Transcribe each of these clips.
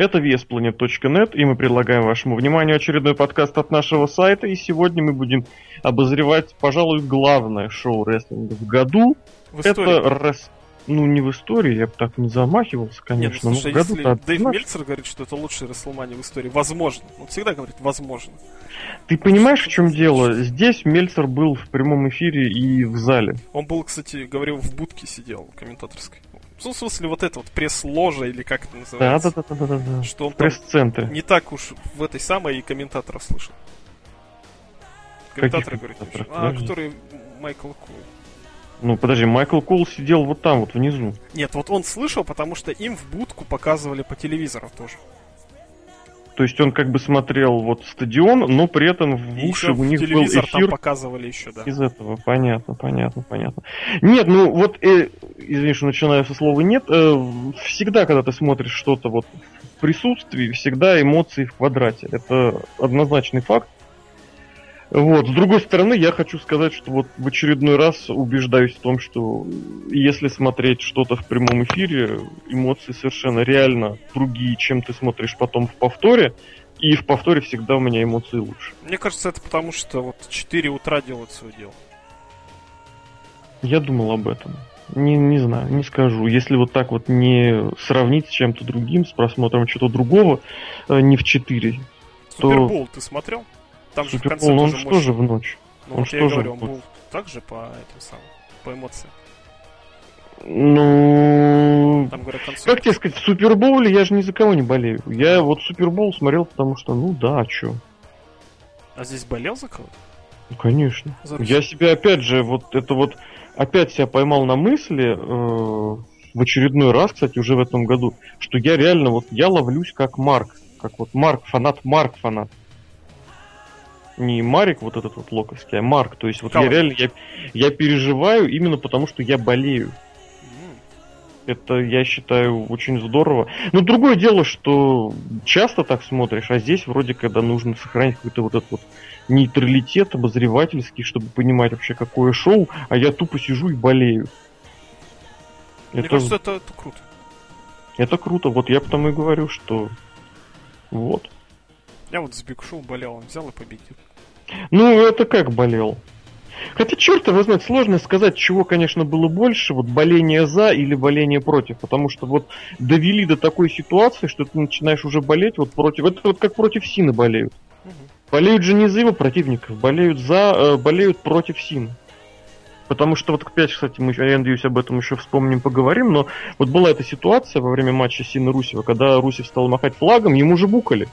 Это VSPlanet.net, и мы предлагаем вашему вниманию очередной подкаст от нашего сайта, и сегодня мы будем обозревать, пожалуй, главное шоу рестлинга в году. В истории. Это рес... Ну, не в истории, я бы так не замахивался, конечно. Нет, ну, слушай, но в году если Дэйв Мельцер говорит, что это лучший Расселмания в истории, возможно. Он всегда говорит «возможно». Ты понимаешь, в чем дело? Здесь Мельцер был в прямом эфире и в зале. Он был, кстати, говорил, в будке сидел комментаторской. Ну, в смысле, вот это вот пресс-ложа, или как это Да, называется. да, да, да, да, да. Что он там Пресс-центре. не так уж в этой самой и комментаторов слышал. Комментаторы, Каких говорит, а, который Майкл Кул. Ну, подожди, Майкл Кол сидел вот там, вот внизу. Нет, вот он слышал, потому что им в будку показывали по телевизору тоже. То есть он как бы смотрел вот стадион, но при этом в И уши у них был телевизор там эфир показывали еще, да. из этого. Понятно, понятно, понятно. Нет, ну вот, э, извини, что начинаю со слова нет. э, всегда, когда ты смотришь что-то вот в присутствии, всегда эмоции в квадрате. Это однозначный факт. Вот. С другой стороны, я хочу сказать, что вот в очередной раз убеждаюсь в том, что если смотреть что-то в прямом эфире, эмоции совершенно реально другие, чем ты смотришь потом в повторе. И в повторе всегда у меня эмоции лучше. Мне кажется, это потому, что вот 4 утра делают свое дело. Я думал об этом. Не, не знаю, не скажу. Если вот так вот не сравнить с чем-то другим, с просмотром чего-то другого, э, не в 4. То- Супербол ты смотрел? Там же в конце Супербол, он тоже что мощно. же в ночь? Ну, он вот я и же говорю, он был также по этим самым, по эмоциям. Ну, Там, говорят, как тебе сказать, в Супербоуле я же ни за кого не болею. Я вот Супербол смотрел, потому что, ну да, а чё? А здесь болел за кого-то? Ну, конечно. За. Я себя опять же, вот это вот, опять себя поймал на мысли, э, в очередной раз, кстати, уже в этом году, что я реально, вот я ловлюсь как Марк. Как вот Марк, фанат, Марк фанат. Не Марик вот этот вот локовский, а Марк. То есть вот я Кого? реально, я, я переживаю именно потому, что я болею. Это, я считаю, очень здорово. Но другое дело, что часто так смотришь, а здесь вроде когда нужно сохранить какой-то вот этот вот нейтралитет обозревательский, чтобы понимать вообще какое шоу, а я тупо сижу и болею. Мне Это, кажется, это, это круто. это круто. Вот я потому и говорю, что вот. Я вот с Биг Шоу болел, он взял и победил. Ну, это как болел. Хотя, черт его знает, сложно сказать, чего, конечно, было больше, вот боление за или боление против, потому что вот довели до такой ситуации, что ты начинаешь уже болеть вот против, это вот как против Сины болеют. Болеют же не за его противников, болеют за, э, болеют против Сины. Потому что вот опять, кстати, мы, я надеюсь, об этом еще вспомним, поговорим, но вот была эта ситуация во время матча Сины Русева, когда Русев стал махать флагом, ему же букали.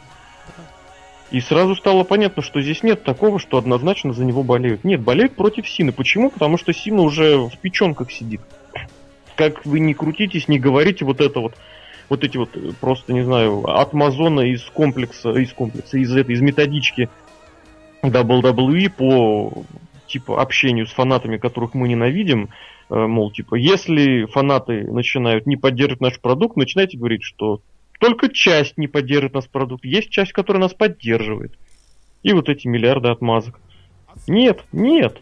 И сразу стало понятно, что здесь нет такого, что однозначно за него болеют. Нет, болеют против Сины. Почему? Потому что Сина уже в печенках сидит. Как вы не крутитесь, не говорите вот это вот, вот эти вот, э, просто, не знаю, от Мазона из комплекса, из комплекса, из этой, из методички WWE по типа общению с фанатами, которых мы ненавидим, э, мол, типа, если фанаты начинают не поддерживать наш продукт, начинайте говорить, что только часть не поддерживает наш продукт, есть часть, которая нас поддерживает. И вот эти миллиарды отмазок. Нет, нет.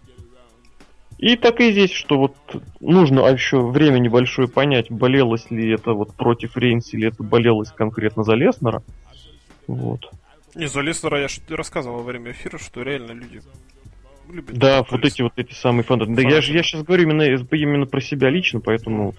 И так и здесь, что вот нужно еще время небольшое понять, болелось ли это вот против Рейнс или это болелось конкретно за Леснера. Вот. Не, за Леснера я ж рассказывал во время эфира, что реально люди любят. Да, вот эти вот эти самые фанаты. Да я же я сейчас говорю именно, именно про себя лично, поэтому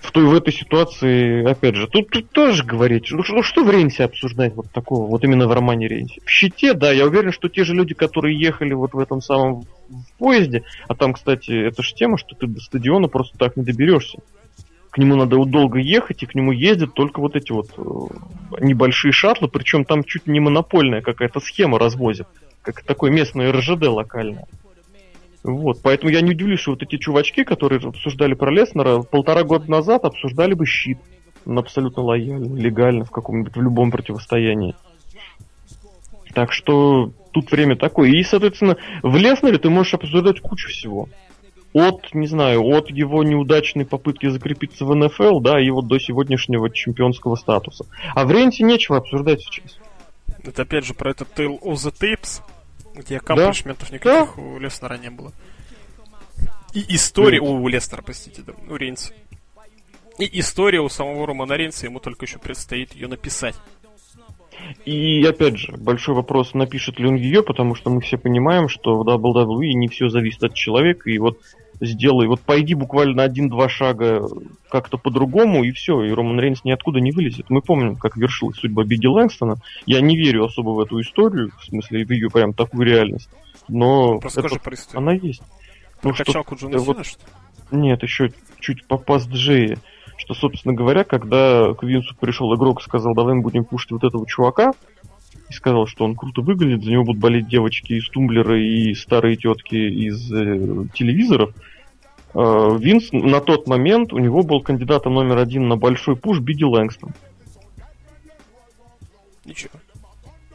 в той в этой ситуации, опять же, тут, тут тоже говорить, ну что, что в Рейнсе обсуждать вот такого, вот именно в романе Рейнсе. В щите, да, я уверен, что те же люди, которые ехали вот в этом самом в поезде, а там, кстати, это же тема, что ты до стадиона просто так не доберешься. К нему надо долго ехать, и к нему ездят только вот эти вот э, небольшие шаттлы, причем там чуть не монопольная какая-то схема развозят, как такое местное РЖД локальное. Вот, поэтому я не удивлюсь, что вот эти чувачки, которые обсуждали про Леснера, полтора года назад обсуждали бы щит. Абсолютно лояльно, легально в каком-нибудь, в любом противостоянии. Так что тут время такое. И, соответственно, в Леснере ты можешь обсуждать кучу всего. От, не знаю, от его неудачной попытки закрепиться в НФЛ, да, и вот до сегодняшнего чемпионского статуса. А в Ренте нечего обсуждать сейчас. Это опять же про этот Tale of the Tapes, где аккомплишментов никаких у Леснера не было. И истории... О, у Лестера, простите, да, у Рейнса. И история у самого Романа Рейнса, ему только еще предстоит ее написать. И опять же, большой вопрос, напишет ли он ее, потому что мы все понимаем, что в WWE не все зависит от человека, и вот сделай, вот пойди буквально один-два шага как-то по-другому, и все, и Роман Рейнс ниоткуда не вылезет. Мы помним, как вершилась судьба Бигги Лэнгстона. Я не верю особо в эту историю, в смысле, в ее прям такую реальность, но это- про историю. она есть. Про Ну, что- Джона вот- что? Нет, еще чуть по пастджее. Что, собственно говоря, когда к Винсу пришел игрок и сказал, давай мы будем пушить вот этого чувака, и сказал, что он круто выглядит, за него будут болеть девочки из тумблера и старые тетки из э, телевизоров, Винс на тот момент, у него был кандидатом номер один на большой пуш Бигги Лэнгстон. Ничего.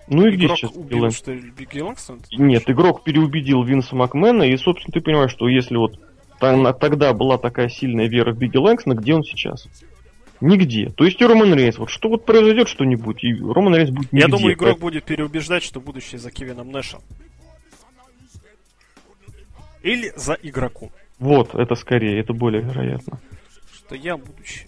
Ну и где Игрок сейчас Бигги убил, Лэнгстон? что Бигги Лэнгстон? Нет, игрок переубедил Винса Макмена, и, собственно, ты понимаешь, что если вот тогда была такая сильная вера в Бигги Лэнгстона, где он сейчас? Нигде. То есть и Роман Рейнс, вот что вот произойдет что-нибудь, и Роман Рейнс будет нигде. Я думаю, игрок будет переубеждать, что будущее за Кевином Нэшем. Или за игроком. Вот, это скорее, это более вероятно. Что я будущее.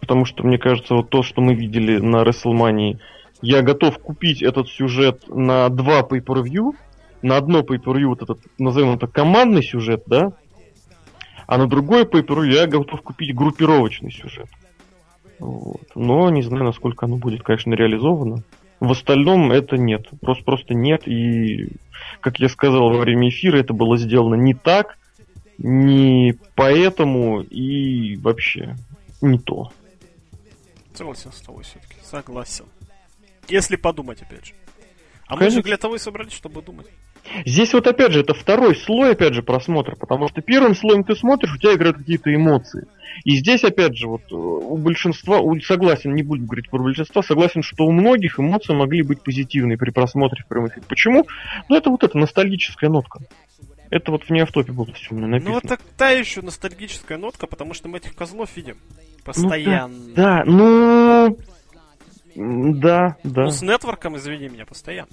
Потому что, мне кажется, вот то, что мы видели на WrestleMania, я готов купить этот сюжет на два pay-per-view, на одно pay-per-view вот этот, назовем это, командный сюжет, да, а на другой pay-per-view я готов купить группировочный сюжет. Вот. Но не знаю, насколько оно будет, конечно, реализовано. В остальном это нет. Просто, просто нет. И, как я сказал во время эфира, это было сделано не так, не поэтому и вообще не то. Согласен с тобой все-таки. Согласен. Если подумать, опять же. А мы Конечно. же для того и собрались, чтобы думать. Здесь вот опять же это второй слой, опять же, просмотра, потому что первым слоем ты смотришь, у тебя играют какие-то эмоции. И здесь, опять же, вот э, у большинства, у- согласен, не будем говорить про большинство, согласен, что у многих эмоции могли быть позитивные при просмотре в прямом эфире. Почему? Ну, это вот эта ностальгическая нотка. Это вот в неавтопе было все написано. Ну, это та еще ностальгическая нотка, потому что мы этих козлов видим. Постоянно. Ну Да, ну... м, Да, да. Ну, с нетворком, извини меня, постоянно.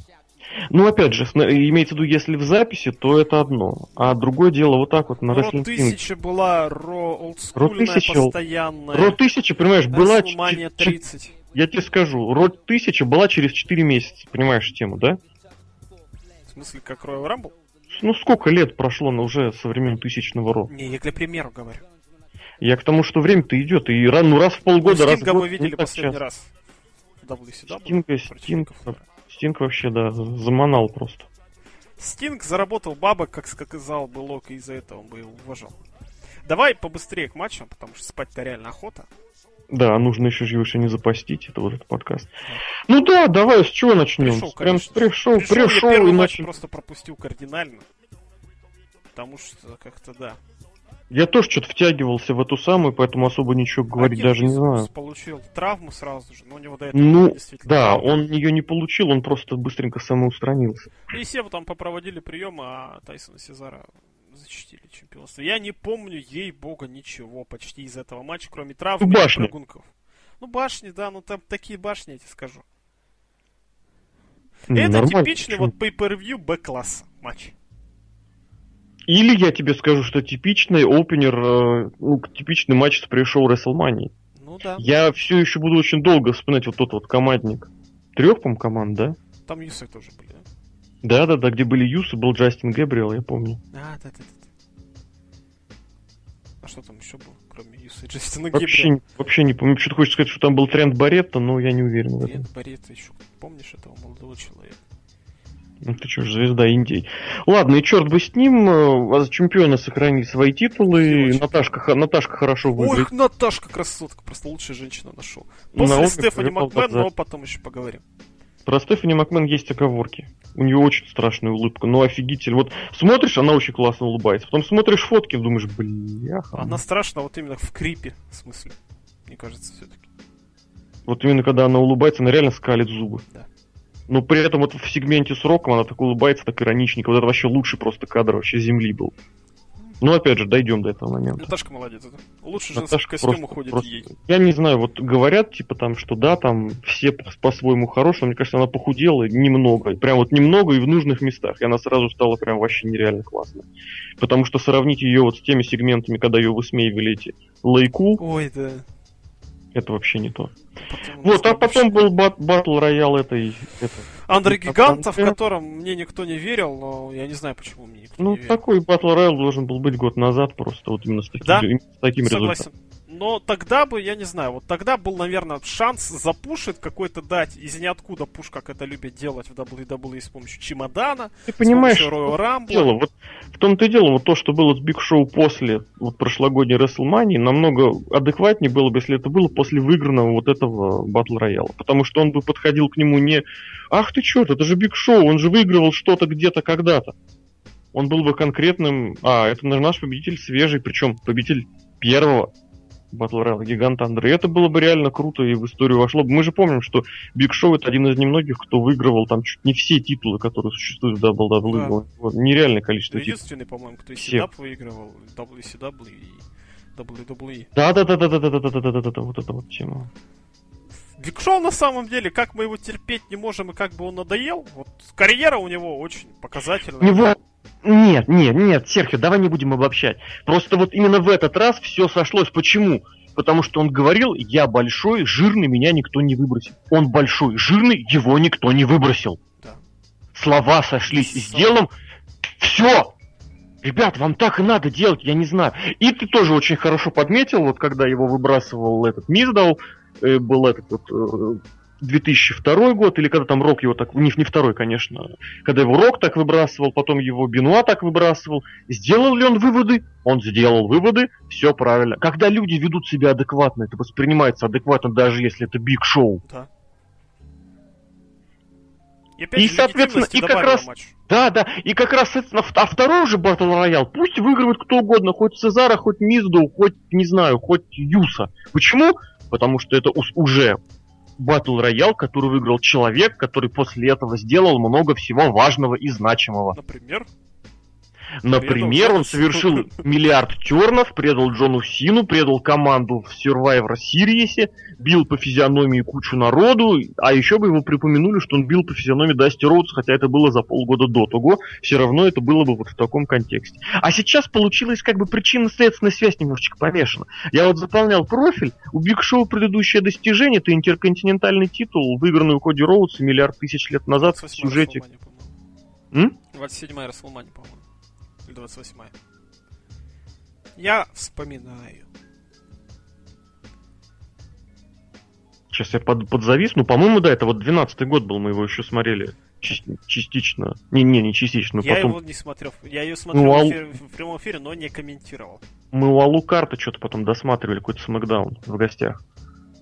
Ну, опять же, имеется в виду, если в записи, то это одно. А другое дело вот так вот на Ро Wrestling Kingdom. 1000 была, Ро олдскульная, 1000 постоянная. Ро 1000, понимаешь, была... Ч- 30. Я тебе скажу, Ро 1000 была через 4 месяца, понимаешь тему, да? В смысле, как Royal Rumble? Ну, сколько лет прошло на уже со времен тысячного Ро? Не, я для примера говорю. Я к тому, что время-то идет, и раз, ну, раз в полгода, Ну, раз в Стинга год, мы не видели последний часто. раз. WCW. Стинга, Стинг. Стинг вообще, да, заманал просто. Стинг заработал бабок, как сказал бы Лок, и из-за этого он бы его уважал. Давай побыстрее к матчам, потому что спать-то реально охота. Да, нужно еще же его еще не запастить, это вот этот подкаст. Ну да, давай, с чего начнем? Пришел, Прям пришел, Пришел, пришел, я и начал. просто пропустил кардинально. Потому что как-то да. Я тоже что-то втягивался в эту самую, поэтому особо ничего говорить Один даже не знаю. получил травму сразу же, но у него до этого Ну, действительно да, травма. он ее не получил, он просто быстренько самоустранился. И Севу там попроводили приемы, а Тайсона Сезара зачтили чемпионство. Я не помню, ей-бога, ничего почти из этого матча, кроме травм Ну, и башни. прыгунков. Ну, башни, да, ну там такие башни, я тебе скажу. Ну, Это нормально, типичный почему? вот pay-per-view Б-класса матч. Или я тебе скажу, что типичный опенер, э, ну, типичный матч с пришел WrestleMania. Ну да, Я все еще буду очень долго вспоминать вот тот вот командник. Трех, по команд, да? там Юсы тоже были, да? Да-да-да, где были Юсы, был Джастин Гэбриэл, я помню. А, да, да, да. да. А что там еще было, кроме Юса и Джастина Вообще, Гибриэла? не- вообще не помню. Что-то хочешь сказать, что там был тренд Баретта, но я не уверен в этом. Нет, Баретта еще. Помнишь этого молодого человека? Ну ты что ж, звезда Индии. Ладно, и черт бы с ним, э, а чемпионы сохранили свои титулы, Чемпион. Наташка, Наташка хорошо выглядит. Ох, Наташка красотка, просто лучшая женщина нашел. На После обе Стефани Макмен, но потом еще поговорим. Про Стефани Макмен есть оговорки. У нее очень страшная улыбка, ну офигитель. Вот смотришь, она очень классно улыбается. Потом смотришь фотки, думаешь, бляха. Она страшна вот именно в крипе, в смысле. Мне кажется, все-таки. Вот именно когда она улыбается, она реально скалит зубы. Да. Но при этом вот в сегменте с Роком она так улыбается, так ироничненько. Вот это вообще лучший просто кадр вообще земли был. Ну, опять же, дойдем до этого момента. Наташка молодец. Это. Лучше женский Наташка костюм просто- уходит просто- ей. Я не знаю, вот говорят, типа там, что да, там все по- по-своему хорошие, мне кажется, она похудела немного. Прям вот немного и в нужных местах. И она сразу стала прям вообще нереально классной. Потому что сравнить ее вот с теми сегментами, когда ее высмеивали эти лайку, Ой, да. Это вообще не то. Потом вот, а потом был бат, батл роял этой... Это, Андрей Гигантов, в котором мне никто не верил, но я не знаю, почему мне никто ну, не верил. Ну, такой батл роял должен был быть год назад просто, вот именно с таким, да? с таким Согласен. результатом но тогда бы, я не знаю, вот тогда был, наверное, шанс запушить какой-то дать из ниоткуда пуш, как это любят делать в WWE с помощью чемодана, Ты понимаешь, с помощью Royal Дело, вот в том-то и дело, вот то, что было с Big Show после вот прошлогодней WrestleMania, намного адекватнее было бы, если это было после выигранного вот этого battle royal а. Потому что он бы подходил к нему не «Ах ты черт, это же Big Show, он же выигрывал что-то где-то когда-то». Он был бы конкретным, а, это наш победитель свежий, причем победитель первого Battle Royale гиганта Андре. Это было бы реально круто и в историю вошло бы. Мы же помним, что Big Show это один из немногих, кто выигрывал там чуть не все титулы, которые существуют в WWE. Да. Нереальное количество это титулов. Единственный, по-моему, кто CDAP выигрывал, WCW и WWE. Да, да, да, да, да, да, да, да, да, да, да, да, вот эта вот тема. Биг Шоу на самом деле, как мы его терпеть не можем и как бы он надоел, вот карьера у него очень показательная. Него нет, нет, нет, Серхио, давай не будем обобщать. Просто вот именно в этот раз все сошлось. Почему? Потому что он говорил, я большой, жирный, меня никто не выбросил. Он большой, жирный, его никто не выбросил. Да. Слова сошлись с делом. Все! Ребят, вам так и надо делать, я не знаю. И ты тоже очень хорошо подметил, вот когда его выбрасывал этот Миздал, э, был этот вот э, 2002 год, или когда там Рок его так, не, не второй, конечно, когда его Рок так выбрасывал, потом его Бенуа так выбрасывал. Сделал ли он выводы? Он сделал выводы, все правильно. Когда люди ведут себя адекватно, это воспринимается адекватно, даже если это биг шоу. Да. И, опять и же, соответственно, и как раз... Матч. Да, да, и как раз, а второй же Battle Royale, пусть выигрывает кто угодно, хоть Цезара, хоть Мизду, хоть, не знаю, хоть Юса. Почему? Потому что это уже батл роял, который выиграл человек, который после этого сделал много всего важного и значимого. Например? Например, он совершил миллиард тернов, предал Джону Сину, предал команду в Survivor Series, бил по физиономии кучу народу, а еще бы его припомянули, что он бил по физиономии Дасти Роудс, хотя это было за полгода до того, все равно это было бы вот в таком контексте. А сейчас получилась как бы причинно-следственная связь немножечко помешана. Я вот заполнял профиль, у Биг Шоу предыдущее достижение, это интерконтинентальный титул, выигранный у Коди Роудса миллиард тысяч лет назад в сюжете. 27-я Расселмания, по-моему. 28 Я вспоминаю. Сейчас я под, подзавис. Ну, по-моему, да, это вот 12-й год был, мы его еще смотрели частично. Не, не, не частично. Я потом... его не смотрел. Я ее смотрел ну, в, эфире, в прямом эфире, но не комментировал. Мы у Алукарта что-то потом досматривали, какой-то смакдаун в гостях.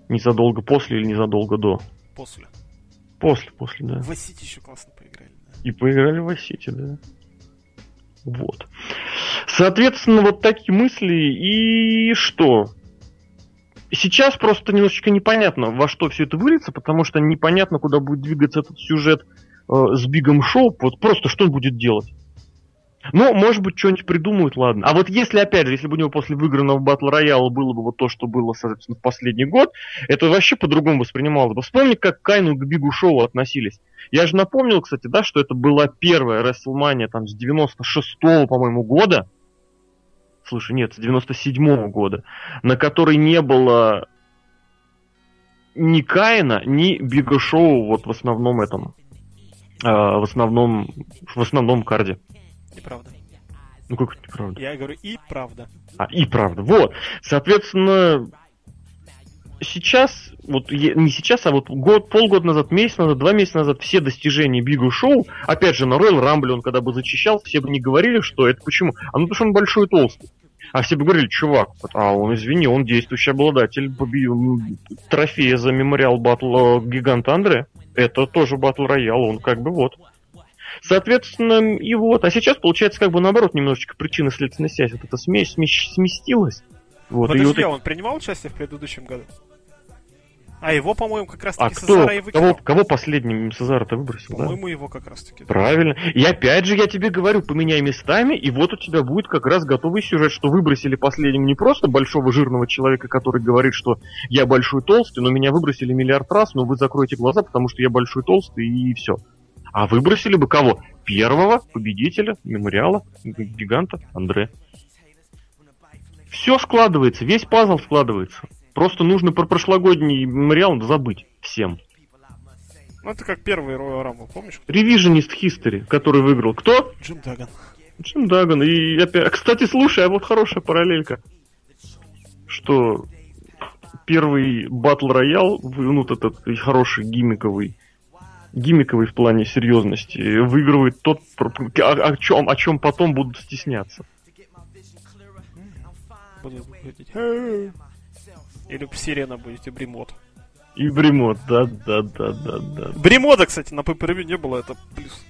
Незадолго после или незадолго до. После. После, после, да. В Сити еще классно поиграли. Да. И поиграли в Сити, да. Вот. Соответственно, вот такие мысли. И что? Сейчас просто немножечко непонятно, во что все это выльется, потому что непонятно, куда будет двигаться этот сюжет э, с Бигом Шоу. Вот просто что он будет делать. Ну, может быть, что-нибудь придумают, ладно. А вот если, опять же, если бы у него после выигранного батл рояла было бы вот то, что было, соответственно, в последний год, это вообще по-другому воспринималось бы. Вспомни, как Кайну к Бигу Шоу относились. Я же напомнил, кстати, да, что это была первая WrestleMania там с 96-го, по-моему, года. Слушай, нет, с 97-го года, на которой не было ни Каина, ни Бига Шоу вот в основном этом, э, в основном, в основном карде. Неправда. Ну как это неправда? Я говорю и правда. А, и правда. Вот. Соответственно, сейчас, вот не сейчас, а вот год, полгода назад, месяц назад, два месяца назад все достижения Бигу Шоу, опять же, на Royal Rumble он когда бы зачищал, все бы не говорили, что это почему. А ну потому что он большой и толстый. А все бы говорили, чувак, а он, извини, он действующий обладатель трофея за мемориал батл гиганта Андре. Это тоже батл роял, он как бы вот. Соответственно, и вот. А сейчас, получается, как бы наоборот, немножечко причина следственной связь. Вот эта смесь сместилась. Вот, Подожди, вот... а он принимал участие в предыдущем году? А его, по-моему, как раз таки а Сезара и выкинул. Кого, кого последним Сезара-то выбросил, По-моему, да? его как раз таки. Да. Правильно. И опять же, я тебе говорю, поменяй местами, и вот у тебя будет как раз готовый сюжет, что выбросили последним не просто большого жирного человека, который говорит, что я большой толстый, но меня выбросили миллиард раз, но вы закроете глаза, потому что я большой толстый, и все. А выбросили бы кого? Первого победителя мемориала гиганта Андре. Все складывается, весь пазл складывается. Просто нужно про прошлогодний мемориал забыть всем. Ну, это как первый Royal Rumble, помнишь? Ревизионист History, который выиграл. Кто? Джим Даган. Джим Даган. И опять... Кстати, слушай, а вот хорошая параллелька. Что первый батл роял, ну, вот этот хороший гиммиковый, гиммиковый в плане серьезности, выигрывает тот, о, о, чем, о чем потом будут стесняться. Будут говорить, или сирена будете бремот. И бремот, да, да, да, да, да. Бремота, кстати, на пейпервью не было, это плюс.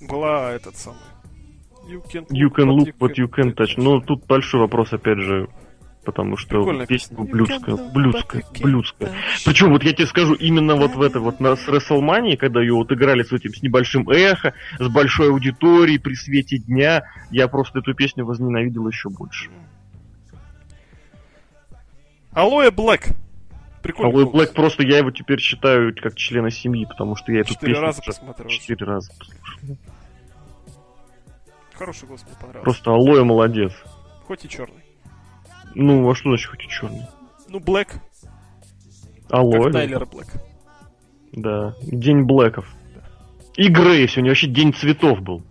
Была этот самый. You can you can look but you can touch. Ну, тут большой вопрос, опять же, потому что Прикольная песня блюдская, блюдская, блюдская. Причем вот я тебе скажу, именно вот в это вот на с WrestleMania, когда ее вот играли с этим, с небольшим эхо, с большой аудиторией при свете дня, я просто эту песню возненавидел еще больше. Алоэ Блэк. Прикольно. Алоэ Блэк просто я его теперь считаю как члена семьи, потому что я эту Четыре песню раза посмотрел. Четыре раза послушал. Хороший голос мне понравился. Просто Алоэ молодец. Хоть и черный. Ну, а что значит хоть и черный? Ну, Блэк. Алоэ. Как Тайлер Блэк. Да. День Блэков. Да. И Грей сегодня вообще день цветов был.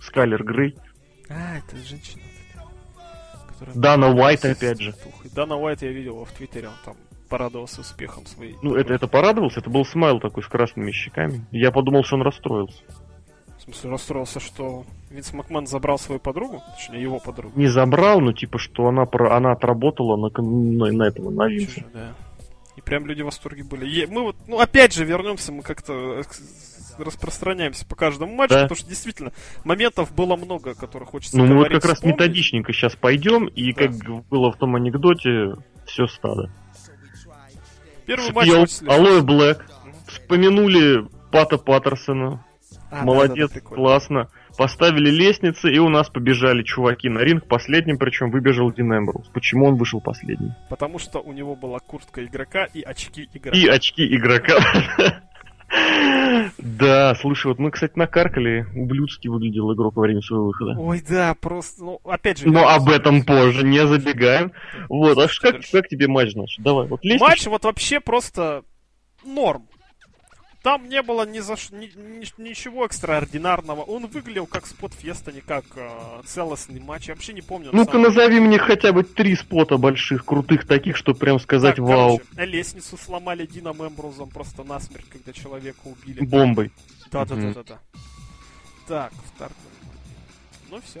Скайлер Грей. А, это женщина. Дана Уайт, опять же. Дана Уайт я видел в Твиттере, он там порадовался успехом своей. Ну, это, это порадовался, это был смайл такой с красными щеками. Я подумал, что он расстроился. Смысле, расстроился, что Винс Макман забрал свою подругу? Точнее, его подругу. Не забрал, но типа, что она, про, она отработала на, на, на этого, на Винса. Да. И прям люди в восторге были. Мы вот, ну, опять же, вернемся, мы как-то распространяемся по каждому матчу, да. потому что действительно моментов было много, которых хочется Ну, мы вот как раз методичненько сейчас пойдем, и да. как было в том анекдоте, все стадо. Первый матч Алоэ Блэк. Вспомянули Пата Паттерсона. А, Молодец, да, да, классно. Поставили лестницы, и у нас побежали чуваки на ринг. Последним, причем выбежал Дин Эмброуз. Почему он вышел последним? Потому что у него была куртка игрока и очки игрока. И очки игрока. Да, слушай, вот мы, кстати, накаркали. Ублюдски выглядел игрок во время своего выхода. Ой, да, просто, ну, опять же... Но об этом позже, не забегаем. Вот, а как, как тебе матч, значит? Давай, вот лестничный. Матч вот вообще просто норм. Там не было ни за ш... ни, ни, ничего экстраординарного. Он выглядел как спот феста, не как э, целостный матч. Я вообще не помню. Ну-ка самом... назови мне хотя бы три спота больших, крутых таких, чтобы прям сказать так, вау. Короче, лестницу сломали Дином Эмбрузом просто насмерть, когда человека убили. Бомбой. Да-да-да-да-да. Так, второй. Ну все.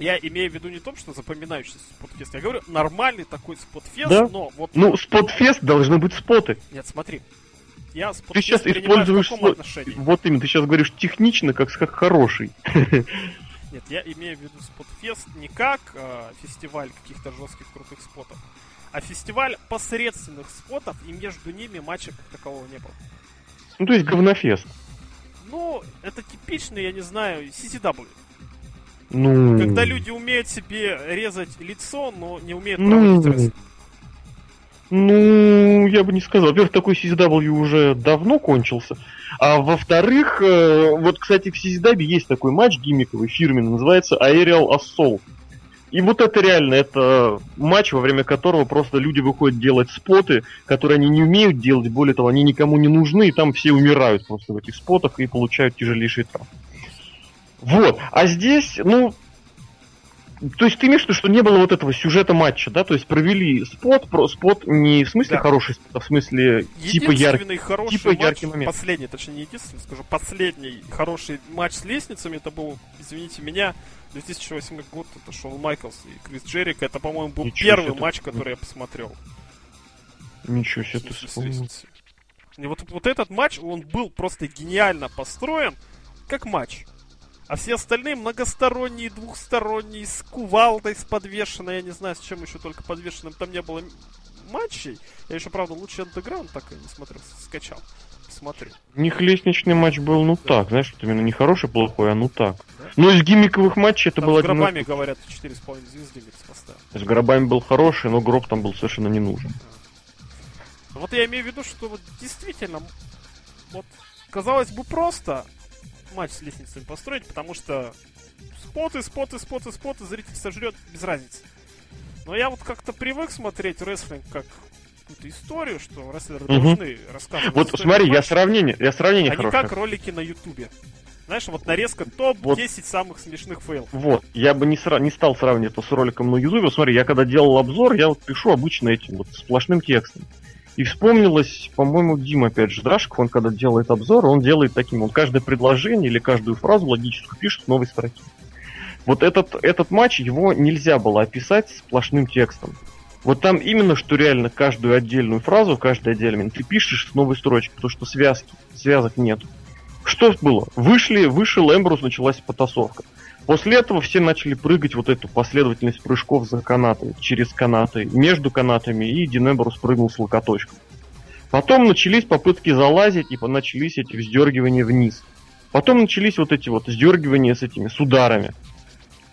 Я имею в виду не то, что запоминающийся спотфест. Я говорю, нормальный такой спотфест, да? но вот... Ну, спотфест должны быть споты. Нет, смотри. Я спотфест ты сейчас используешь слово... Вот именно, ты сейчас говоришь технично, как, как хороший. Нет, я имею в виду спотфест не как э, фестиваль каких-то жестких крутых спотов, а фестиваль посредственных спотов, и между ними матча как такового не было. Ну, то есть говнофест. Ну, это типичный, я не знаю, CCW. Ну... Когда люди умеют себе резать лицо, но не умеют ну... проводить Ну, я бы не сказал. Во-первых, такой CZW уже давно кончился. А во-вторых, э, вот, кстати, в CZW есть такой матч гиммиковый, фирменный, называется Aerial Assault. И вот это реально, это матч, во время которого просто люди выходят делать споты, которые они не умеют делать, более того, они никому не нужны, и там все умирают просто в этих спотах и получают тяжелейшие травмы. Вот. А здесь, ну, то есть ты имеешь в виду, что не было вот этого сюжета матча, да? То есть провели спот, про, спот не в смысле да. хороший а в смысле типа яркий, хороший типа матч, яркий момент. Последний, точнее не единственный, скажу, последний хороший матч с лестницами, это был, извините меня, 2008 год, это Шоу Майклс и Крис Джерик, это, по-моему, был Ничего первый матч, ты... который я посмотрел. Ничего себе ты вспомнил. И вот, вот этот матч, он был просто гениально построен, как матч. А все остальные многосторонние, двухсторонние, с кувалдой, с подвешенной, я не знаю, с чем еще только подвешенным там не было матчей. Я еще, правда, Lucha Underground так и не смотрел, скачал. Посмотрю. У них лестничный матч был, ну да. так, знаешь, вот именно не хороший, плохой, а ну так. Да? Но из gimmick овых матчей это там было... С гробами, один... говорят, 4,5 звезды Микс поставил. С гробами был хороший, но гроб там был совершенно не нужен. Вот я имею в виду, что вот действительно, вот казалось бы просто, матч с лестницами построить, потому что споты, споты, споты, споты, зритель сожрет без разницы. Но я вот как-то привык смотреть рестлинг как какую-то историю, что рестлеры угу. должны рассказывать. Вот смотри, я сравнение, я сравнение а хорошее. не как ролики на Ютубе. Знаешь, вот нарезка топ-10 вот. самых смешных фейлов. Вот, я бы не, сра- не стал сравнивать это с роликом на Ютубе. Смотри, я когда делал обзор, я вот пишу обычно этим вот сплошным текстом. И вспомнилось, по-моему, Дима, опять же, Драшков, он когда делает обзор, он делает таким, он каждое предложение или каждую фразу логическую пишет в новой строке. Вот этот, этот матч, его нельзя было описать сплошным текстом. Вот там именно, что реально каждую отдельную фразу, каждый отдельный ты пишешь с новой строчки, потому что связки, связок нет. Что было? Вышли, вышел Эмбрус, началась потасовка. После этого все начали прыгать вот эту последовательность прыжков за канаты, через канаты, между канатами, и Дин Эмбрус прыгнул с локоточком. Потом начались попытки залазить, и начались эти вздергивания вниз. Потом начались вот эти вот сдергивания с этими, с ударами.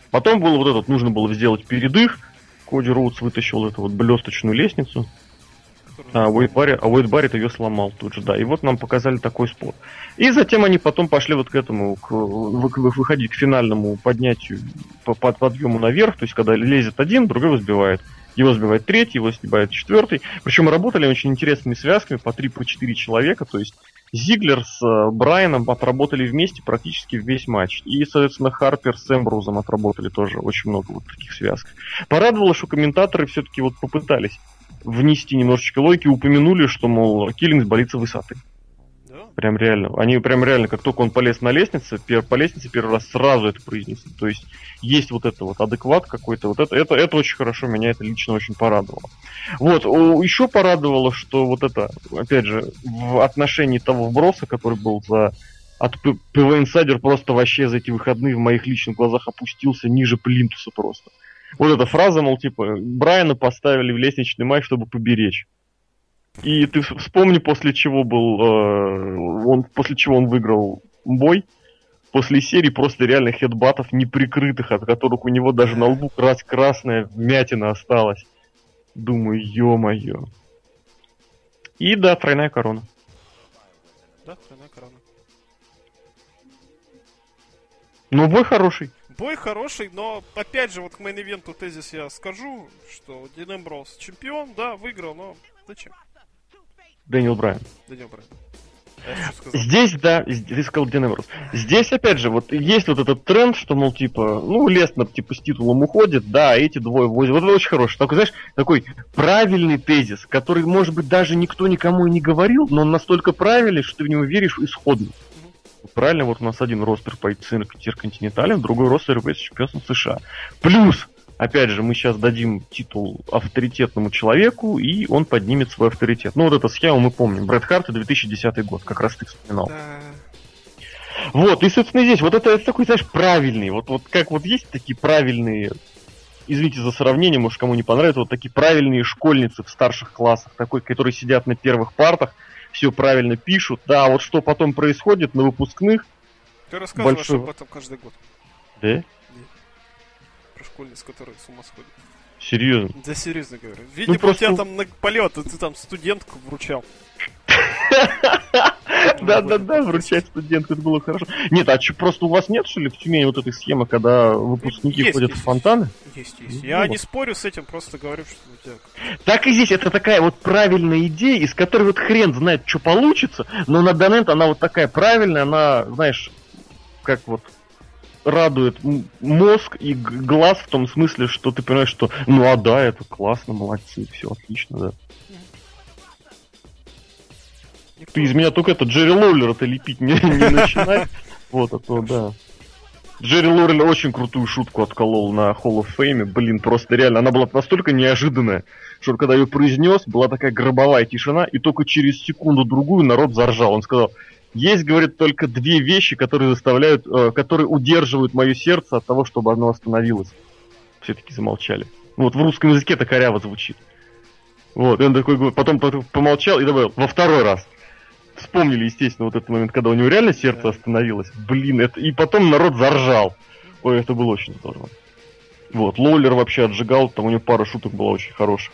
Потом было вот этот, нужно было сделать передых. Коди Роудс вытащил эту вот блесточную лестницу. А Уэйд Барри, а Уэйд Барри ее сломал тут же, да. И вот нам показали такой спот. И затем они потом пошли вот к этому, к, выходить к финальному поднятию, по, под подъему наверх. То есть, когда лезет один, другой сбивает. Его сбивает третий, его сбивает четвертый. Причем работали очень интересными связками, по три, по четыре человека. То есть Зиглер с э, Брайаном отработали вместе практически весь матч. И, соответственно, Харпер с Эмбрузом отработали тоже очень много вот таких связок. Порадовало, что комментаторы все-таки вот попытались внести немножечко логики, упомянули, что, мол, Киллингс болится высоты. Прям реально. Они прям реально, как только он полез на лестницу, пер, по лестнице первый раз сразу это произнесли. То есть есть вот это вот адекват какой-то. Вот это, это, это очень хорошо, меня это лично очень порадовало. Вот, еще порадовало, что вот это, опять же, в отношении того вброса, который был за от PW Insider просто вообще за эти выходные в моих личных глазах опустился ниже плинтуса просто. Вот эта фраза, мол, типа, Брайана поставили в лестничный матч, чтобы поберечь. И ты вспомни, после чего был, э, он, после чего он выиграл бой. После серии просто реально headbutt ов неприкрытых, от которых у него даже на лбу крас красная вмятина осталась. Думаю, ё-моё. И да, тройная корона. Да, тройная корона. Ну, бой хороший. Бой хороший, но опять же, вот к main event у тезис я скажу, что Дин Эмброуз чемпион, да, выиграл, но зачем? Дэниел Брайан. Дэниел Брайан. Здесь, да, ты сказал Дин Эмброуз. Здесь, опять же, вот есть вот этот тренд, что, мол, типа, ну, Леснер, типа, с титулом уходит, да, а эти двое возят. Вот это очень хороший. Такой, знаешь, такой правильный тезис, который, может быть, даже никто никому и не говорил, но он настолько правильный, что ты в него веришь исходно. Правильно, вот у нас один ростер по интерконтиненталям, другой ростер по чемпионством США. Плюс опять же, мы сейчас дадим титул авторитетному человеку, и он поднимет свой авторитет. Ну, вот эта схема мы помним. Брэд Харт 2010 год, как раз ты вспоминал. Да. Вот, и, собственно, здесь вот это, это такой, знаешь, правильный. Вот, вот как вот есть такие правильные, извините за сравнение, может, кому не понравится, вот такие правильные школьницы в старших классах, такой, которые сидят на первых партах, все правильно пишут. Да, вот что потом происходит на выпускных. Ты рассказываешь большой... об этом каждый год. Да? школьниц, которые с ума сходят. Серьезно? Да серьезно говорю. Видимо, ну, просто... у тебя там на полет, ты там студентку вручал. Да-да-да, вручать студентку, это было хорошо. Нет, а что, просто у вас нет, что ли, в Тюмени вот этой схемы, когда выпускники ходят в фонтаны? Есть, есть. Ну Я не спорю с этим, просто говорю, что. Так и здесь, это такая вот правильная идея, из которой вот хрен знает, что получится, но на данный она вот такая правильная, она, знаешь, как вот радует мозг и глаз в том смысле, что ты понимаешь, что ну а да, это классно, молодцы, все отлично, да. Ты из меня только это Джерри Лоулер это лепить не, не начинай. Вот, а то да. Джерри Лорель очень крутую шутку отколол на Hall of Fame. Блин, просто реально, она была настолько неожиданная, что когда ее произнес, была такая гробовая тишина, и только через секунду-другую народ заржал. Он сказал, есть, говорит, только две вещи, которые заставляют, э, которые удерживают мое сердце от того, чтобы оно остановилось. Все-таки замолчали. Вот в русском языке это коряво звучит. Вот, и он такой, потом помолчал и добавил, во второй раз. Вспомнили, естественно, вот этот момент, когда у него реально сердце остановилось. Блин, это... И потом народ заржал. Ой, это было очень здорово. Вот, Лоулер вообще отжигал, там у него пара шуток была очень хороших.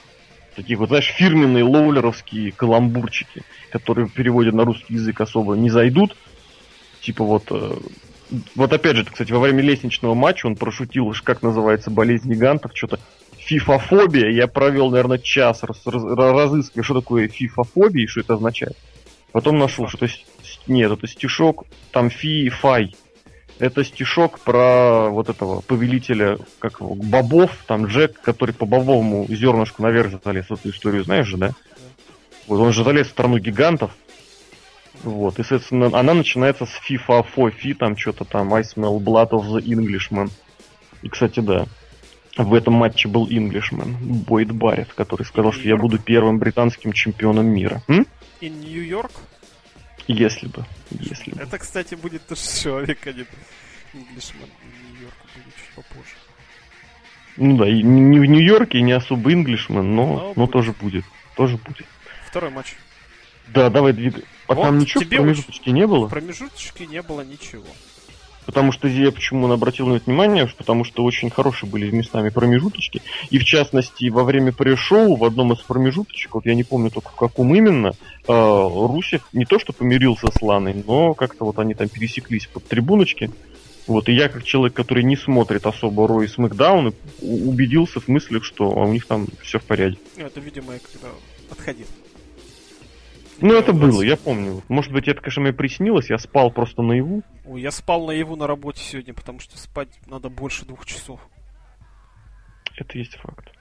Такие вот, знаешь, фирменные лоулеровские каламбурчики, которые в переводе на русский язык особо не зайдут. Типа вот... Э, вот опять же, кстати, во время лестничного матча он прошутил, как называется болезнь гигантов, что-то фифофобия. Я провел, наверное, час раз, раз, разыскивая, что такое фифофобия и что это означает. Потом нашел, что это... Нет, это стишок, там фи-фай. Это стишок про вот этого повелителя, как его, бобов, там Джек, который по бобовому зернышку наверх залез. Эту историю знаешь же, да? Вот он же залез в страну гигантов. Вот, и, соответственно, она начинается с FIFA Фи, там что-то там, I smell blood of the Englishman. И, кстати, да, в этом матче был Englishman, Бойд Барретт, который сказал, что я буду первым британским чемпионом мира. М? И Нью-Йорк? Если бы, если бы. Это, кстати, будет тоже человек, а не Englishman. Нью-Йорк будет чуть попозже. Ну да, и не в Нью-Йорке, не особо Englishman, но, но, но тоже будет. Тоже будет. Второй матч. Да, давай двигай. А вот там ничего в промежуточке не было? В промежуточке не было ничего. Потому что я почему он обратил на это внимание, потому что очень хорошие были местами промежуточки. И в частности, во время пресс-шоу в одном из промежуточек, вот я не помню только в каком именно, э, Русев не то что помирился с Ланой, но как-то вот они там пересеклись под трибуночки. Вот, и я, как человек, который не смотрит особо Рой и Смакдаун, убедился в мыслях, что у них там все в порядке. Это, видимо, я когда отходил. Ну, это было, я помню. Может быть, это, конечно, мне приснилось, я спал просто наяву. Ой, я спал наяву на работе сегодня, потому что спать надо больше двух часов. Это есть факт.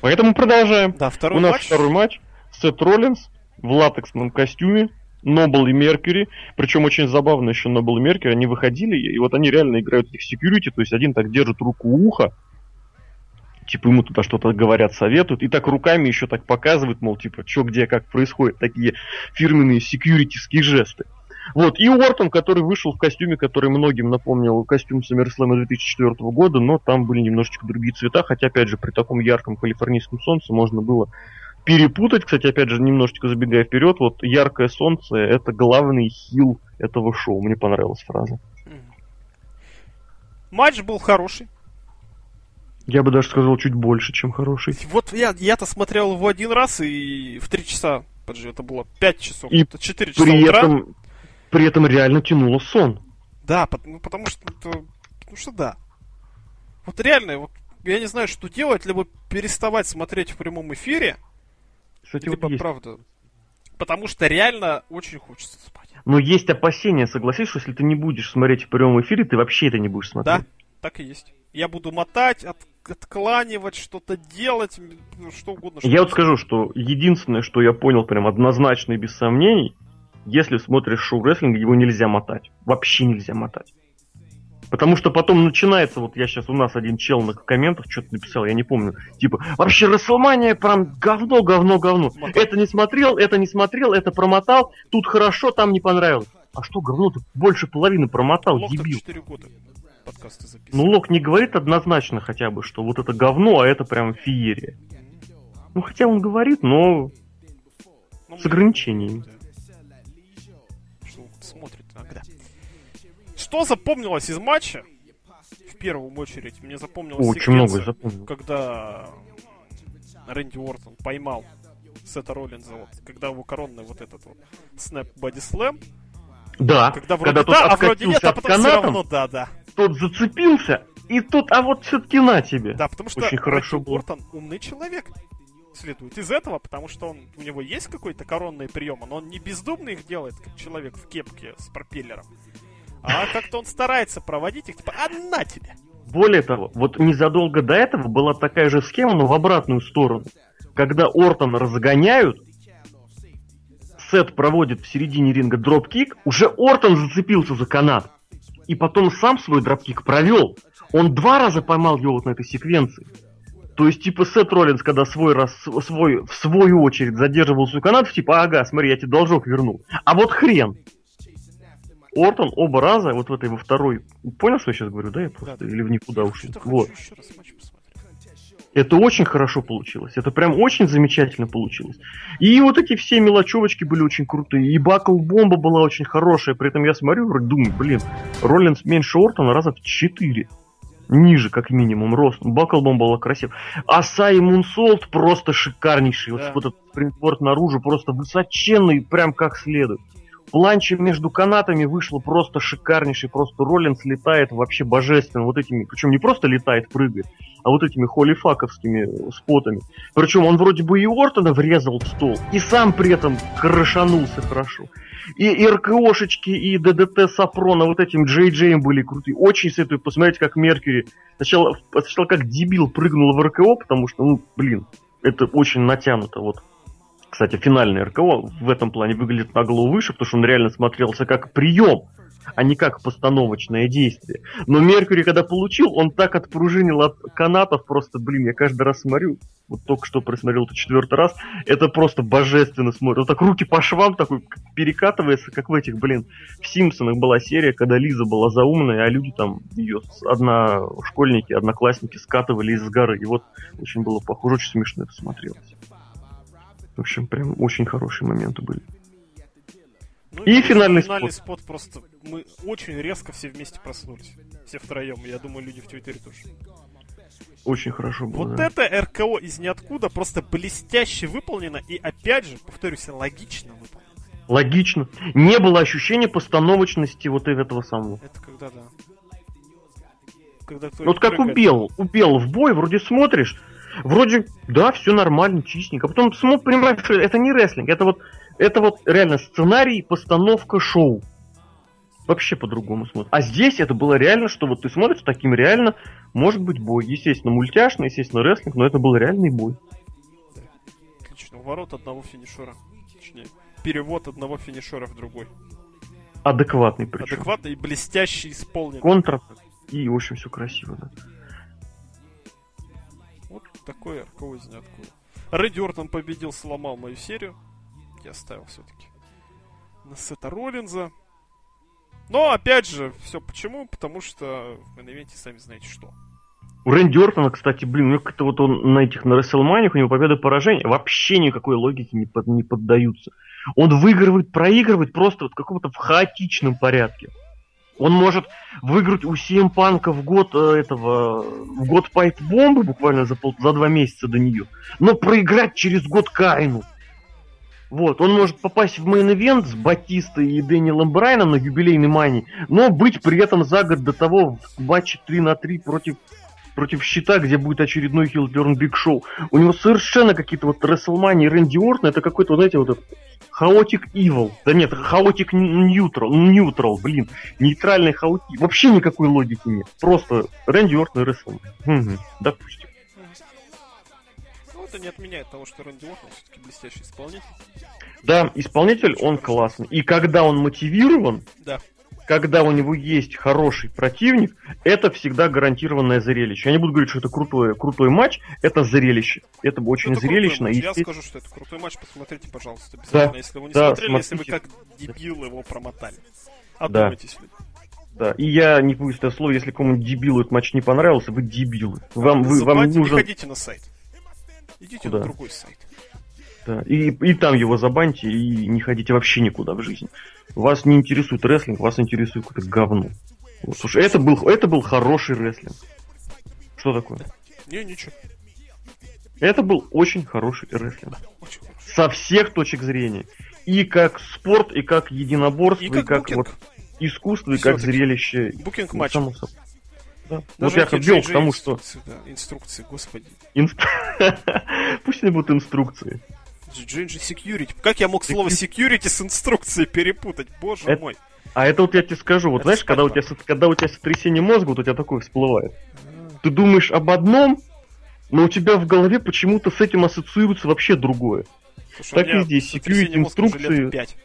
Поэтому продолжаем. Да, второй У нас матч. второй матч. Сет Роллинс в латексном костюме. Нобл и Меркьюри. Причем очень забавно еще Нобл и Меркьюри. Они выходили, и вот они реально играют их секьюрити. То есть один так держит руку уха, типа ему туда что-то говорят, советуют, и так руками еще так показывают, мол, типа, что где, как происходит, такие фирменные секьюритиские жесты. Вот, и Уортон, который вышел в костюме, который многим напомнил костюм SummerSlam 2004 года, но там были немножечко другие цвета, хотя, опять же, при таком ярком калифорнийском солнце можно было перепутать. Кстати, опять же, немножечко забегая вперед, вот яркое солнце это главный хил этого шоу. Мне понравилась фраза. Матч был хороший. Я бы даже сказал чуть больше, чем хороший. Вот я, я-то смотрел его один раз и в три часа, подожди, это было пять часов, и это четыре часа при утра. Этом, при этом реально тянуло сон. Да, ну, потому что, потому что да. Вот реально, вот, я не знаю, что делать, либо переставать смотреть в прямом эфире, Кстати, либо вот есть. правда. Потому что реально очень хочется спать. Но есть опасения, согласись, что если ты не будешь смотреть в прямом эфире, ты вообще это не будешь смотреть. Да, так и есть. Я буду мотать, от, откланивать, что-то делать, ну, что угодно. Что я вот скажу, что единственное, что я понял прям однозначно и без сомнений, если смотришь шоу рестлинга, его нельзя мотать. Вообще нельзя мотать. Потому что потом начинается, вот я сейчас у нас один чел на комментах что-то написал, я не помню, типа, вообще Расселмания прям говно, говно, говно. Это не смотрел, это не смотрел, это промотал, тут хорошо, там не понравилось. А что говно, ты больше половины промотал, Лох дебил. 4 года подкасты Ну, Лок не говорит однозначно хотя бы, что вот это говно, а это прям феерия. Ну, хотя он говорит, но ну, с ограничениями. Да. Что смотрит иногда. Что запомнилось из матча? В первую очередь, мне запомнилось Очень много запомнил. когда Рэнди Уортон поймал Сета Роллинза, вот, когда его коронный вот этот вот снэп боди слэм. Да, когда вроде когда да, а вроде нет, а потом канатом, все равно да, да тот зацепился, и тут, а вот все-таки на тебе. Да, потому что Очень хорошо. Уортон умный человек. Следует из этого, потому что он, у него есть какой-то коронный прием, но он не бездумно их делает, как человек в кепке с пропеллером. А как-то он старается проводить их, типа, а на тебе! Более того, вот незадолго до этого была такая же схема, но в обратную сторону. Когда Ортон разгоняют, Сет проводит в середине ринга дропкик, уже Ортон зацепился за канат и потом сам свой дропкик провел. Он два раза поймал его вот на этой секвенции. То есть, типа, Сет Роллинс, когда свой раз, свой, в свою очередь задерживал свой канат, типа, ага, смотри, я тебе должок вернул. А вот хрен. Ортон оба раза, вот в этой во второй, понял, что я сейчас говорю, да, я просто, да, или в никуда ушел? Вот. Еще раз матч это очень хорошо получилось. Это прям очень замечательно получилось. И вот эти все мелочевочки были очень крутые. И Бакл Бомба была очень хорошая. При этом я смотрю, вроде думаю, блин, Роллинс меньше Ортона раза в 4. Ниже, как минимум, рост. Бакл Бомба была красив. Аса и Мунсолт просто шикарнейший. Да. Вот, вот этот спринтворд наружу просто высоченный, прям как следует. Планча между канатами вышло просто шикарнейший, просто Роллинс летает вообще божественно, вот этими, причем не просто летает, прыгает, а вот этими холлифаковскими спотами. Причем он вроде бы и Ортона врезал в стол, и сам при этом крышанулся хорошо. И, и РКОшечки, и ДДТ Сапрона вот этим Джей Джеем были крутые. Очень советую посмотреть, как Меркьюри сначала, сначала как дебил прыгнул в РКО, потому что, ну, блин, это очень натянуто, вот. Кстати, финальный РКО в этом плане выглядит на голову выше, потому что он реально смотрелся как прием, а не как постановочное действие. Но Меркьюри, когда получил, он так отпружинил от канатов, просто, блин, я каждый раз смотрю, вот только что просмотрел это четвертый раз, это просто божественно смотрит. Вот так руки по швам такой перекатывается, как в этих, блин, в Симпсонах была серия, когда Лиза была заумная, а люди там ее, одна школьники, одноклассники скатывали из горы. И вот очень было похоже, очень смешно это смотрелось. В общем, прям очень хорошие моменты были. Ну, И финальный финальный спот. спот просто... Мы очень резко все вместе проснулись. Все втроем. Я думаю, люди в Твиттере тоже. Очень хорошо было. Вот да. это РКО из ниоткуда просто блестяще выполнено и опять же, повторюсь, логично выполнено. Логично. Не было ощущения постановочности вот этого самого. Это когда да. Когда Ну, Вот как убил, убил в бой, вроде смотришь, вроде, да, все нормально, чистенько. А потом смотришь, понимаешь, что это не рестлинг, это вот, это вот реально сценарий, постановка шоу. Вообще по-другому смотришь. А здесь это было реально, что вот ты смотришь, таким реально может быть бой. Естественно, мультяшный, естественно, рестлинг, но это был реальный бой. Отлично. Ворот одного финишера. Точнее, перевод одного финишера в другой. Адекватный причем. Адекватно и блестяще исполнен. Контр. И, в общем, все красиво, да. Такой РКО из ниоткуда. Рэдди Ортон победил, сломал мою серию. Я ставил все-таки на Сета Роллинза. Но, опять же, все почему? Потому что в мейн сами знаете что. У Рэнди Ортона, кстати, блин, у него как-то вот он на этих, на Расселманиях, у него победы и поражения вообще никакой логике не, под, не поддаются. Он выигрывает, проигрывает просто вот в каком-то в хаотичном порядке. Он может выиграть у CM Punk а в год э, этого, в год Pipe Bomb ы, буквально за, пол, за два месяца до нее, но проиграть через год Кайну. Вот, он может попасть в main event с Батистой и Дэниелом Брайаном на юбилейной Mania, но быть при этом за год до того в матче 3 на 3 против против щита, где будет очередной heel turn Big Show. У него совершенно какие-то вот Расселмани и Рэнди Ортон, это какой-то, вот, знаете, вот этот хаотик evil. Да нет, хаотик neutral, neutral, блин. Нейтральный хаотик. Вообще никакой логики нет. Просто Рэнди Ортон и Расселмани. Угу, допустим. Ну, это не отменяет того, что Рэнди Ортон все-таки блестящий исполнитель. Да, исполнитель, он классный. И когда он мотивирован, Да. Когда у него есть хороший противник, это всегда гарантированное зрелище. Я не буду говорить, что это крутой, крутой матч, это зрелище. Это очень Это зрелищно. и Я скажу, что это крутой матч. Посмотрите, пожалуйста, обязательно, если вы не да, смотрели, если вы смотрите. как дебил его промотали. Одумайтесь, люди. Да, и я не боюсь этого слова, если кому-нибудь дебилу этот матч не понравился, вы дебилы. Вам, вы, вам нужен... Не ходите на сайт. Идите Куда? на другой сайт. Да, и, и там его забаньте, и не ходите вообще никуда в жизни. Вас не интересует рестлинг, вас интересует какое-то говно. Вот, слушай, это был, это был хороший рестлинг. Что такое? Не, ничего. Это был очень хороший рестлинг. Очень. Со всех точек зрения. И как спорт, и как единоборство, И и как, как, букинг. вот искусство, и как зрелище. Букинг Ну, матча. само собой. Да. Вот я вел к тому, что инструкции, да, инструкции, господи. инст- пусть они будут инструкции. JJ Security. Как я мог слово security с инструкцией перепутать? Боже Это- мой. А это вот я тебе скажу, вот Это знаешь, когда у, тебя, когда у тебя сотрясение мозга, вот у тебя такое всплывает. Ты думаешь об одном, но у тебя в голове почему-то с этим ассоциируется вообще другое. Слушай, так и здесь, security инструкции. пять.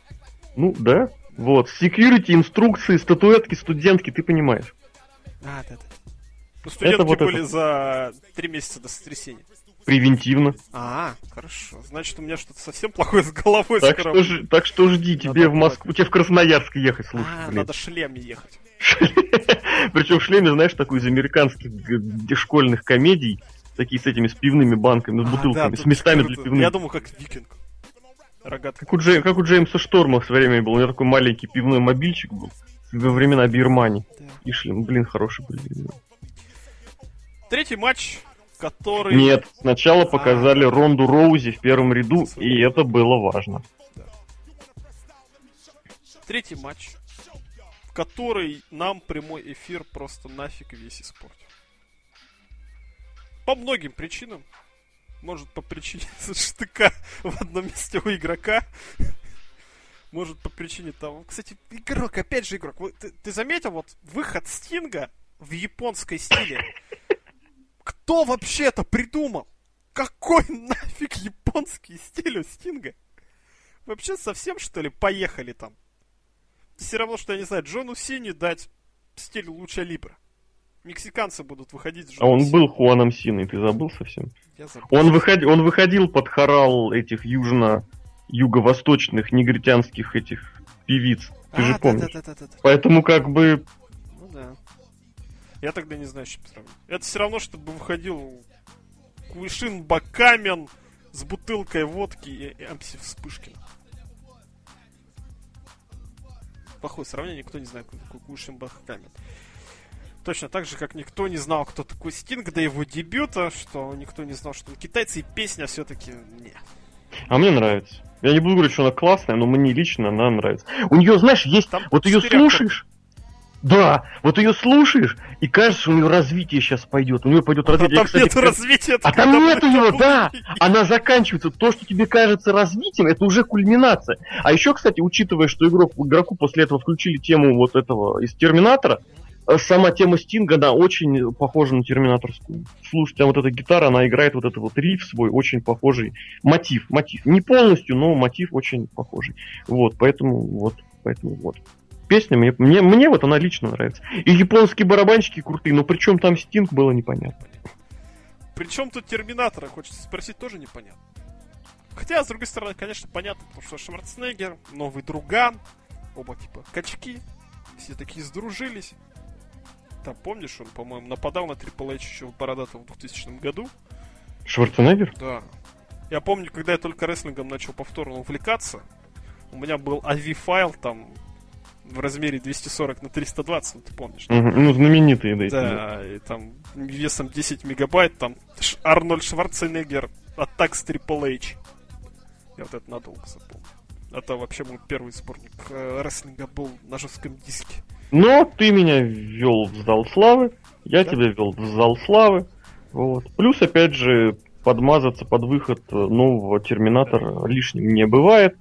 Ну, да. Вот. Security, инструкции, статуэтки, студентки, ты понимаешь. А, да, да. Ну, студентки вот были это. за три месяца до сотрясения. Превентивно. А, хорошо. Значит, у меня что-то совсем плохое с головой Так скоро. что, ж- так что жди, тебе в. Москву, тебе в Красноярск ехать, слушай, А, блин. надо шлем ехать. Причем в шлеме, знаешь, такой из американских г- школьных комедий, такие с этими с пивными банками, с А, бутылками, да, с местами для пивных. Я думал, как викинг. Рогатка. Как у, Джей- как у Джеймса Шторма в свое время был. У него такой маленький пивной мобильчик был. Во времена Бирмани. Да. И шлем, блин, хороший были. Третий матч, который... Нет, сначала А. показали Ронду Роузи в первом ряду, и это было важно. Третий матч, в который нам прямой эфир просто нафиг весь испортил. По многим причинам. Может, по причине штыка в одном месте у игрока. Может, по причине того... Кстати, игрок, опять же игрок. Ты, ты заметил вот выход Стинга в японской стиле? Кто вообще это придумал? Какой нафиг японский стиль у Стинга? Вообще совсем, что ли, поехали там? Все равно, что, я не знаю, Джону Сини дать стиль лучше Либра. Мексиканцы будут выходить с А он был Хуаном Синой, ты забыл совсем? Я забыл. Он, выходи, он выходил под хорал этих южно юго-восточных негритянских этих певиц. Ты а, же помнишь. Да, да, да, да, Поэтому как бы... Я тогда не знаю, с чем сравнить. Это все равно, чтобы выходил Куишин Бакамен с бутылкой водки и Амси Вспышкина. Плохое сравнение, никто не знает, кто такой Куишин Бакамен. Точно так же, как никто не знал, кто такой Стинг до его дебюта, что никто не знал, что он китайцы, и песня все-таки не. А мне нравится. Я не буду говорить, что она классная, но мне лично она нравится. У нее, знаешь, есть... Там вот ее слушаешь... Да, вот ее слушаешь, и кажется, у нее развитие сейчас пойдет. У нее пойдет развитие. А там кстати, нет развития. А там нет ее, да. Она заканчивается. То, что тебе кажется развитием, это уже кульминация. А еще, кстати, учитывая, что игрок, игроку после этого включили тему вот этого из Терминатора, Э, сама тема Стинга, она очень похожа на терминаторскую. Слушайте, а вот эта гитара, она играет вот этот вот риф свой, очень похожий. Мотив, мотив. Не полностью, но мотив очень похожий. Вот, поэтому вот, поэтому вот. Песня мне, мне, мне вот она лично нравится. И японские барабанщики крутые, но причем там Стинг было непонятно. Причем тут Терминатора, хочется спросить, тоже непонятно. Хотя, с другой стороны, конечно, понятно, потому что Шварценеггер, новый друган, оба типа качки, все такие сдружились. Там, помнишь, он, по-моему, нападал на Triple H еще в Бородатом в 2000 году. Шварценеггер? Да. Я помню, когда я только рестлингом начал повторно увлекаться, у меня был AV-файл там в размере 240 на 320, ну, ты помнишь? Да? Угу, ну, знаменитые, да. Да, и там весом 10 мегабайт, там Арнольд Шварценеггер, Атак с Triple H. Я вот это надолго запомнил. Это вообще мой первый сборник э, рестлинга был на жестком диске. Но ты меня ввел в зал славы, я да? тебя ввел в зал славы. Вот. Плюс, опять же, подмазаться под выход нового терминатора лишним не бывает.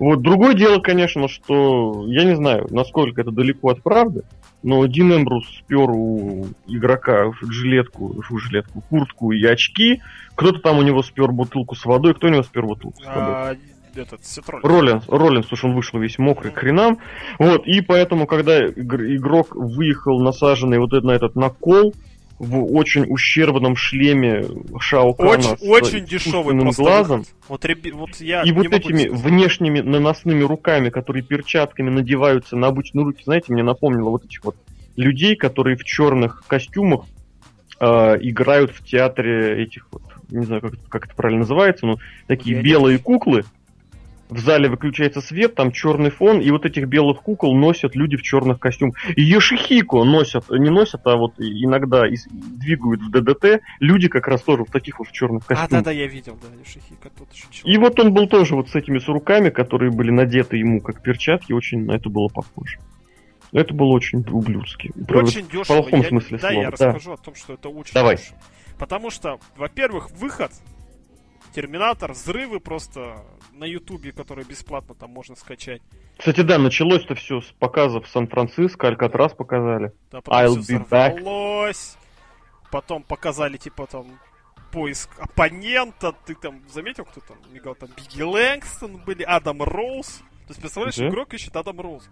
Вот другое дело, конечно, что я не знаю, насколько это далеко от правды, но Дин Эмбрус спер у игрока жилетку, жилетку, куртку и очки. Кто-то там у него спер бутылку с водой. Кто у него спер бутылку с водой? А, этот Ситроль. Роллинс, Роллинс, потому что он вышел весь мокрый к хренам. Вот, и поэтому, когда игрок выехал насаженный вот на этот накол, в очень ущербном шлеме Шао Кана очень, с очень дешевый глазом. Вот, реби... вот я и вот этими внешними наносными руками, которые перчатками надеваются на обычные руки, знаете, мне напомнило вот этих вот людей, которые в черных костюмах э, играют в театре этих вот, не знаю, как, как это правильно называется, но такие я белые куклы в зале выключается свет, там черный фон, и вот этих белых кукол носят люди в черных костюмах. И Йошихико носят, не носят, а вот иногда двигают в ДДТ люди как раз тоже в таких вот в черных костюмах. А, да-да, я видел, да, Йошихико тут еще И вот он был тоже вот с этими с руками, которые были надеты ему как перчатки, очень на это было похоже. Это было очень ублюдски. Очень дешево. В плохом я, смысле да, слова. я да. расскажу о том, что это очень Давай. дешево. Потому что, во-первых, выход Терминатор, взрывы просто на Ютубе, которые бесплатно там можно скачать. Кстати, да, началось-то все с показов Сан-Франциско, Алькатрас показали. Да, I'll be back. Потом показали, типа, там, поиск оппонента. Ты там заметил, кто там мигал? Там Бигги Лэнгстон были, Адам Роуз. То есть, представляешь, Где? игрок ищет Адам Роуз.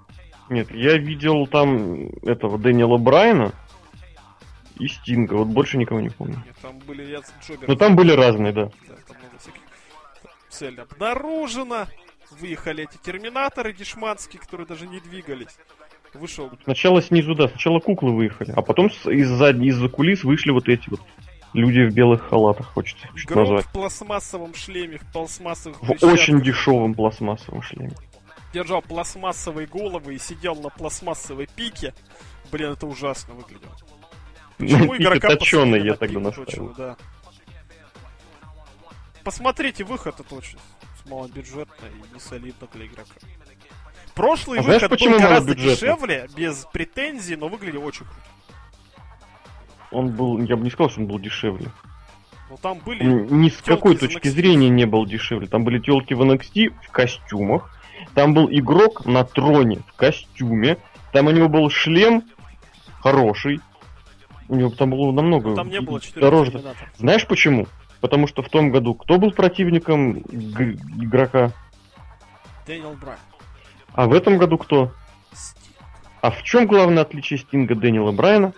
Нет, я видел там этого Дэниела Брайана и Стинга. Вот больше никого не помню. Нет, там были я Ну там были разные, да. Да, цель обнаружена. Выехали эти терминаторы дешманские, которые даже не двигались. Вышел. Сначала снизу, да, сначала куклы выехали, а потом из-за из кулис вышли вот эти вот люди в белых халатах, хочется чуть назвать. в пластмассовом шлеме, в пластмассовых В очень дешевом пластмассовом шлеме. Держал пластмассовые головы и сидел на пластмассовой пике. Блин, это ужасно выглядело. Почему игрока точеный я тогда наставил. Да посмотрите выход, это очень малобюджетно и не солидно для игрока. Прошлый А знаешь, выход почему был гораздо дешевле, без претензий, но выглядел очень круто. Он был, я бы не сказал, что он был дешевле. Но там были... Н- Ни с какой точки зрения не был дешевле. Там были телки в NXT в костюмах. Там был игрок на троне в костюме. Там у него был шлем хороший. У него там было намного Там не было дороже. Знаешь почему? Потому что в том году кто был противником игрока? Дэниел Брайан. А в этом году кто? Стинг. А в чем главное отличие Стинга Дэниела Брайана?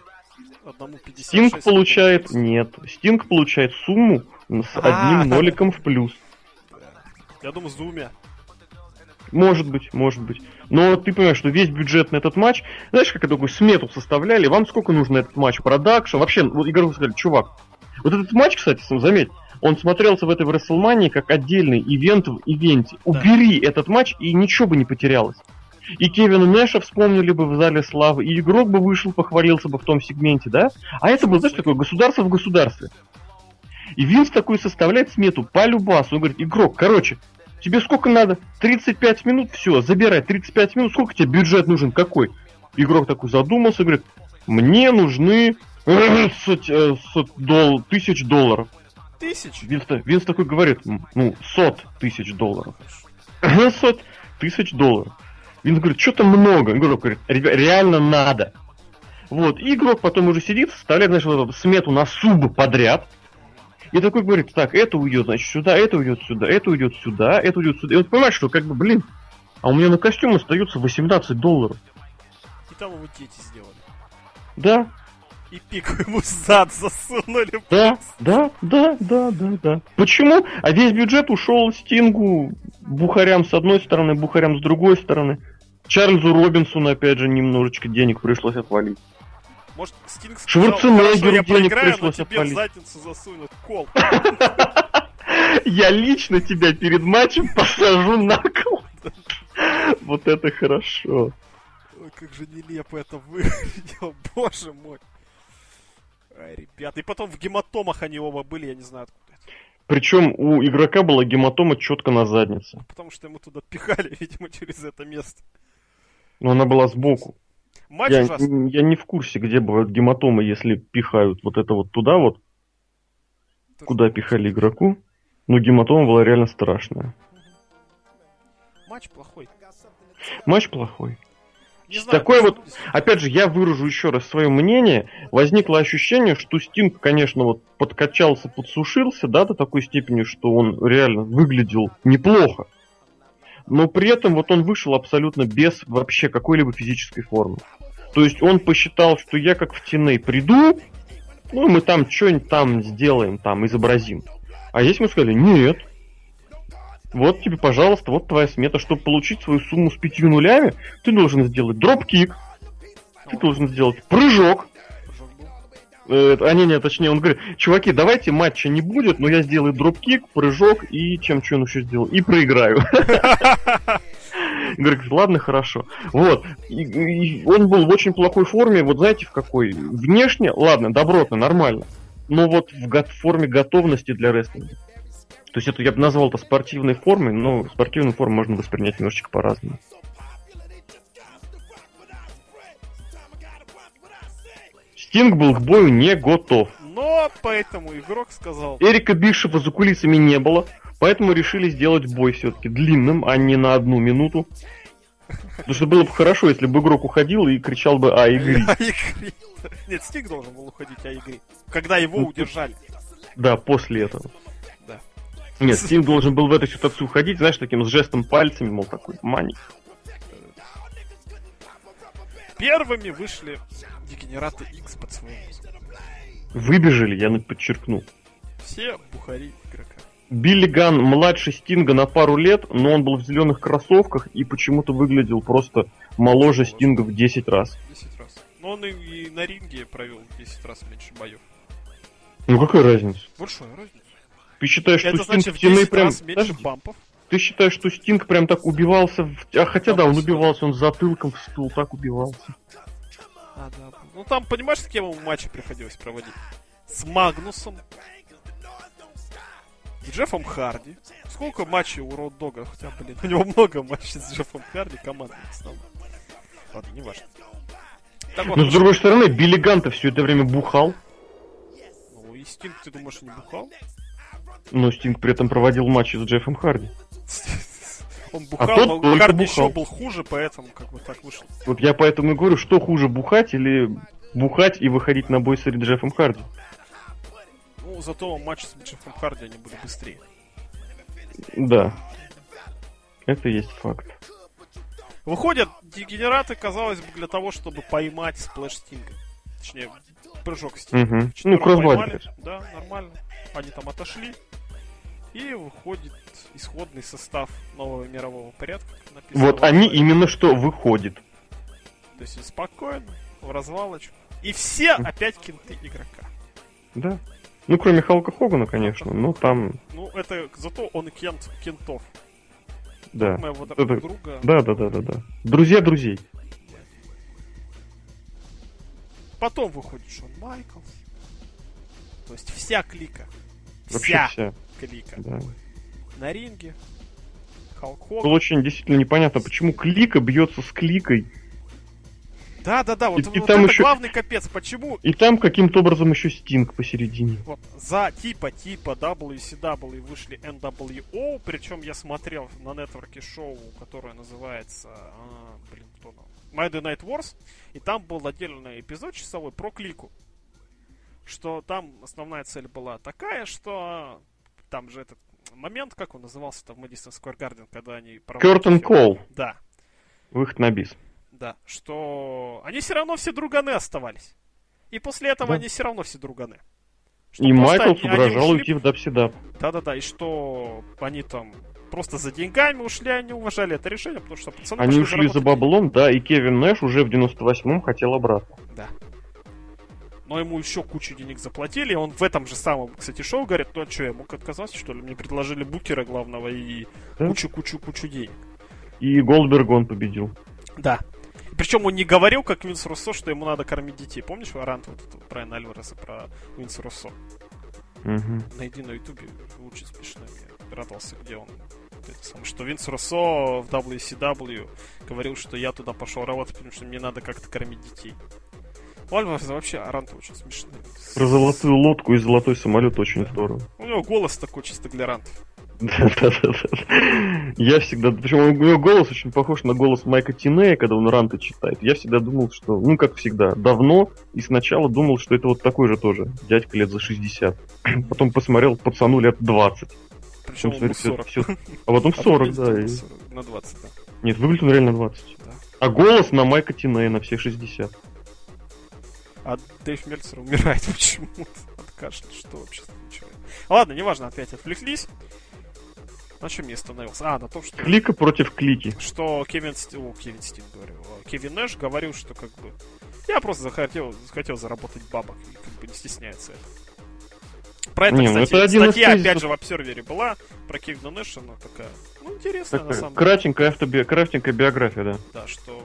Одному 56. Стинг получает... Нет. Стинг получает сумму с А. одним ноликом в плюс. Я думаю, с двумя. Может быть, может быть. Но ты понимаешь, что весь бюджет на этот матч, знаешь, как такую смету составляли, вам сколько нужно этот матч, продакшн, вообще, вот игроку сказали, чувак, вот этот матч, кстати, сам заметь, он смотрелся в этой WrestleMania как отдельный ивент в ивенте. Убери этот матч, и ничего бы не потерялось. И Кевина Нэша вспомнили бы в зале славы, и игрок бы вышел, похвалился бы в том сегменте, да? А это было, знаешь, такое государство в государстве. И Винс такой составляет смету по любасу. Он говорит, игрок, короче, тебе сколько надо? 35 минут? Все, забирай. 35 минут. Сколько тебе бюджет нужен? Какой? Игрок такой задумался, говорит, мне нужны дол- тысяч долларов. Тысяч. Винс, Винс такой говорит, ну, сот тысяч долларов. Сот тысяч долларов. Винс говорит, что-то много. Игрок говорит, «Ребя- реально надо. Вот, и игрок потом уже сидит, составляет, знаешь, вот смету на субы подряд. И такой говорит, так, это уйдет, значит, сюда, это уйдет сюда, это уйдет сюда, это уйдет сюда. И вот понимаешь, что как бы, блин, а у меня на костюм остается 18 долларов. И там его дети сделали. Да, И пику ему в зад засунули. да, да, да, да, да, да. Почему? А весь бюджет ушел Стингу, Бухарям с одной стороны, Бухарям с другой стороны. Чарльзу Робинсону, опять же, немножечко денег пришлось отвалить. Может, Стинг сказал, Шварценеггеру «Хорошо, я денег проиграю, но пришлось тебе в отвалить». задницу засунут кол. Я лично тебя перед матчем посажу на кол. Вот это хорошо. Ой, как же нелепо это выглядело, боже мой. Ай, ребята, и потом в гематомах они оба были, я не знаю откуда это. Причем у игрока была гематома четко на заднице. Потому что ему туда пихали, видимо, через это место. Но она была сбоку. Матч Я, ужасный. я не в курсе, где бывают гематомы, если пихают вот это вот туда вот, куда пихали игроку. Но гематома была реально страшная. Матч плохой. Матч плохой. Не знаю, Такой вот-. Опять же, я выражу еще раз свое мнение. Возникло ощущение, что Стинг, конечно, вот подкачался, подсушился, да, до такой степени, что он реально выглядел неплохо. Но при этом вот он вышел абсолютно без вообще какой-либо физической формы. То есть он посчитал, что я как в TNA приду, ну и мы там что-нибудь там сделаем, там изобразим. А здесь мы сказали, нет. Вот тебе, пожалуйста, вот твоя смета. Чтобы получить свою сумму с пятью нулями, ты должен сделать дропкик, ты должен сделать прыжок. Э, а не, не, точнее, он говорит, чуваки, давайте матча не будет, но я сделаю дропкик, прыжок и чем что он еще сделал, и проиграю. Говорит, ладно, хорошо. Вот. И- и он был в очень плохой форме, вот знаете, в какой? Внешне, ладно, добротно, нормально. Но вот в форме готовности для рестлинга. То есть это я бы назвал это спортивной формой, но спортивную форму можно воспринять немножечко по-разному. Стинг был к бою не готов. Но поэтому игрок сказал, Эрика Бишева за кулисами не было, поэтому решили сделать бой все-таки длинным, а не на одну минуту. Потому что было бы хорошо, если бы игрок уходил и кричал бы «А, игры». а. Нет, Стинг должен был уходить, а игры. Когда его Ну, удержали. Да, после этого. Нет, Стинг должен был в эту ситуацию уходить, знаешь, таким с жестом пальцами, мол, такой, мани. Первыми вышли дегенераты X под свою музыку. Выбежали, я подчеркну. Все бухари игрока. Билли Ган младше Стинга на пару лет, но он был в зеленых кроссовках и почему-то выглядел просто моложе Стинга в 10 раз. 10 раз. Но он и, и на ринге провел 10 раз меньше боев. Ну какая разница? Большая разница. Ты считаешь, что Это Стинг значит в в TNA 10 прям... раз меньше бампов. Ты считаешь, что Стинг прям так убивался? В... А хотя да, он убивался, он затылком в стул так убивался. А, да. Ну там, понимаешь, с кем ему матчи приходилось проводить? С Магнусом. С Джеффом Харди. Сколько матчей у Роуд Дога? Хотя, блин, у него много матчей с Джеффом Харди, команда в основном. Ладно, не важно. Так вот, Но с другой стороны, Билли Ганта все это время бухал. Ну и Стинг, ты думаешь, не бухал? Но Стинг при этом проводил матчи с Джеффом Харди. Он а бухал, а тот но Харди бухал. еще был хуже, поэтому как бы так вышло. Вот я поэтому и говорю, что хуже, бухать или бухать и выходить на бой с Джеффом Харди? Ну, зато матч с Джеффом Харди они были быстрее. Да. Это есть факт. Выходят дегенераты, казалось бы, для того, чтобы поймать splash Стинга. Точнее, прыжок Стинга. Угу. Ну, crossbody. Да, нормально. Они там отошли. И выходит исходный состав нового мирового порядка. Вот они именно что выходит. То есть спокойно, в развалочку. И все опять кенты игрока. Да. Ну, кроме Халка Хогана, конечно, но там... Ну, это зато он и кент, кентов. Да. Моего это... друга. Да, да, да, да, да. Друзья друзей. Потом выходит Шон Майклс. То есть вся клика. Вообще вся, вся. клика. Да. На ринге. Халк Хоган. Было очень действительно непонятно, почему клика бьется с кликой. Да, да, да, вот, и, вот и там это еще... главный капец, почему... И там каким-то образом еще Стинг посередине. Вот, за типа-типа WCW вышли NWO, причем я смотрел на нетворке шоу, которое называется... А, блин, кто там? Monday Night Wars, и там был отдельный эпизод часовой про клику. Что там основная цель была такая, что там же этот момент, как он назывался-то в Madison Square Garden, когда они... Curtain Call. Да. Выход на бис да, что они все равно все друганы оставались. И после этого да. они все равно все друганы. Что и Майклс угрожал уйти в Дапсидап. Да-да-да, и что они там просто за деньгами ушли, они уважали это решение, потому что пацаны Они ушли за баблом, да, и Кевин Нэш уже в 98-м хотел обратно. Да. Но ему еще кучу денег заплатили, он в этом же самом, кстати, шоу говорит, ну а что, я мог отказаться, что ли? Мне предложили букера главного и кучу-кучу-кучу да? денег. И Голдберг он победил. Да. Причем он не говорил, как Винс Руссо, что ему надо кормить детей. Помнишь вариант вот этого Брайана Альвареса про Винс Руссо? Угу. Найди на ютубе, очень смешно. Я радовался, где он это самое, что Винс Руссо в WCW говорил, что я туда пошел работать, потому что мне надо как-то кормить детей. Альварес вообще Аранта очень смешный. Про золотую лодку и золотой самолет очень здорово. У него голос такой чисто для рантов. Я всегда... Причем у него голос очень похож на голос Майка Тинея, когда он ранты читает. Я всегда думал, что... Ну, как всегда, давно и сначала думал, что это вот такой же тоже дядька лет за 60. Потом посмотрел пацану лет 20. Причем он 40. Все, все... А потом 40, да. И... На 20, да. Нет, выглядит он реально 20. Да. А голос на Майка Тинея на все 60. А Дэйв Мельцер умирает почему-то от кашля. Что вообще случилось? Ладно, неважно, опять отвлеклись. На чем я остановился? А, на том, что... Клика против клики. Что Кевин... О, Кевин Стин, говорю. Кевин Нэш говорил, что как бы... Я просто захотел, захотел заработать бабок и как бы не стесняется это. Про это, не, ну кстати, это один статья, из... опять же, в обсервере была, про Кевина Нэша, она такая, ну, интересная, такая, на самом кратенькая деле. Автоби... Кратенькая биография, да. Да, что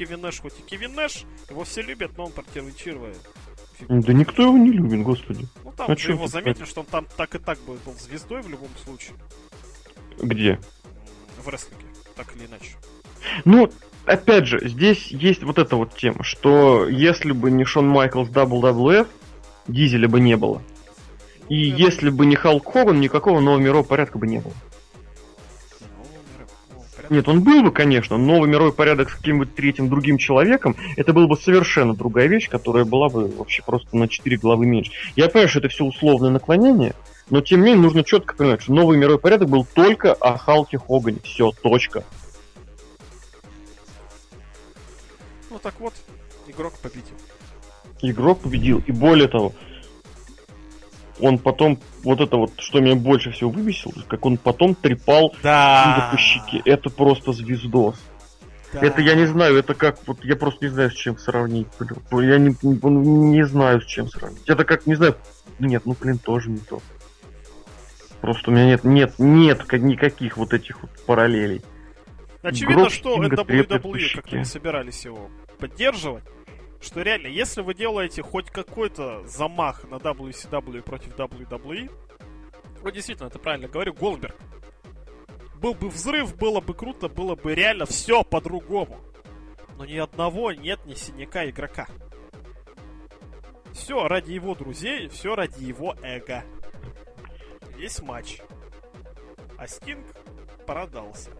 Кевин Нэш, хоть и Кевин Нэш, его все любят, но он противоречивый. Да никто его не любит, господи. Ну, там а же его заметили, что он там так и так был звездой в любом случае. Где? В рестлинге, так или иначе. Ну, опять же, здесь есть вот эта вот тема, что если бы не Шон Майклс WWF, Дизеля бы не было. И ну, если бы не Халк Хоган, никакого нового мирового порядка бы не было. Нет, он был бы, конечно, новый мировой порядок с каким-нибудь третьим другим человеком, это была бы совершенно другая вещь, которая была бы вообще просто на 4 главы меньше. Я понимаю, что это все условное наклонение, но тем не менее нужно четко понимать, что новый мировой порядок был только о Халке Хогане. Все, точка. Ну так вот, игрок победил. Игрок победил. И более того, он потом, вот это вот, что меня больше всего выбесило, как он потом трепал да. по щеке. Это просто звездос. Да. Это я не знаю, это как, вот я просто не знаю, с чем сравнить. Я не, не знаю, с чем сравнить. Это как, не знаю, нет, ну блин, тоже не то. Просто у меня нет, нет, нет никаких вот этих вот параллелей. Очевидно, Гроб что WWE как-то не собирались его поддерживать. Что реально, если вы делаете хоть какой-то замах на WCW против WWE, вот действительно, это правильно говорю, Голдберг. Был бы взрыв, было бы круто, было бы реально все по-другому. Но ни одного нет ни синяка игрока. Все ради его друзей, все ради его эго. Весь матч. А Стинг продался.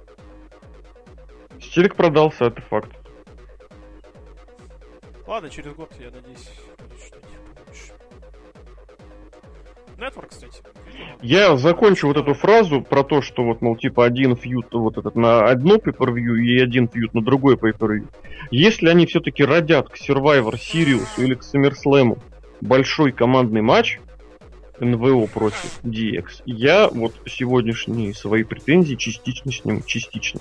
Стинг продался, это факт. Ладно, через год, я надеюсь, что-нибудь получше. Network, кстати. Я закончу вот эту фразу про то, что вот, мол, типа один фьют вот этот на одно pay и один фьют на другой pay Если они все-таки родят к Survivor Sirius или к SummerSlam большой командный матч, НВО против DX, я вот сегодняшние свои претензии частично сниму, частично.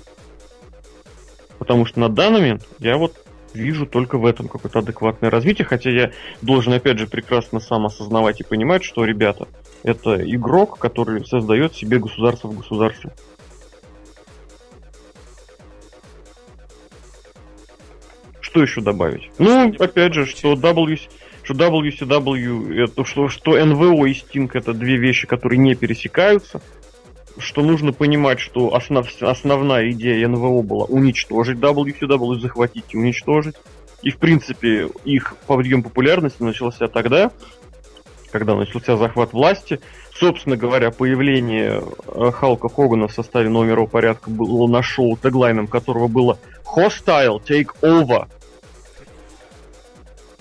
Потому что на данный момент я вот вижу только в этом какое-то адекватное развитие, хотя я должен опять же прекрасно сам осознавать и понимать, что, ребята, это игрок, который создает себе государство в государстве. Что еще добавить? Ну, опять же, что W, что WCW, это, что, что НВО и Sting это две вещи, которые не пересекаются. Что нужно понимать, что основ, основная идея НВО была уничтожить WCW, захватить и уничтожить. И, в принципе, их подъем популярности начался тогда, когда начался захват власти. Собственно говоря, появление э, Халка Хогана в составе номера порядка было на шоу, теглайном которого было Hostile Take Over.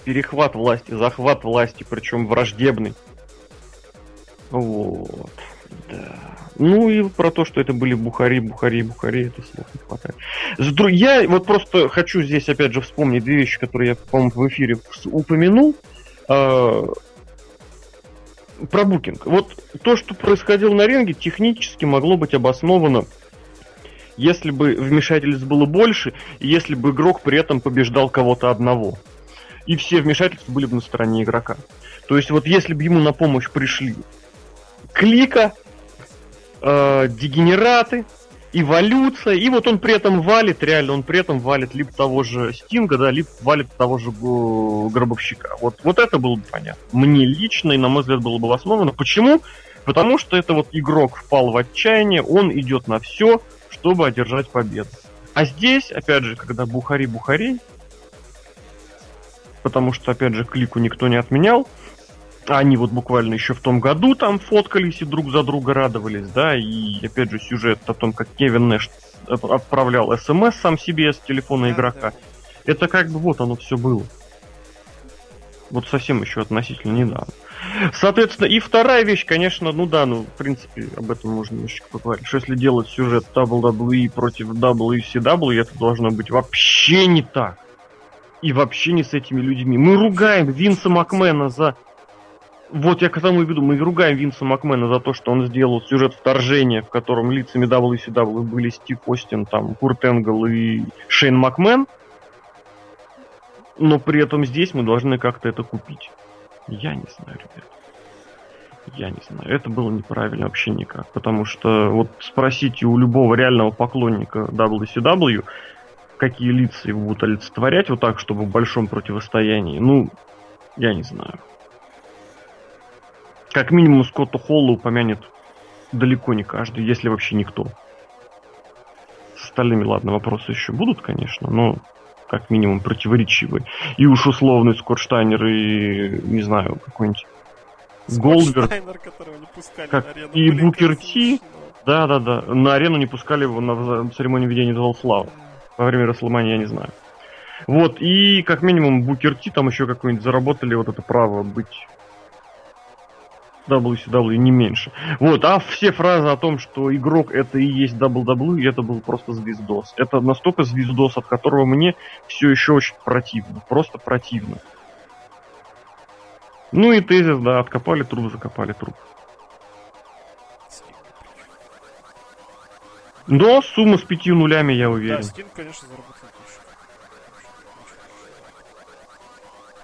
Перехват власти, захват власти, причем враждебный. Вот. Да. Ну и про то, что это были Бухари, Бухари, Бухари, это слов не хватает. Я вот просто хочу здесь опять же вспомнить две вещи, которые я, по-моему, в эфире упомянул. А, про букинг. Вот то, что происходило на ринге, технически могло быть обосновано, если бы вмешательств было больше, если бы игрок при этом побеждал кого-то одного. И все вмешательства были бы на стороне игрока. То есть вот если бы ему на помощь пришли Клика, э, Дегенераты, эволюция, и вот он при этом валит, реально, он при этом валит либо того же Стинга, да, либо валит того же э, Гробовщика. Вот, вот это было бы понятно. Мне лично, и на мой взгляд, было бы основано. Почему? Потому что это вот игрок впал в отчаяние, он идет на все, чтобы одержать победу. А здесь, опять же, когда Бухари-Бухари, потому что, опять же, клику никто не отменял, они вот буквально еще в том году там фоткались и друг за друга радовались, да, и опять же сюжет о том, как Кевин Нэш отправлял смс сам себе с телефона да, игрока. Да. Это как бы вот оно все было. Вот совсем еще относительно недавно. Соответственно, и вторая вещь, конечно, ну да, ну, в принципе, об этом можно немножечко поговорить. Что если делать сюжет WWE против WCW, это должно быть вообще не так. И вообще не с этими людьми. Мы ругаем Винса Макмена за вот я к тому и веду. Мы ругаем Винса Макмена за то, что он сделал сюжет вторжения, в котором лицами WCW были Стив Остин, там, Курт Энгл и Шейн Макмен. Но при этом здесь мы должны как-то это купить. Я не знаю, ребят. Я не знаю. Это было неправильно вообще никак. Потому что вот спросите у любого реального поклонника WCW, какие лица его будут олицетворять вот так, чтобы в большом противостоянии, ну, я не знаю. Как минимум Скотту Холлу упомянет далеко не каждый, если вообще никто. С остальными, ладно, вопросы еще будут, конечно, но как минимум противоречивые. И уж условный Скоттштайнер и, не знаю, какой-нибудь Голдберг. Как и Букер Ти. Да, да, да. На арену не пускали его на церемонии введения зал славы. Во время Расселмани я не знаю. Вот, и как минимум Букер Ти там еще какой-нибудь заработали вот это право быть WCW не меньше. Вот, а все фразы о том, что игрок это и есть WWE, это был просто звездос. Это настолько звездос, от которого мне все еще очень противно. Просто противно. Ну и тезис, да, откопали труп, закопали труп. Но сумма с пятью нулями, я уверен. Да, Стин, конечно, заработал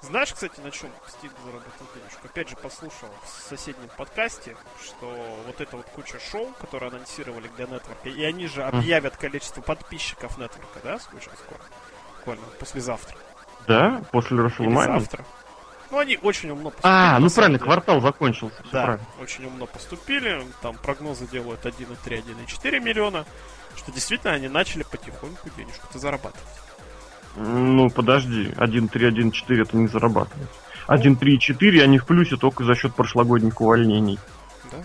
Знаешь, кстати, на чем Стинг заработал денежку? Опять же, послушал в соседнем подкасте, что вот это вот куча шоу, которые анонсировали для нетворка, и они же объявят количество подписчиков нетворка, да, очень скоро? Буквально послезавтра. Да, после Расселмани. Завтра. Ну, они очень умно поступили. А, ну правильно, деле. квартал закончился. Да, правильно. очень умно поступили. Там прогнозы делают 1,3, 1,4 миллиона. Что действительно они начали потихоньку денежку-то зарабатывать. Ну, подожди, 1.3, 1.4 это не зарабатывать. 1.3 и 4 они в плюсе только за счет прошлогодних увольнений. Да?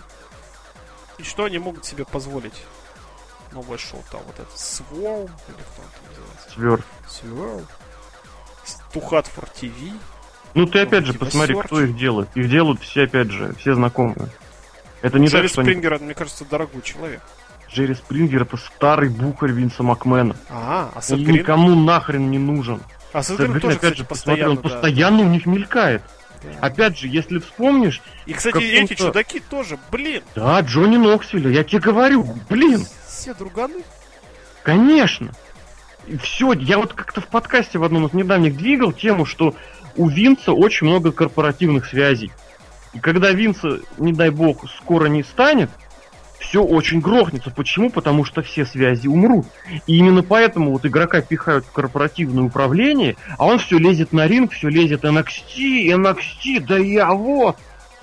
И что они могут себе позволить? Новое шоу там, вот это Swarm, или кто там называется? Свер. Swarm. Тухат for TV. Ну ты Ну, опять же посмотри, Search. кто их делает. Их делают все, опять же, все знакомые. Это не Джерри так, что они- Спрингер, мне кажется, дорогой человек. Джерри Спрингер это старый бухарь Винса Макмена. А, а Он Сет Грин? никому нахрен не нужен. А Сет Сет Грин тоже, опять кстати, же, посмотри, он постоянно, да. постоянно у них мелькает. Да. Опять же, если вспомнишь, И, кстати, эти чудаки тоже, блин, да, Джонни Ноксвилля, я тебе говорю, блин, все друганы. Конечно. Все, я вот как-то в подкасте в одном из недавних двигал тему, что у Винца очень много корпоративных связей. И когда Винца, не дай бог, скоро не станет, все очень грохнется. Почему? Потому что все связи умрут. И именно поэтому вот игрока пихают в корпоративное управление, а он все лезет на ринг, все лезет NXT, NXT, да я вот.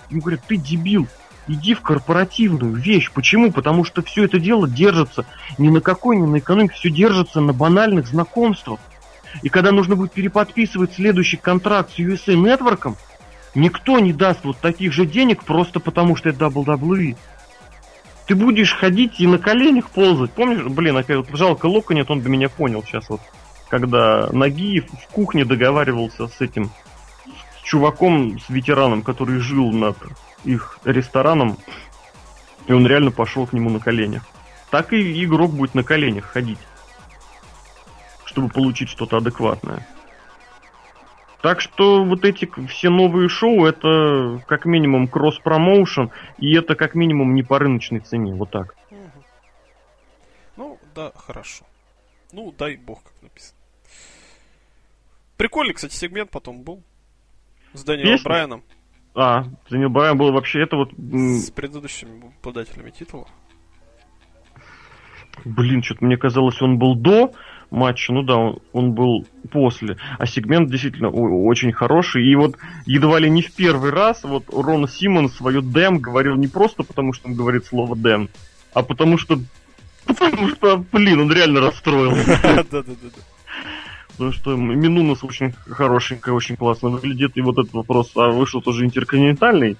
Ему говорят, ты дебил, иди в корпоративную вещь. Почему? Потому что все это дело держится ни на какой, ни на экономике, все держится на банальных знакомствах. И когда нужно будет переподписывать следующий контракт с USA Network, никто не даст вот таких же денег просто потому, что это WWE. Ты будешь ходить и на коленях ползать. Помнишь, блин, опять вот жалко Лока нет, он бы меня понял сейчас вот. Когда Нагиев в кухне договаривался с этим с чуваком, с ветераном, который жил над их рестораном, и он реально пошел к нему на коленях. Так и игрок будет на коленях ходить, чтобы получить что-то адекватное. Так что вот эти все новые шоу это как минимум кросс-промоушен, и это как минимум не по рыночной цене, вот так. Ну, да, хорошо. Ну, дай бог, как написано. Прикольный, кстати, сегмент потом был. С Дэниелом Песня? Брайаном. А, Данил Брайан был вообще это вот... С предыдущими обладателями титула. Блин, что-то мне казалось, он был до матча, ну да, он, он был после. А сегмент действительно очень хороший. И вот едва ли не в первый раз вот Рон Симон свое дэм говорил не просто потому, что он говорит слово дэм, а потому что... Потому что, блин, он реально расстроил. Потому что Минунас очень хорошенько, очень классно выглядит. И вот этот вопрос, а вышел тоже интерконтинентальный.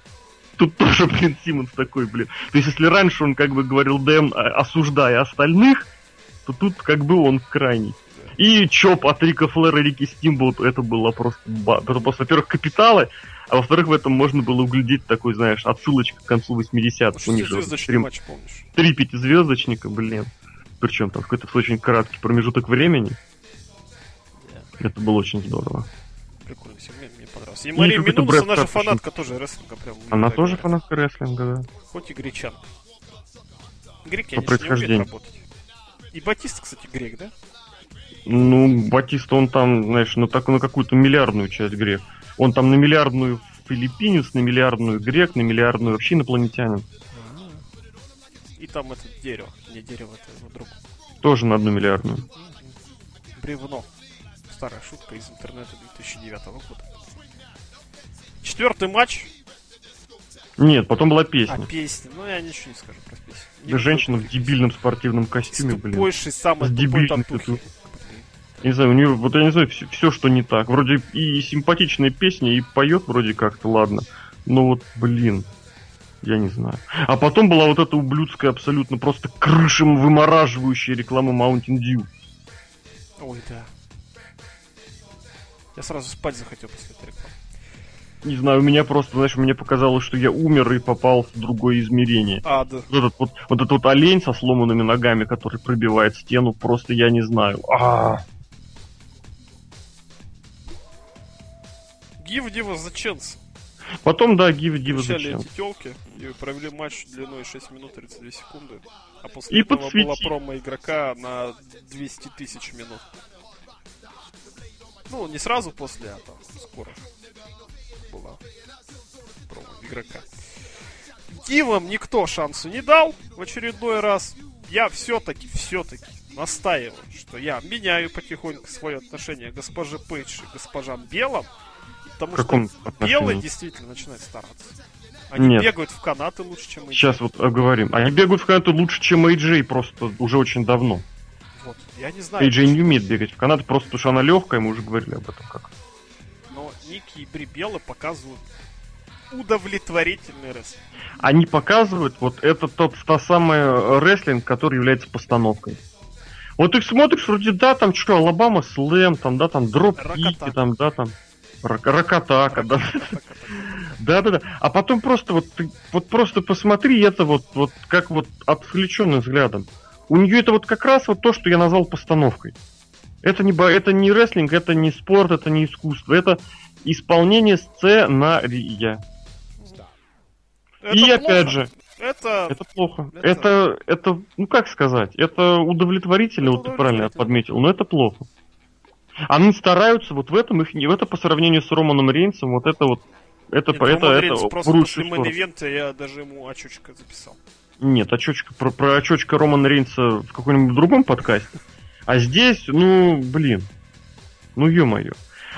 Тут тоже, блин, Симмонс такой, блин. То есть, если раньше он как бы говорил Дэм, а, осуждая остальных, то тут как бы он крайний. И чоп от Рика Флэра и Рики Стимбоут, это было просто... ба- Это просто, во-первых, капиталы, а во-вторых, в этом можно было углядеть такой, знаешь, отсылочка к концу 80-х. У них же матч, помнишь? три пятизвездочника, блин. Причем там какой-то очень краткий промежуток времени. Это было очень здорово. Прикольный сегмент, мне понравился. И Мария какой-то Минунас, Брэд она же фанатка тоже рестлинга. Прям, Она тоже говорят. фанатка рестлинга, да. Хоть и гречан. Греки, По они же не умеют происхождению. работать. И Батист, кстати, грек, да? Ну, Батиста, он там, знаешь, на, так, на какую-то миллиардную часть грек. Он там на миллиардную филиппинец, на миллиардную грек, на миллиардную вообще инопланетянин. И там это дерево. Не дерево, это его друг. Тоже на одну миллиардную. Бревно. Старая шутка из интернета 2009 года. Четвертый матч. Нет, потом была А, песня. песня. Ну, я ничего не скажу про песню. Да женщина в дебильном спортивном костюме, блин. тупойшей, самой С тупой дебильной татухи. тату- Я не знаю, у нее, вот я не знаю, все, что не так. Вроде и симпатичная песня, и поет вроде как-то, ладно. Но вот, блин, я не знаю. А потом была вот эта ублюдская, абсолютно просто крышем вымораживающая реклама Mountain Dew. Ой, да. Я сразу спать захотел после этой рекламы. Не знаю, у меня просто, знаешь, мне показалось, что я умер и попал в другое измерение. А, да. Вот этот вот, вот этот вот олень со сломанными ногами, который пробивает стену, просто я не знаю. А, Give Diva the chance. Потом, да, give, give Встречали зачем. эти телки и провели матч длиной 6 минут 32 секунды. А после И этого была промо игрока на 200 тысяч минут. Ну, не сразу после, а там скоро была промо игрока. Дивам никто шансу не дал в очередной раз. Я все-таки, все-таки настаиваю, что я меняю потихоньку свое отношение к госпоже Пейдж и госпожам Белым. Потому каком что отношении? белые действительно начинают стараться. Они Нет. бегают в канаты лучше, чем AJ. Сейчас вот оговорим. Они бегают в канаты лучше, чем AJ просто уже очень давно. Вот. Я не знаю, AJ не умеет бегать в канаты, просто потому что она легкая, мы уже говорили об этом как. но Ники и Бри Белла показывают удовлетворительный рестлинг. Они показывают, вот это тот, та самая рестлинг, который является постановкой. Вот их смотришь, вроде, да, там что, Алабама Слэм, там, да, там, дроп там, да, там, Ракатака, да. Да, да, да. А потом просто вот вот просто посмотри это вот, вот как вот отвлеченным взглядом. У нее это вот как раз вот то, что я назвал постановкой. Это не, это не рестлинг, это не спорт, это не искусство, это исполнение сценария. Это И плохо. опять же, Это... это плохо. Это- Это, это, ну как сказать, это удовлетворительно, Это вот ты правильно подметил, но это плохо. Они стараются вот в этом их, не- это по сравнению с Романом Рейнсом, вот это вот, это, Нет, это, Роман это, в просто после main event а я даже ему очучка записал. Нет, очочка, про, про очочка Романа Рейнса в каком-нибудь другом подкасте. А здесь, ну, блин. Ну, ё-моё.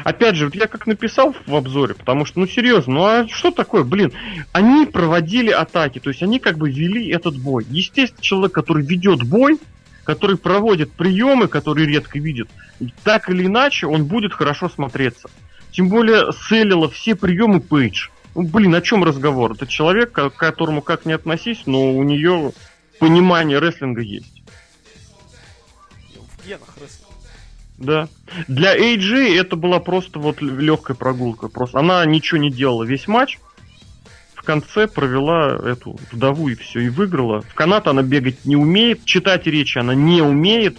Опять же, вот я как написал в обзоре, потому что, ну, серьезно, ну а что такое, блин? Они проводили атаки, то есть они как бы вели этот бой. Естественно, человек, который ведет бой, который проводит приемы, которые редко видит, так или иначе он будет хорошо смотреться. Тем более селила все приемы Пейдж. Ну, блин, о чем разговор? Это человек, к которому как не относись, но у нее понимание рестлинга есть. В генах рестлинга. Да. Для AJ это была просто вот легкая прогулка. Просто она ничего не делала весь матч. В конце провела эту вдову и все, и выиграла. В канат она бегать не умеет, читать речи она не умеет.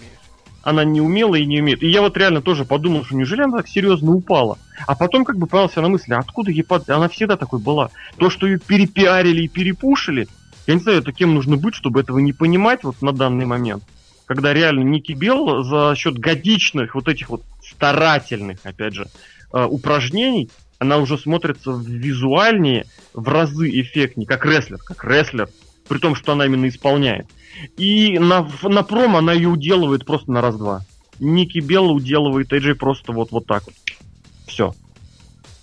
Она не умела и не умеет. И я вот реально тоже подумал, что неужели она так серьезно упала? А потом как бы поймался на мысли, а откуда ей под... Она всегда такой была. То, что ее перепиарили и перепушили, я не знаю, это кем нужно быть, чтобы этого не понимать вот на данный момент. Когда реально Ники Белл за счет годичных вот этих вот старательных, опять же, э, упражнений, она уже смотрится визуальнее, в разы эффектнее, как рестлер, как рестлер, при том, что она именно исполняет. И на, на пром она ее уделывает просто на раз-два. Ники Белла уделывает AJ просто вот, вот так вот. Все.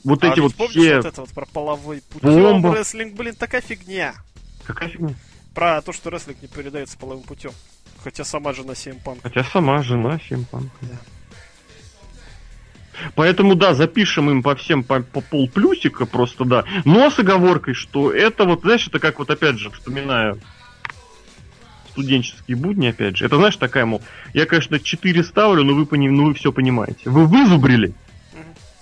Вот А эти вот помнишь все... вот это вот про половой путем Бомба. рестлинг, блин, такая фигня. Какая фигня? Про то, что рестлинг не передается половым путем. Хотя сама жена Punk. Хотя сама жена Симпанка. Да. Поэтому, да, запишем им по всем по, по пол плюсика просто, да. Но с оговоркой, что это вот, знаешь, это как вот опять же, вспоминая студенческие будни, опять же. Это, знаешь, такая, мол, я, конечно, 4 ставлю, но вы, пони- ну, вы все понимаете. Вы вызубрили,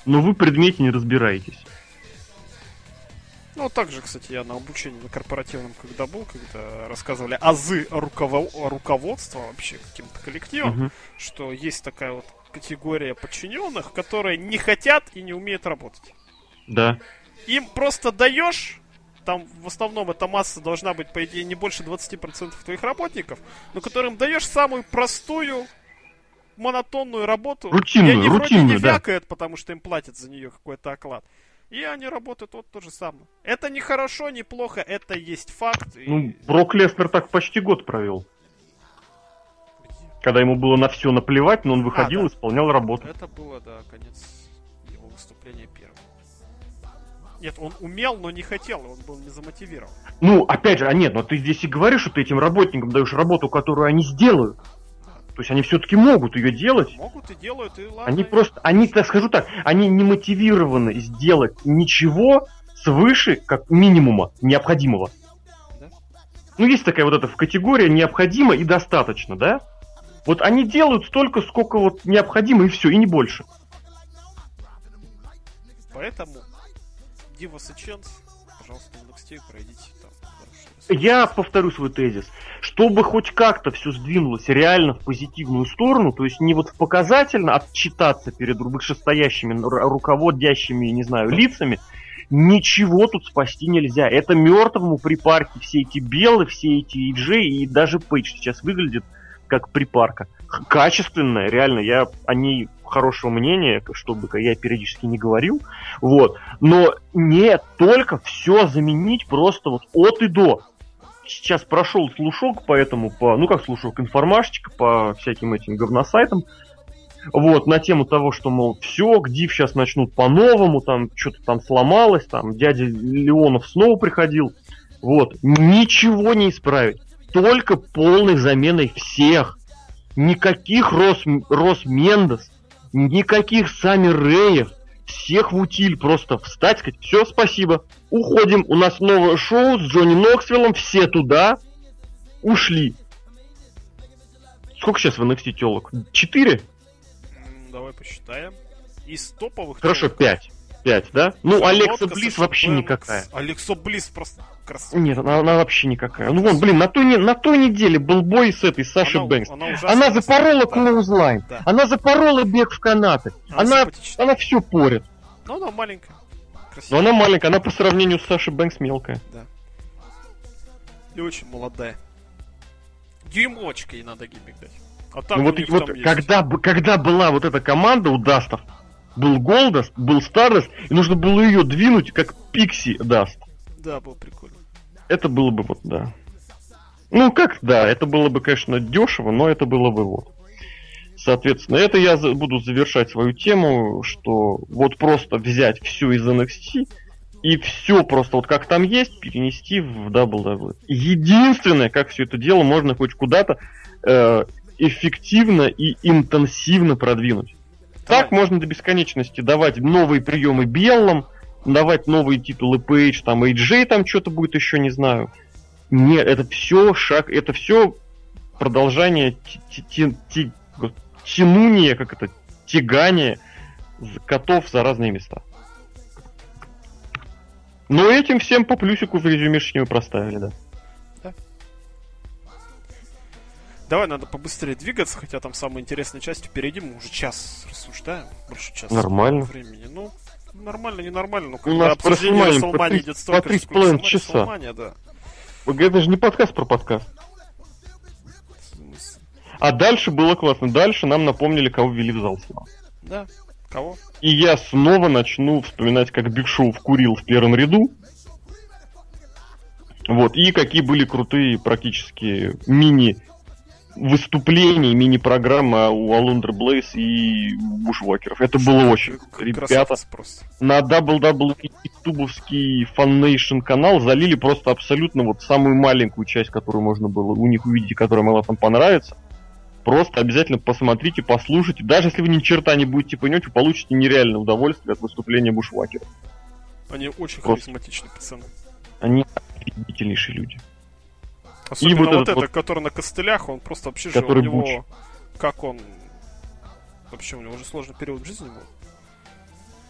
но вы в предмете не разбираетесь. Ну, также, кстати, я на обучении на корпоративном когда был, когда рассказывали азы руково- руководства вообще каким-то коллективом, Мгм. что есть такая вот категория подчиненных, которые не хотят и не умеют работать. Да. Им просто даешь, там в основном эта масса должна быть, по идее, не больше 20% твоих работников, но которым даешь самую простую, монотонную работу. Рутинную, и они вроде рутинную, не да. вякают, потому что им платят за нее какой-то оклад. И они работают вот то же самое. Это не хорошо, не плохо, это есть факт. Ну, Брок Леснер так почти год провел. Когда ему было на все наплевать, но он выходил да. и исполнял работу. Это было, да, конец его выступления первого. Нет, он умел, но не хотел, он был не замотивирован. Ну, опять же, а нет, но ты здесь и говоришь, что ты этим работникам даешь работу, которую они сделают. То есть они все-таки могут ее делать. Могут и делают, и ладно. Они просто, они, так скажу так, они не мотивированы сделать ничего свыше, как минимума необходимого. Да. Ну, есть такая вот эта категория необходимо и достаточно, да? Вот они делают столько, сколько вот необходимо, и все, и не больше. Поэтому Divas и Chance, пожалуйста, NXT пройдите Я повторю свой тезис. Чтобы хоть как-то все сдвинулось реально в позитивную сторону, то есть не вот показательно отчитаться перед вышестоящими ру- руководящими, не знаю, лицами, ничего тут спасти нельзя. Это мертвому припарки все эти белые, все эти иджи и даже Пейдж сейчас выглядит как припарка. Качественная, реально, я о ней хорошего мнения, чтобы я периодически не говорил. Вот. Но не только все заменить просто вот от и до. Сейчас прошел слушок, поэтому по, ну как слушок, информашечка по всяким этим говносайтам. вот, на тему того, что, мол, все, Гдив сейчас начнут по-новому, там, что-то там сломалось, там, дядя Леонов снова приходил, вот, ничего не исправить, только полной заменой всех, никаких Рос, Рос Мендес, никаких Сами Реев, всех в утиль просто встать, сказать, все, спасибо, уходим, у нас новое шоу с Джонни Ноксвиллом, все туда, ушли. Сколько сейчас в NXT телок? Четыре? Давай посчитаем. Из топовых... Хорошо, телок... пять. Пять, да? Ну, Алекса Близ вообще Бэнкс. никакая. Алекса Близ просто красавица. Нет, она, она вообще никакая. Ну, вон, блин, на той, на той неделе был бой с этой, Сашей Она- Бэнкс. она Она запорола Да. клоузлайн. Да. Она запорола бег в канаты. Она, симпатичная. она все порит. Ну, она маленькая. Но Красивая. она маленькая, она по сравнению с Сашей Бэнкс мелкая. И очень молодая. Дюймовочка ей надо гиммик дать. А там Ну вот, вот есть. когда, б- когда была вот эта команда у Дастов, был Голдаст, был Стардаст, и нужно было ее двинуть, как Pixie Dust. Да, было прикольно. Это было бы вот, да. Ну, как, да, это было бы, конечно, дешево, но это было бы вот. Соответственно, это я буду завершать свою тему, что вот просто взять все из NXT и все просто вот как там есть, перенести в WWE. Единственное, как все это дело можно хоть куда-то э, эффективно и интенсивно продвинуть. Так Давай. можно до бесконечности давать новые приемы Беллам, давать новые титулы Пейдж, там AJ там что-то будет еще, не знаю. Нет, это все шаг, это все продолжение тянуния, как это, тягание котов за разные места. Но этим всем по плюсику в резюмешечке мы проставили, да. Давай, надо побыстрее двигаться, хотя там самая интересная часть впереди. Мы уже час рассуждаем. Больше часа Нормально. времени. Ну, нормально, ненормально. Но У когда обсуждение три- идет столько, сколько часа. Да. Это же не подкаст про подкаст. А дальше было классно. Дальше нам напомнили, кого ввели в зал снова. Да. Кого? И я снова начну вспоминать, как Биг Шоу вкурил в первом ряду. Вот, и какие были крутые практически мини выступления, мини-программа у Алундра Блейс и Бушвокеров. Это было очень. Ребята, просто. на WWE ютубовский Fan Nation канал залили просто абсолютно вот самую маленькую часть, которую можно было у них увидеть, которая могла вам понравиться. Просто обязательно посмотрите, послушайте. Даже если вы ни черта не будете понимать, вы получите нереальное удовольствие от выступления Бушвакера. Они очень Просто. харизматичные пацаны. Они офигительнейшие люди. Особенно вот вот, этот это, вот- который на костылях, он просто вообще же у него... Буч. Как он... Вообще, у него уже сложный период в жизни был.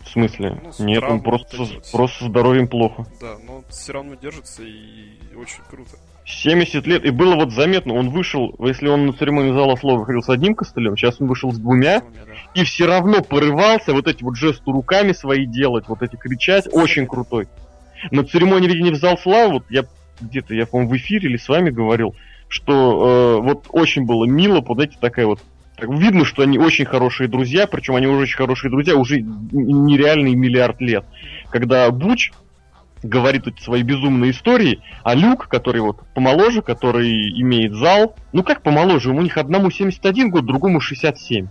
В смысле? Ну, Нет, он просто, вот просто здоровьем плохо. Да, но все равно держится и очень круто. 70 лет, и было вот заметно, он вышел, если он на церемонии зала слова выходил с одним костылем, сейчас он вышел с двумя, да. и все равно порывался вот эти вот жесты руками свои делать, вот эти кричать, очень крутой. На церемонии ведения в зал славы, вот я где-то, я, по-моему, в эфире или с вами говорил, что э, вот очень было мило, вот эти такая вот так видно, что они очень хорошие друзья, причем они уже очень хорошие друзья уже нереальный миллиард лет. Когда Буч говорит эти свои безумные истории, а Люк, который вот помоложе, который имеет зал, ну как помоложе, у них одному 71 год, другому 67.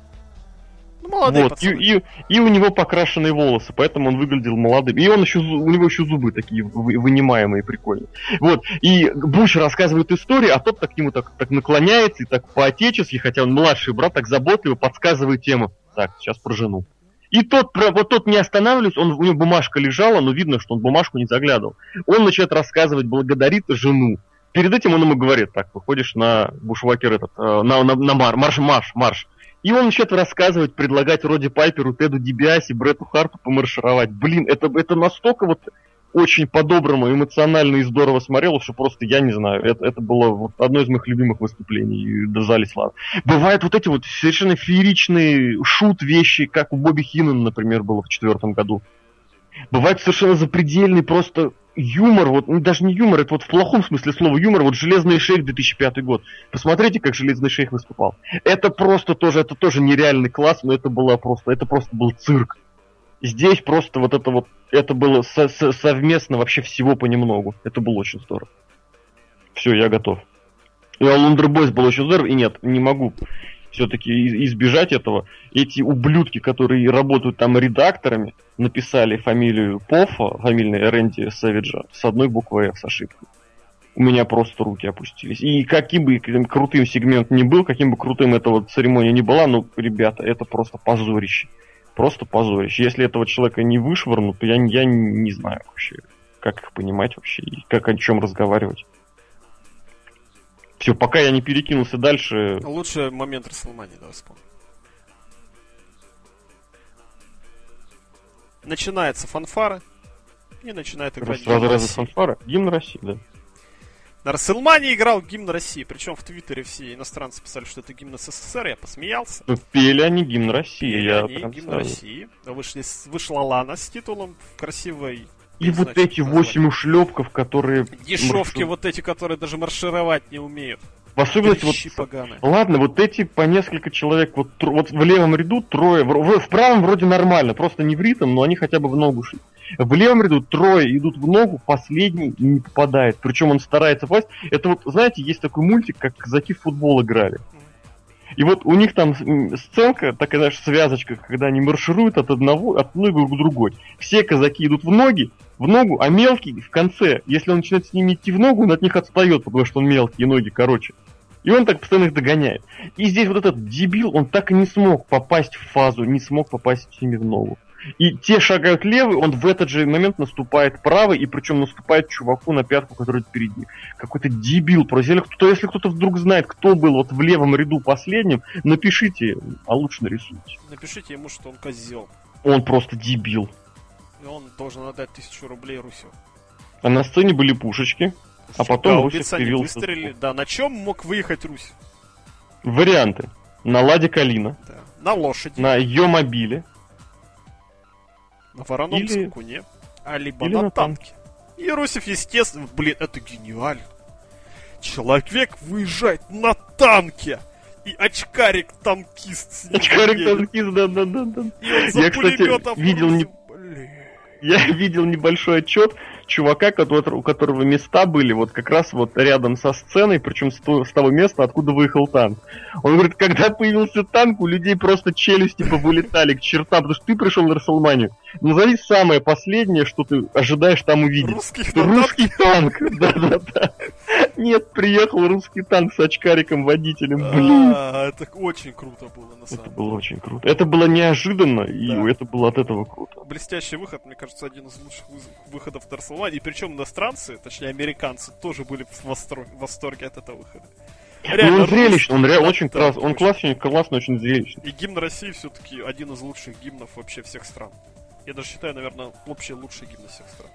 Ну, молодые Вот, и, пацаны. и, и у него покрашенные волосы, поэтому он выглядел молодым. И он еще, у него еще зубы такие вы- вынимаемые, прикольные. Вот, и Буш рассказывает историю, а тот так к нему так, так наклоняется и так по-отечески, хотя он младший брат, так заботливо подсказывает тему. Так, сейчас про жену. И тот, про- вот тот не останавливается, он, у него бумажка лежала, но видно, что он бумажку не заглядывал. Он начинает рассказывать, благодарит жену. Перед этим он ему говорит, так, выходишь на бушвакер этот, э, на, на, на мар- марш, марш, марш. И он начинает рассказывать, предлагать Роди Пайперу, Теду Дибиаси, Бретту Харту помаршировать. Блин, это, это настолько вот очень по-доброму, эмоционально и здорово смотрелось, что просто, я не знаю, это, это было вот одно из моих любимых выступлений до зале славы. Бывают вот эти вот совершенно фееричные шут вещи, как у Бобби Хиннона, например, было в четвертом году. Бывает совершенно запредельный просто юмор, вот ну, даже не юмор, это вот в плохом смысле слова юмор, вот Железный шейх 2005 год. Посмотрите, как Железный шейх выступал. Это просто тоже, это тоже нереальный класс, но это было просто, это просто был цирк. Здесь просто вот это вот, это было со- со- совместно вообще всего понемногу. Это было очень здорово. Все, я готов. И Алундер Бойс был очень здоров, и нет, не могу все-таки избежать этого. Эти ублюдки, которые работают там редакторами, написали фамилию Пофа, фамильной Рэнди Сэвиджа, с одной буквой F с ошибкой. У меня просто руки опустились. И каким бы крутым сегмент ни был, каким бы крутым эта вот церемония ни была, ну, ребята, это просто позорище. Просто позорище. Если этого человека не вышвырнут, я, я не знаю вообще, как их понимать вообще, и как о чем разговаривать. Все, пока я не перекинулся дальше. Лучший момент Расселмани, давай вспомним. Начинается фанфара. И начинает играть раз фанфара. Гимн России, да. На Расселмане играл гимн России. Причем в Твиттере все иностранцы писали, что это гимн СССР. Я посмеялся. Ну, пели они гимн России. Пели я они гимн сразу. России. Вышли, вышла Лана с титулом в красивой... И вот эти восемь ушлепков, которые... Дешевки маршрут- вот эти, которые даже маршировать не умеют. В особенности вот поганые. Ладно, вот эти по несколько человек, вот, вот в левом ряду трое, в, в- в правом вроде нормально, просто не в ритм, но они хотя бы в ногу шли. В левом ряду трое идут в ногу, последний не попадает. Причем он старается попасть. Это вот, знаете, есть такой мультик, как казаки в футбол играли. И вот у них там сценка, такая, знаешь, связочка, когда они маршируют от одного, от одной к другой. Все казаки идут в ноги, в ногу, а мелкий в конце, если он начинает с ними идти в ногу, он от них отстает, потому что он мелкий, и ноги короче. И он так постоянно их догоняет. И здесь вот этот дебил, он так и не смог попасть в фазу, не смог попасть с ними в ногу. И те шагают левый, он в этот же момент наступает правый, и причем наступает чуваку на пятку, который перед ним. Какой-то дебил просто. Если кто-то, если кто-то вдруг знает, кто был вот в левом ряду последним, напишите, а лучше нарисуйте. Напишите ему, что он козел. Он просто дебил. И он должен отдать тысячу рублей Русю. А на сцене были пушечки. А потом Русев они появился выстрелили. Да, на чем мог выехать Русь? Варианты. На Ладе Калина, Да. На лошади, на ее мобиле, вороном или- скакуне, а либо или на, на танке. И Русев, естественно, блин, это гениально. Человек выезжает на танке. И очкарик-танкист с ним очкарик едет. танкист, да-да-да. И он за Я, кстати, пулеметом видел не-. Я видел небольшой отчет чувака, который, у которого места были вот как раз вот рядом со сценой, причем с, то- с того места, откуда выехал танк. Он говорит, когда появился танк, у людей просто челюсти повылетали к чертам, потому что ты пришел на Расселманию. Назови самое последнее, что ты ожидаешь там увидеть. Русских на Русский танк, да-да-да. Нет, приехал русский танк с очкариком водителем, блин. А, это очень круто было, на самом Это деле. было очень круто. Это было неожиданно, и это было от этого круто. Блестящий выход, мне кажется, один из лучших выходов Тарсалмани. И причем иностранцы, точнее американцы, тоже были в восторге, в восторге от этого выхода. ну, он зрелищный, он реально очень да, класс, он классный, классный, очень зрелищный. И гимн России все-таки один из лучших гимнов вообще всех стран. Я даже считаю, наверное, общий лучший гимн всех стран.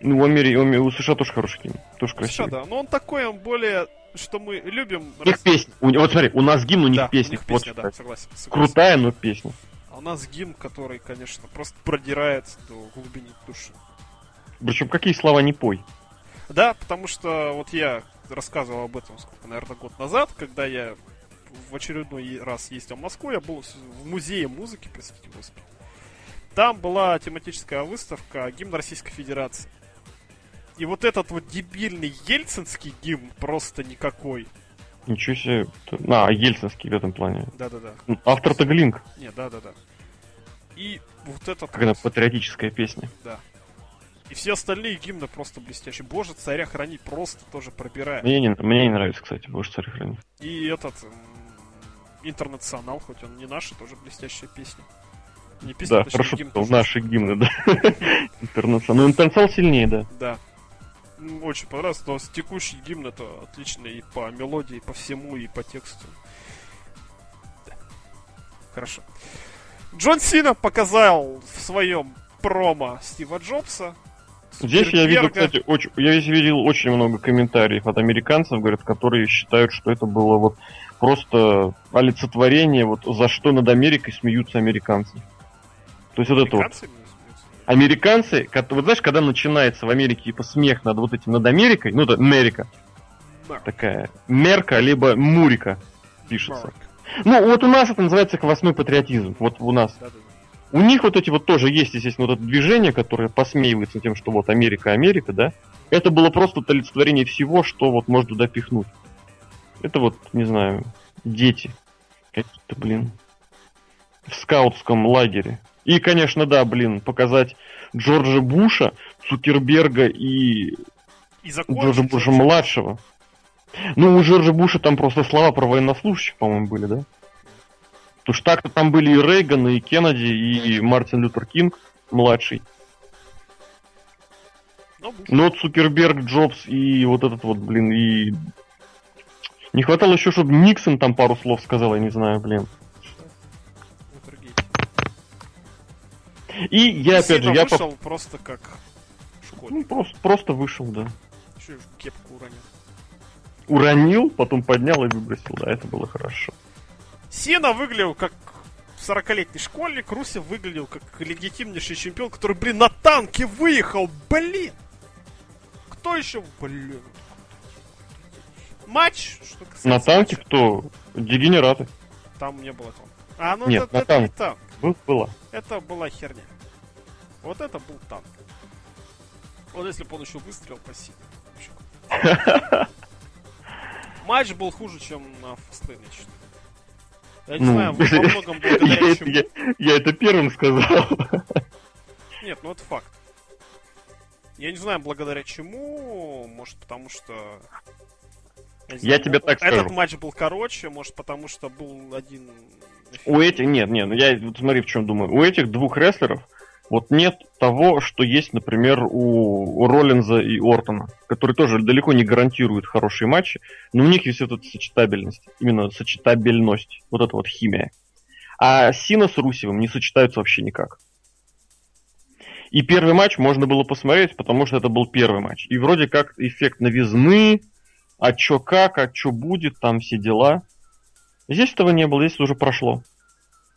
Ну, у, Амери... у США тоже хороший гимн, тоже США, красивый. да. Но он такой, он более, что мы любим. У них песня. У... Вот смотри, у нас гимн, у них да, песня. у них вот песня, что. да, согласен, согласен. Крутая, но песня. А у нас гимн, который, конечно, просто продирается до глубины души. Причем какие слова не пой. Да, потому что вот я рассказывал об этом, сколько, наверное, год назад, когда я в очередной раз ездил в Москву, я был в музее музыки, простите господи. Там была тематическая выставка гимн Российской Федерации. И вот этот вот дебильный ельцинский гимн просто никакой. Ничего себе. А, Ельцинский в этом плане. Да-да-да. Автор-то Глинк, Не, да-да-да. И вот этот когда вот, патриотическая песня. да. И все остальные гимны просто блестящие. Боже, царя храни, просто тоже пробирает. Мне не, мне не нравится, кстати, боже царь храни. И этот интернационал, хоть он не наш, тоже блестящая песня. Не песня, Да, хорошо, гимн наши гимны, да. Интернационал. Ну, интернационал сильнее, да. Да. Очень понравился, но текущий гимн это отлично и по мелодии, и по всему, и по тексту. Да. Хорошо. Джон Сина показал в своем промо Стива Джобса. Здесь я видел, кстати, очень, я здесь видел очень много комментариев от американцев, говорят, которые считают, что это было вот просто олицетворение, вот за что над Америкой смеются американцы. То есть вот это вот. Американцы вот знаешь, когда начинается в Америке типа смех над вот этим, над Америкой, ну это Америка, такая, Мерка, либо Мурика пишется. Ну, вот у нас это называется восьмой патриотизм, вот у нас. У них вот эти вот тоже есть, естественно, вот это движение, которое посмеивается тем, что вот Америка, Америка, да? Это было просто олицетворение всего, что вот можно туда пихнуть. Это вот, не знаю, дети. Какие-то, блин. В скаутском лагере. И, конечно, да, блин, показать Джорджа Буша, Цукерберга и, И Джорджа Буша младшего. Ну, у Джорджа Буша там просто слова про военнослужащих, по-моему, были, да? Потому что так-то там были и Рейган, и Кеннеди, и Мартин Лютер Кинг младший. Но Цукерберг, Джобс и вот этот вот, блин, и... Не хватало еще, чтобы Никсон там пару слов сказал, я не знаю, блин. И я, опять же, я... по- вышел просто как школьник. Ну, просто, просто вышел, да. И кепку уронил. Уронил, потом поднял и выбросил, да, это было хорошо. Сина выглядел как 40-летний школьник, Русев выглядел как легитимнейший чемпион, который, блин, на танке выехал, блин! Кто еще, блин? Матч, что касается На танке матча, кто? Дегенераты. там не было танка. А, ну Нет, это, на это не танке. танк. Был, была. Это была херня. Вот это был танк. Вот если бы он еще Сине. Вообще. Матч был хуже, чем на Фастлейне, я. Я не Ну, знаю, во многом благодаря Я это- чему. я- я это первым сказал. Нет, ну это факт. Я не знаю, благодаря чему. Может, потому что... не Я тебе так Этот скажу. матч был короче, может, потому что был один... У этих, нет, нет, ну я вот смотри, в чем думаю. У этих двух рестлеров вот нет того, что есть, например, у, у Роллинза и Ортона, которые тоже далеко не гарантируют хорошие матчи, но у них есть вот эта сочетабельность, именно сочетабельность, вот эта вот химия. А Сина с Русевым не сочетаются вообще никак. И первый матч можно было посмотреть, потому что это был первый матч. И вроде как эффект новизны, а чё как, а чё будет, там все дела. Здесь этого не было, здесь уже прошло.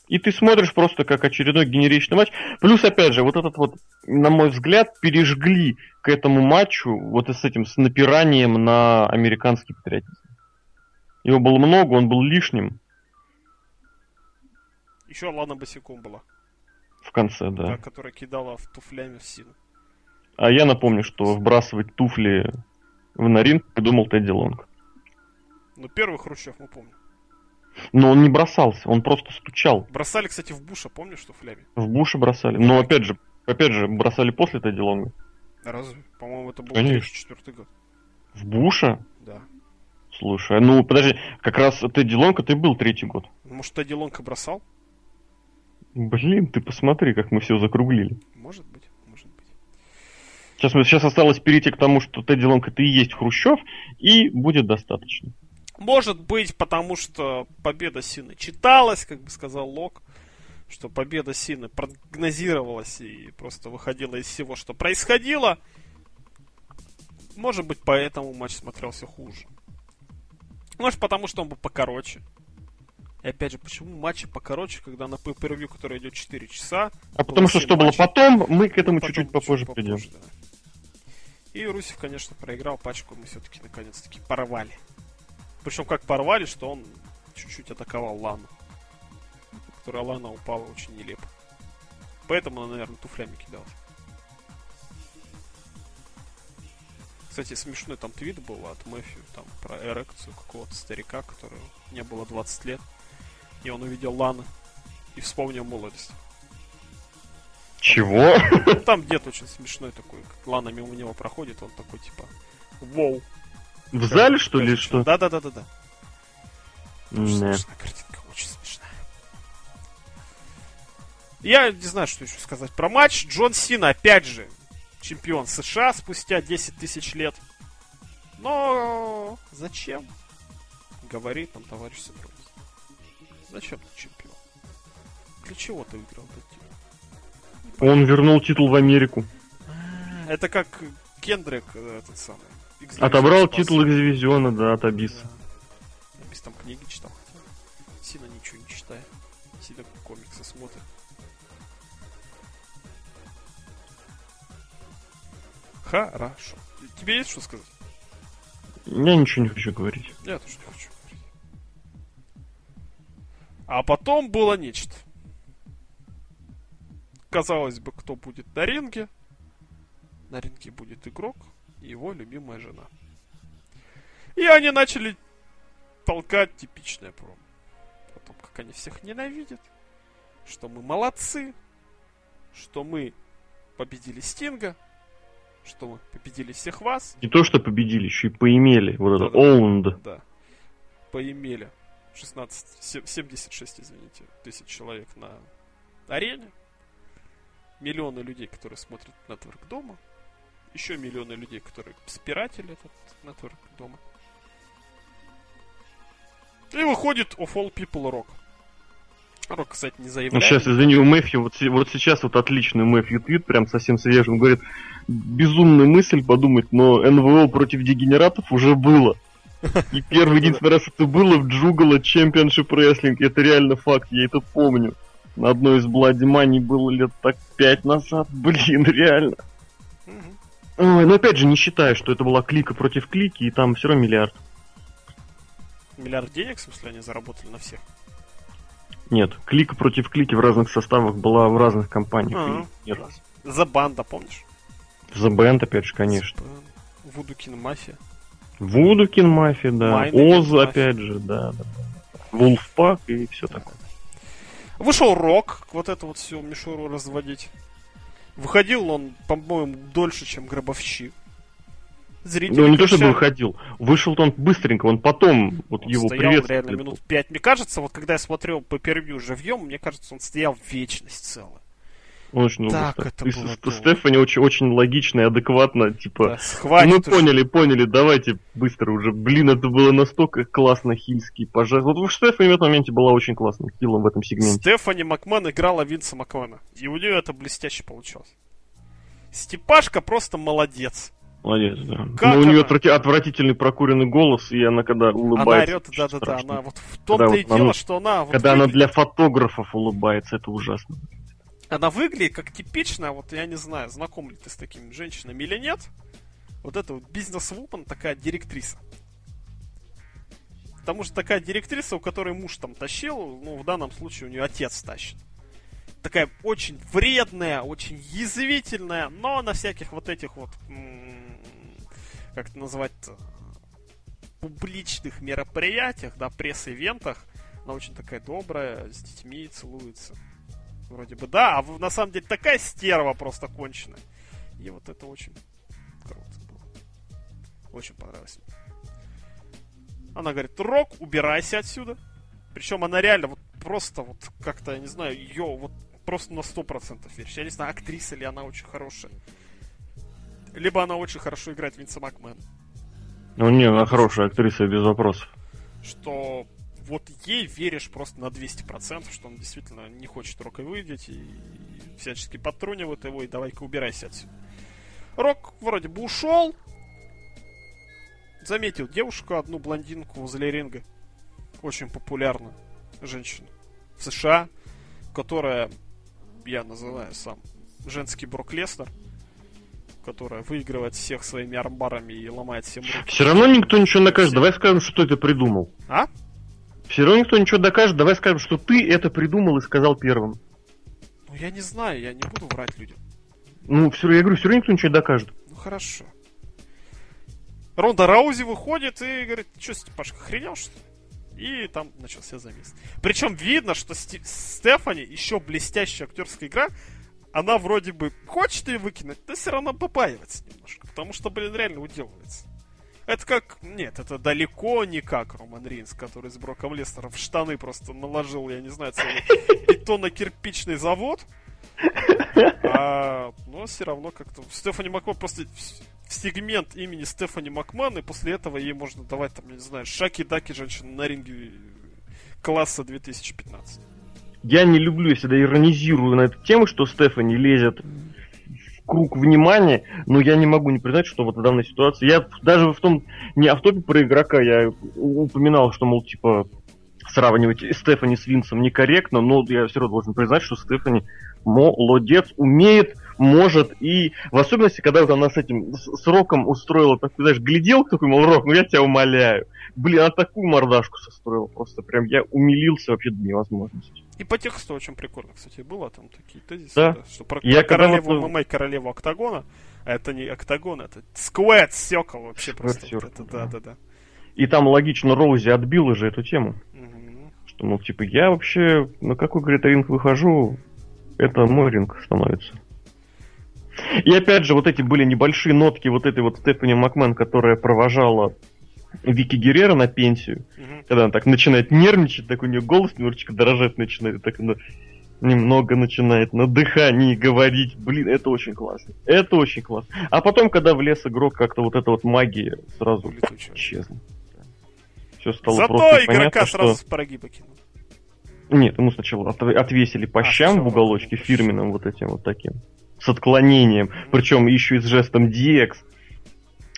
И ты смотришь просто как очередной генеричный матч. Плюс, опять же, вот этот вот, на мой взгляд, пережгли к этому матчу вот с этим, с напиранием на американский патриотизм. Его было много, он был лишним Еще Лана Босиком была, в конце, да. та, которая кидала в туфлями в Сину. А я напомню, что вбрасывать туфли в на ринг придумал Тедди Лонг. Ну, первый Хрущев мы помним. Но он не бросался, он просто стучал. Бросали, кстати, в Буша, помнишь, туфлями? В Буше бросали. Но опять же, опять же, бросали после Тедди Лонга. Разве? По-моему, это был Конечно. 3-4 год. В Буша? Да. Слушай, ну подожди, как раз Тедди Лонг это и был третий год. Может, Тедди Лонка бросал? Блин, ты посмотри, как мы все закруглили. Может быть, может быть. Сейчас, сейчас осталось перейти к тому, что Тедди Лонг это и есть Хрущев, и будет достаточно. Может быть, потому что победа Сины читалась, как бы сказал Лок, что победа Сины прогнозировалась и просто выходила из всего, что происходило. Может быть, поэтому матч смотрелся хуже. Может, потому что он был покороче. И опять же, почему матчи покороче, когда на pay который идет 4 часа, А потому что что было матчей. потом, мы к этому Потом чуть-чуть попозже чуть придем. да. И Русев, конечно, проиграл пачку, мы все-таки наконец-таки порвали. Причем как порвали, что он чуть-чуть атаковал Лану. Которая Лана упала очень нелепо. Поэтому она, наверное, туфлями кидалась. Кстати, смешной там твит был от Мэфью, там, про эрекцию какого-то старика, которого не было 20 лет. И он увидел Лану и вспомнил молодость. Чего? Ну, там дед очень смешной такой, как Лана мимо него проходит, он такой, типа, воу. В зале, что ли, что? Да-да-да-да-да. Очень Не. смешная картинка, очень смешная. Я не знаю, что еще сказать про матч. Джон Сина, опять же, чемпион США спустя 10 тысяч лет. Но зачем? Говорит нам товарищ Сабрус. Зачем ты чемпион? Для чего ты выиграл этот титул? Он вернул титул в Америку. Это как Кендрик, э, этот самый. Отобрал титул Экзивизиона, да, от Абиса. Да. Абис там книги читал. Сильно ничего не читает. Сильно комиксы смотрит. Хорошо. Тебе есть что сказать? Я ничего не хочу говорить. Я тоже не хочу говорить. А потом было нечто. Казалось бы, кто будет на ринге? На ринге будет игрок и его любимая жена. И они начали толкать типичное промо. О том, как они всех ненавидят, что мы молодцы, что мы победили Стинга, что мы победили всех вас. Не то, что победили, еще и поимели. Вот это Да-да. owned. Да. Поимели 16, се- 76, извините, тысяч человек на арене. Миллионы людей, которые смотрят нетворк дома. Еще миллионы людей, которые спиратели этот нетворк дома. И выходит of all people Рок. Рок, кстати, не Ну, заявляет. сейчас, извини, у Мэфью, вот, вот сейчас вот отличный Мэфью твит, прям совсем свежий. Он говорит, безумная мысль подумать, но НВО против дегенератов уже было. И первый единственный раз это было в Джугала Championship Wrestling. Это реально факт, я это помню. На одной из Money было лет так пять назад. Блин, реально. Ой, но опять же, не считаю, что это была клика против клики, и там все равно миллиард. Миллиард денег, в смысле, они заработали на всех. Нет, клика против клики в разных составах была в разных компаниях. И Не раз. За банда, помнишь? The Band, опять же, конечно. Вудукин Мафия. Вудукин Мафия, да. Оз, Мафия. опять же, да. да, да. Вулфпак и все такое. Вышел Рок, вот это вот все мишуру разводить. Выходил он, по-моему, дольше, чем Гробовщик. Зрители Ну, не то чтобы выходил. Вышел он быстренько, он потом вот Он его стоял реально минут пять. Мне кажется, вот когда я смотрел по первью живьем, мне кажется, он стоял вечность целая. Очень долго Так это И было С-. Стефани очень, очень логично и адекватно, типа, Да, мы уже. поняли, поняли, давайте быстро уже. Блин, это было настолько классно хильский пожар. Вот Стефани в этом моменте была очень классным хилом в этом сегменте. Стефани Макман играла Винса Макмана. И у нее это блестяще получилось. Степашка просто молодец. Молодец, да. Как Но у нее она? отврати- отвратительный прокуренный голос, и она когда улыбается... она орет, да-да-да. Она вот в том-то Когда и вот она- дело, что она... вот Когда она выглядит- для фотографов улыбается, это ужасно. Она выглядит как типичная, вот я не знаю, знаком ли ты с такими женщинами или нет. Вот это вот бизнес-вумен, такая директриса. Потому что такая директриса, у которой муж там тащил, ну, в данном случае у нее отец тащит. Такая очень вредная, очень язвительная, но на всяких вот этих вот, как это назвать-то, публичных мероприятиях, да, пресс-ивентах, она очень такая добрая, с детьми целуется. Вроде бы да, а на самом деле такая стерва просто конченая. И вот это очень круто было. Очень понравилось. Она говорит, Рок, убирайся отсюда. Причем она реально вот просто вот как-то, я не знаю, ее вот просто на 100% веришь. Я не знаю, актриса ли она очень хорошая. Либо она очень хорошо играет Винса Макмен. Ну, не, она хорошая актриса, без вопросов. Что вот ей веришь просто на 200%, что он действительно не хочет Рока выйдет и всячески подтрунивает его, и давай-ка убирайся отсюда. Рок вроде бы ушел, заметил девушку, одну блондинку возле ринга, очень популярную женщину в США, которая, я называю сам, женский Брок Леснер, которая выигрывает всех своими армбарами и ломает всем руки. Все равно никто ничего не докажет. Давай скажем, что ты придумал. А? Все равно никто ничего докажет. Давай скажем, что ты это придумал и сказал первым. Ну, я не знаю, я не буду врать людям. Ну, все, я говорю, все равно никто ничего не докажет. Ну хорошо. Ронда Раузи выходит и говорит, что, Степашка, охренел, что ли?» И там начался замес. Причем видно, что Сти- Стефани, еще блестящая актерская игра, она вроде бы хочет ее выкинуть, но все равно побаивается немножко. Потому что, блин, реально уделывается. Это как... Нет, это далеко не как Роман Рейнс, который с Броком Леснером в штаны просто наложил, я не знаю, целый бетонно-кирпичный завод. А, но все равно как-то... Стефани Макман просто в- сегмент имени Стефани Макман, и после этого ей можно давать, там, я не знаю, шаки-даки женщин на ринге класса 2015. Я не люблю, я всегда иронизирую на эту тему, что Стефани лезет круг внимания, но я не могу не признать, что вот в данной ситуации... Я даже в том, не автопе про игрока, я упоминал, что, мол, типа, сравнивать Стефани с Винсом некорректно, но я все равно должен признать, что Стефани молодец, умеет, может, и в особенности, когда вот она с этим, с, с Роком устроила такой, знаешь, глядел такой, мол, Рок, ну я тебя умоляю. Блин, она такую мордашку состроила, просто прям я умилился вообще до невозможности. И по тексту очень прикольно, кстати, было там такие тезисы, Да. да, что про, Я про королеву вот- ММА и королеву Октагона, а это не Октагон, это Сквет Секл вообще просто. вот это, да. да, да. И там логично Роузи отбила же эту тему. Мгм. Что, мол, типа, я вообще на какой, говорит, ринг выхожу, это мой ринг становится. И опять же, вот эти были небольшие нотки вот этой вот Стефани Макмен, которая провожала Вики Геррера на пенсию. Мгм. Когда она так начинает нервничать, так у нее голос немножечко дрожать начинает, так она немного начинает на дыхании говорить. Блин, это очень классно. Это очень классно. А потом, когда влез игрок, как-то вот эта вот магия сразу исчезла. Все стало Зато просто игрока понятно, сразу что... с пороги покинул. Нет, ему сначала от- отвесили по А, щам сначала в уголочке фирменным вот этим вот таким. С отклонением. Причем еще и с жестом DX.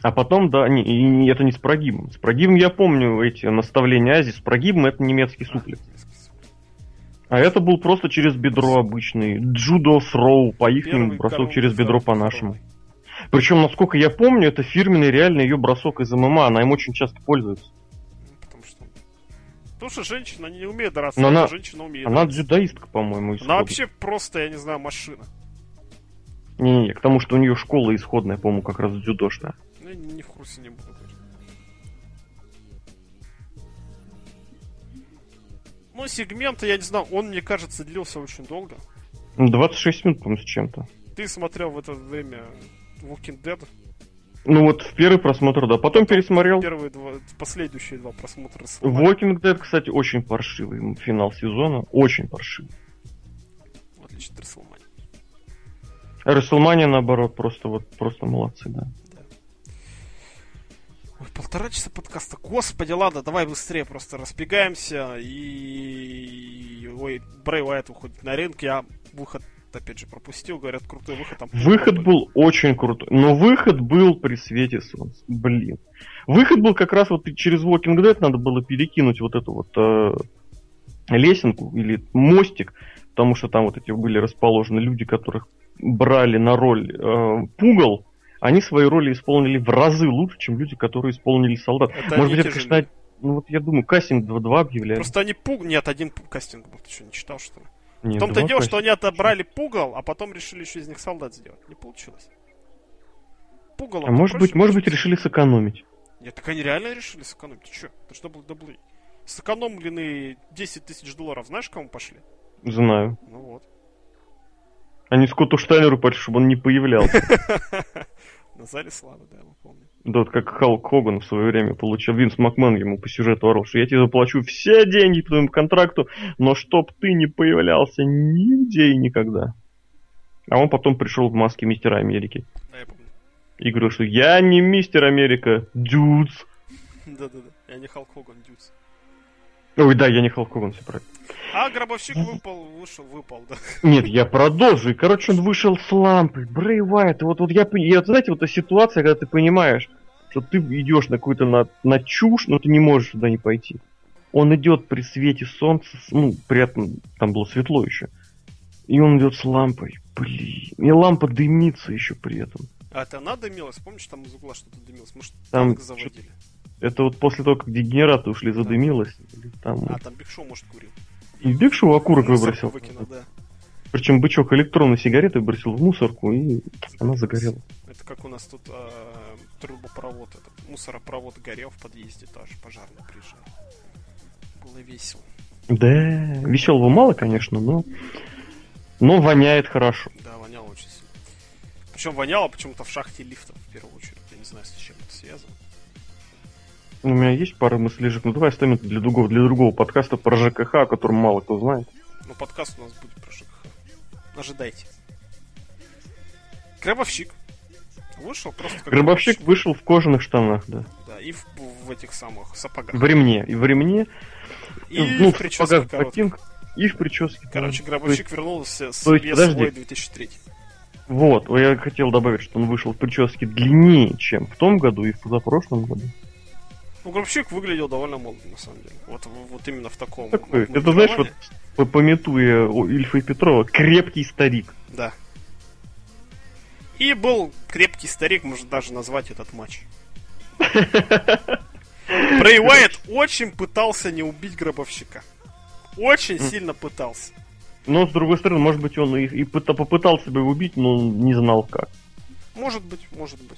А потом, да, не, и это не с прогибом. С прогибом я помню эти наставления Ази. С прогибом это немецкий суплекс. А это был просто через бедро обычный. Джудо фроу, по их Первый бросок через бедро по-нашему. король. Причем, насколько я помню, это фирменный реально ее бросок из ММА. Она им очень часто пользуется. Ну, Потому что... Потому что женщина не умеет драться, Но а она- женщина умеет Она драться. дзюдоистка, по-моему, Она исходно. вообще просто, я не знаю, машина. Не-не-не, к тому, что у нее школа исходная, по-моему, как раз дзюдошная. Ну, я не в курсе не буду говорить. Ну, сегмент, я не знаю, он, мне кажется, длился очень долго. Ну, 26 минут, по-моему, с чем-то. Ты смотрел в это время Walking Dead. Ну вот в первый просмотр, да. Потом пересмотрел. Первые два, последующие два просмотра. с- Walking Dead, кстати, очень паршивый финал сезона. Очень паршивый. Отлично, Треслмания. Расселмания, наоборот, просто вот просто молодцы, да. Ой, полтора часа подкаста. Господи, ладно, давай быстрее просто разбегаемся. И... Ой, Брэй Уайт уходит на ринг. Я выход, опять же, пропустил. Говорят, крутой выход. Там Выход был очень крутой. Но выход был при свете солнца. Блин. Выход был как раз вот через Walking Dead надо было перекинуть вот эту вот э, лесенку или мостик, потому что там вот эти были расположены люди, которых брали на роль э, пугал, они свои роли исполнили в разы лучше, чем люди, которые исполнили солдат. Это Может быть, это, конечно, ну вот я думаю, кастинг 2-2 объявляли. Просто они пуг... Нет, один пуг- кастинг был. Ты что, не читал, что ли? Не, В том-то дело, что они отобрали пугал, а потом решили еще из них солдат сделать. Не получилось. Пугало. А может быть, может быть, решили сэкономить. Нет, так они реально решили сэкономить. Ты что? Это что был даблы? Сэкономленные 10 тысяч долларов, знаешь, кому пошли? Знаю. Ну вот. Они Скотту Штайнеру пошли, чтобы он не появлялся. На зале славы, да, мы помним. Да вот как Халк Хоган в свое время получил. Винс Макмен ему по сюжету орал, что я тебе заплачу все деньги по твоему контракту, но чтоб ты не появлялся нигде и никогда. А он потом пришел в маске мистера Америки Да, я помню. и говорил, что я не мистер Америка, дюдс. Да-да-да. Я не Халк Хоган, дюц. Ой, да, я не Халк Хоган, все правильно. А гробовщик выпал, вышел, выпал, да. Нет, я продолжу. И, короче, он вышел с лампой. Брей Уайт. Вот, вот я, я, знаете, вот эта ситуация, когда ты понимаешь, что ты идешь на какую-то на, на чушь, но ты не можешь туда не пойти. Он идет при свете солнца, ну, приятно, там было светло еще. И он идет с лампой. Блин. И лампа дымится еще при этом. А это она дымилась? Помнишь, там из угла что-то дымилось? Может, Там танк заводили? Это вот после того, как дегенераты ушли, задымилось. Там... А, там Биг Шоу, может, курил. И Big Show окурок Мусорку выбросил. выкинул, да. Причем бычок электронной сигареты бросил в мусорку, и она загорела. Это как у нас тут э, трубопровод, этот мусоропровод горел в подъезде, тоже пожарный приезжал. Было весело. Да, веселого мало, конечно, но... Но воняет хорошо. Да, воняло очень сильно. Причем воняло почему-то в шахте лифта, в первую очередь. Я не знаю, с чем это связано. У меня есть пара мыслежек, ну давай оставим это для другого, для другого подкаста про ЖКХ, о котором мало кто знает. Ну, подкаст у нас будет про ЖКХ. Ожидайте. Гробовщик. Вышел просто как Гробовщик вышел в кожаных штанах, да. Да, и в, в этих самых сапогах. В ремне. И в ремне, И ну, в в прическе сапогах, короткой. ботинках, и в прическе. Короче. Гробовщик вернулся с то есть, подожди. свой 2003. Вот, я хотел добавить, что он вышел в прическе длиннее, чем в том году и в позапрошлом году. Ну, Гробовщик выглядел довольно молодо, на самом деле. Вот, вот именно в таком. Такой, это знаешь, вот пометуя о Ильфа и Петрова, крепкий старик. Да. И был крепкий старик, можно даже назвать этот матч. Брей Уайт очень пытался не убить гробовщика. Очень сильно пытался. Но, с другой стороны, может быть, он и, и пыта- попытался бы убить, но не знал как. Может быть, может быть.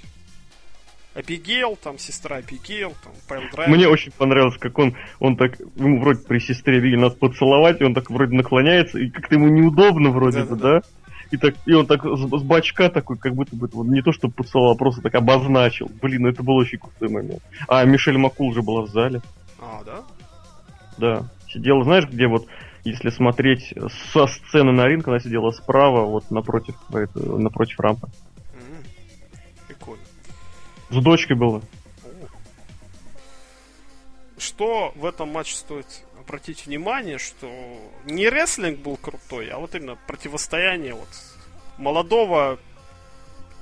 Абигейл, там сестра Абигейл, там Пайл Драйвер. Мне очень понравилось, как он, он так, ему вроде при сестре Вилли надо поцеловать, и он так вроде наклоняется, и как-то ему неудобно вроде бы, да? И, так, и он так с, с бачка такой, как будто бы вот, не то, что поцеловал, а просто так обозначил. Блин, ну это был очень крутой момент. А Мишель Макул уже была в зале. А, да? Да. Сидела, знаешь, где вот, если смотреть со сцены на ринг, она сидела справа, вот напротив, это, напротив рампы. С дочкой было. Что в этом матче стоит обратить внимание, что не рестлинг был крутой, а вот именно противостояние вот молодого,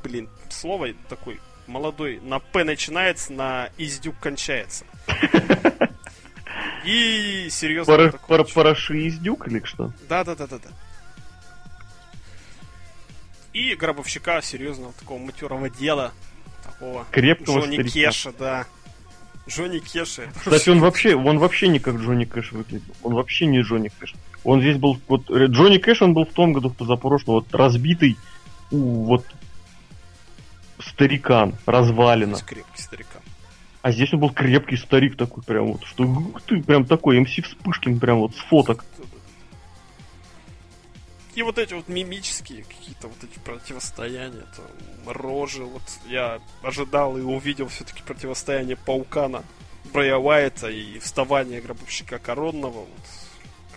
блин, слово такой молодой, на П начинается, на Издюк кончается. И серьезно Пора, такой пора, матч. пороши из дюк или что? Да, да, да, да, да. И гробовщика серьезного такого матерого дела. Такого Крепкого Джонни старика. Кеша, да. Джонни Кеша. Кстати, он вообще, он вообще не как Джонни Кэш выглядел. Он вообще не Джонни Кэш. Он здесь был, вот, э, Джонни Кэш, он был в том году, в позапрошлом, вот, разбитый, у, вот, старикан, развалина. Крепкий старикан. А здесь он был крепкий старик такой, прям вот, что, ух ты, прям такой, МС Вспышкин, прям вот, с фоток. И вот эти вот мимические какие-то вот эти противостояния, там, рожи, вот я ожидал и увидел все-таки противостояние Паукана, Брэя Уайта и вставание гробовщика Коронного, вот,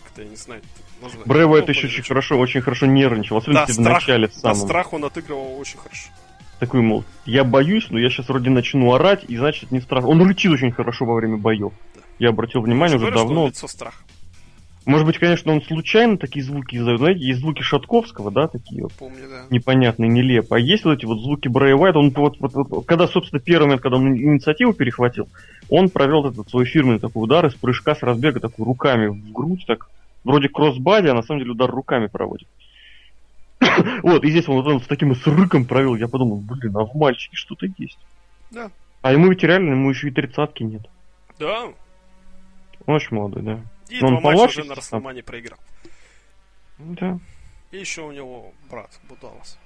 как-то я не знаю, это назвать. Брэво это Ну, еще очень что- хорошо, очень хорошо нервничал, особенно Да, в страх, начале в да, самом. страх он отыгрывал очень хорошо. Такой, мол, я боюсь, но я сейчас вроде начну орать, и значит не страшно. Он рычит очень хорошо во время боев. Я обратил внимание уже Говорю, что давно. лицо страха. Может быть, конечно, он случайно такие звуки издает. Знаете, есть звуки Шатковского, да, такие вот Помню, да. непонятные, нелепые. А есть вот эти вот звуки Брэя Уайта, он вот, вот, вот, когда, собственно, первый момент, когда он инициативу перехватил, он провел этот свой фирменный такой удар из прыжка с разбега такой руками в грудь, так вроде кроссбади, а на самом деле удар руками проводит. вот, и здесь он вот он с таким с рыком провел, я подумал, блин, а в мальчике что-то есть. Да. А ему ведь реально, ему еще и тридцатки нет. Да. Он очень молодой, да. И Но он два матча уже на сам. Расселмане проиграл. Да. И еще у него брат Будалас.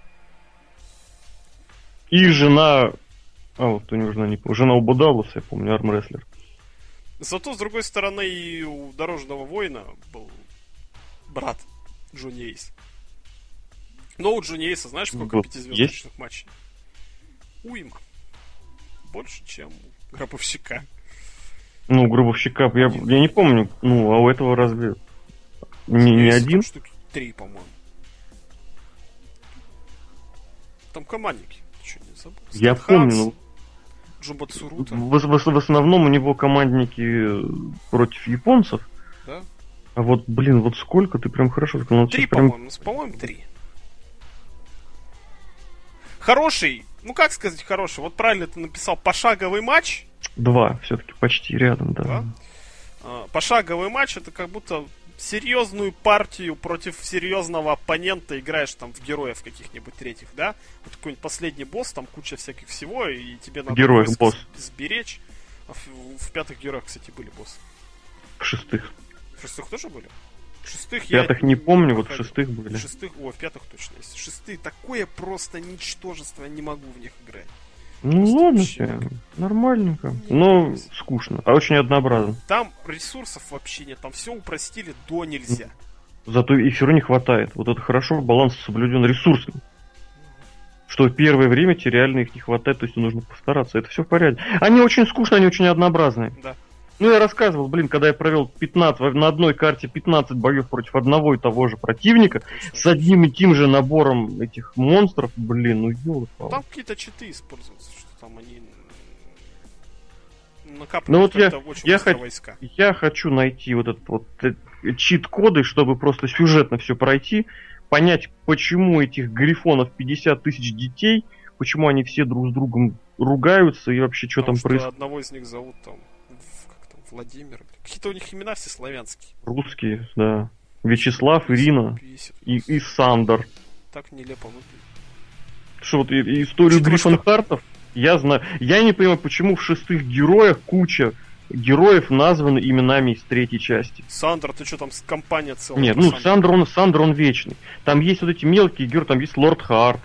И жена... А, вот у него жена не... Жена у Будалуса, я помню, армрестлер. Зато, с другой стороны, и у Дорожного Воина был брат Джонни Эйс. Но у Джонни Эйса, знаешь, сколько Был. пятизвездочных матчей? Уйма. Больше, чем у Гробовщика. Ну, гробовщика, я, я не помню, ну, а у этого разве не, не один? штуки три, по-моему. Там командники. Ты что, не забыл? Я Стэн помню, Хакс, ну, Джумба Цурута. в, в- в основном у него командники э, против японцев. Да? А вот, блин, вот сколько ты прям хорошо сказал. ну, Три, прям- по-моему. По-моему, три. Хороший, ну как сказать хороший, вот правильно ты написал пошаговый матч. Два, все-таки почти рядом, да. Да? А, Пошаговый матч это как будто серьезную партию против серьезного оппонента играешь там в героев каких-нибудь третьих, да? Вот какой-нибудь последний босс, там куча всяких всего, и тебе надо Героев босс. сберечь. А в, в пятых героях, кстати, были боссы. В шестых. В шестых тоже были? В шестых В я пятых не помню, вот в шестых были. В шестых, о, в пятых точно есть. Шестые такое просто ничтожество, я не могу в них играть. Ну ладно тебе, нормальненько. Не Но нравится. скучно, а очень однообразно. Там ресурсов вообще нет, там все упростили до нельзя. Зато их все равно не хватает. Вот это хорошо, баланс соблюден ресурсами. Что в первое время тебе реально их не хватает, то есть нужно постараться. Это все в порядке. Они очень скучные, они очень однообразные. Да. Ну, я рассказывал, блин, когда я провел 15, в- на одной карте 15 боев против одного и того же противника, с одним и тем же набором этих монстров, блин, ну ёлы Там какие-то читы используются, что там они накапливают Ну вот я- очень я хот- войска. Я хочу найти вот этот вот э, чит-коды, чтобы просто сюжетно все пройти, понять, почему этих грифонов 50 тысяч детей, почему они все друг с другом ругаются и вообще что Потому там происходит. одного из них зовут там, Владимир. Какие-то у них имена все славянские. Русские, да. Вячеслав, Ирина Бесит. и, и Сандер. Так нелепо выглядит. Что вот и- и историю Гриффенхартов, я знаю. Я не понимаю, почему в шестых героях куча героев названы именами из третьей части. Сандра, ты что там, компания целая? Нет, ну? Сандер он, Сандер он вечный. Там есть вот эти мелкие герои, там есть Лорд Харт.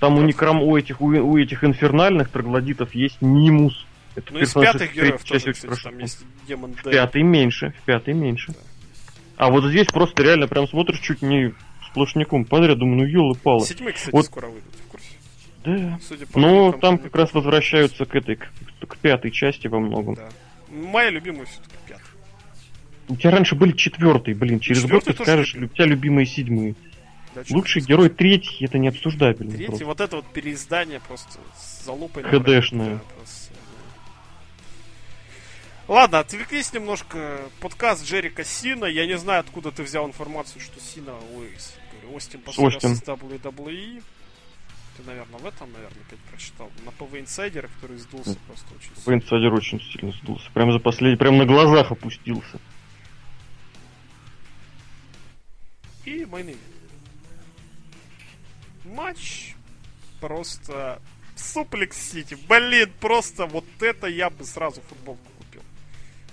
Там у Некрам, у этих, у, у этих инфернальных троглодитов есть Нимус. Это ну, из пятых героев тоже, кстати, там есть демон В пятый меньше, в пятый меньше. Да. А вот здесь просто реально прям смотришь чуть не сплошняком подряд, думаю, ну елы палы. Седьмые, кстати, вот... скоро выйдут, в курсе? Да. Судя по Но там как раз возвращаются к этой, к, к пятой части во многом. Да. Моя любимая все-таки пятая. У тебя раньше были четвертые, блин, через год ты скажешь, у тебя любимые седьмые. Да, Лучший герой третий, это не обсуждабельно. Третий, просто. вот это вот переиздание просто залупой. ХДшное. Да, Ладно, отвлеклись немножко. Подкаст Джерика Сина. Я не знаю, откуда ты взял информацию, что Сина, ой, Остин поссорился с WWE. Ты, наверное, в этом, наверное, опять прочитал. На PW Insider а, который сдулся просто очень сильно. ПВ Инсайдер очень сильно сдулся. Прям за последний, прям на глазах опустился. И майны. Матч просто Суплекс Сити. Блин, просто вот это я бы сразу футболку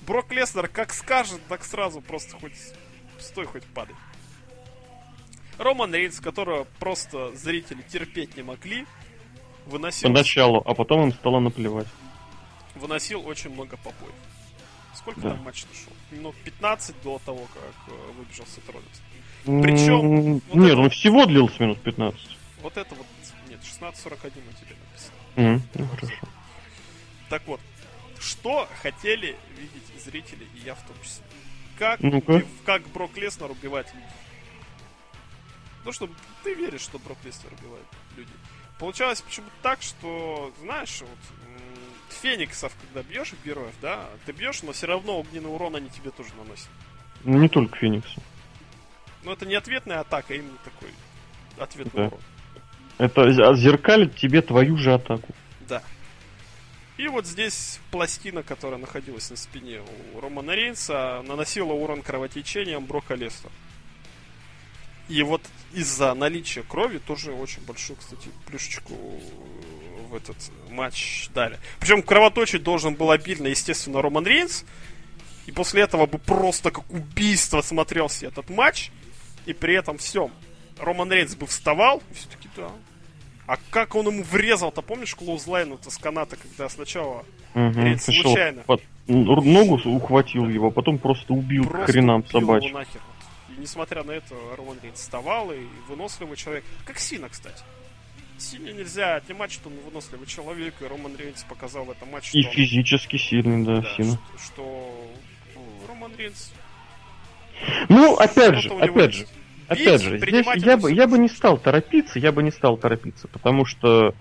Брок Леснер как скажет, так сразу просто хоть стой, хоть падай. Роман Рейнс, которого просто зрители терпеть не могли, выносил... Поначалу, а потом им стало наплевать. Выносил очень много побоев. Сколько да. там матч шел? Минут 15 до того, как э, выбежал Сет Роллинс. Причем... Вот нет, это... он всего длился минут 15. Вот это вот... Нет, 16.41 у тебя написано. Mm, ну, хорошо. Так вот, что хотели видеть зрители, и я в том числе. Как, ну убив, как Брок Леснер убивает людей. Ну, что ты веришь, что Брок Леснер убивает людей. Получалось почему-то так, что, знаешь, вот фениксов, когда бьешь героев, да, ты бьешь, но все равно огненный урон они тебе тоже наносят. Ну, не только фениксы. Но это не ответная атака, а именно такой ответный да. урон. Это зеркалит тебе твою же атаку. И вот здесь пластина, которая находилась на спине у Романа Рейнса, наносила урон кровотечением Брока Лестера. И вот из-за наличия крови тоже очень большую, кстати, плюшечку в этот матч дали. Причем кровоточить должен был обильно, естественно, Роман Рейнс. И после этого бы просто как убийство смотрелся этот матч. И при этом всем Роман Рейнс бы вставал, и все-таки да, а как он ему врезал-то, помнишь, клоузлайн-то с каната, когда сначала угу, Рейд случайно? Под... Ногу ухватил его, потом просто убил просто к хренам собачьим. нахер. И несмотря на это, Роман Рейд вставал и выносливый человек. Как Сина, кстати. Сине нельзя отнимать, что он выносливый человек, и Роман Рейнс показал в этом матче, И что физически он... сильный, да, да Сина. Что, что ну, Роман Рейнс... Ну, опять же, опять же, Опять же, здесь я бы, я бы не стал торопиться, я бы не стал торопиться, потому что,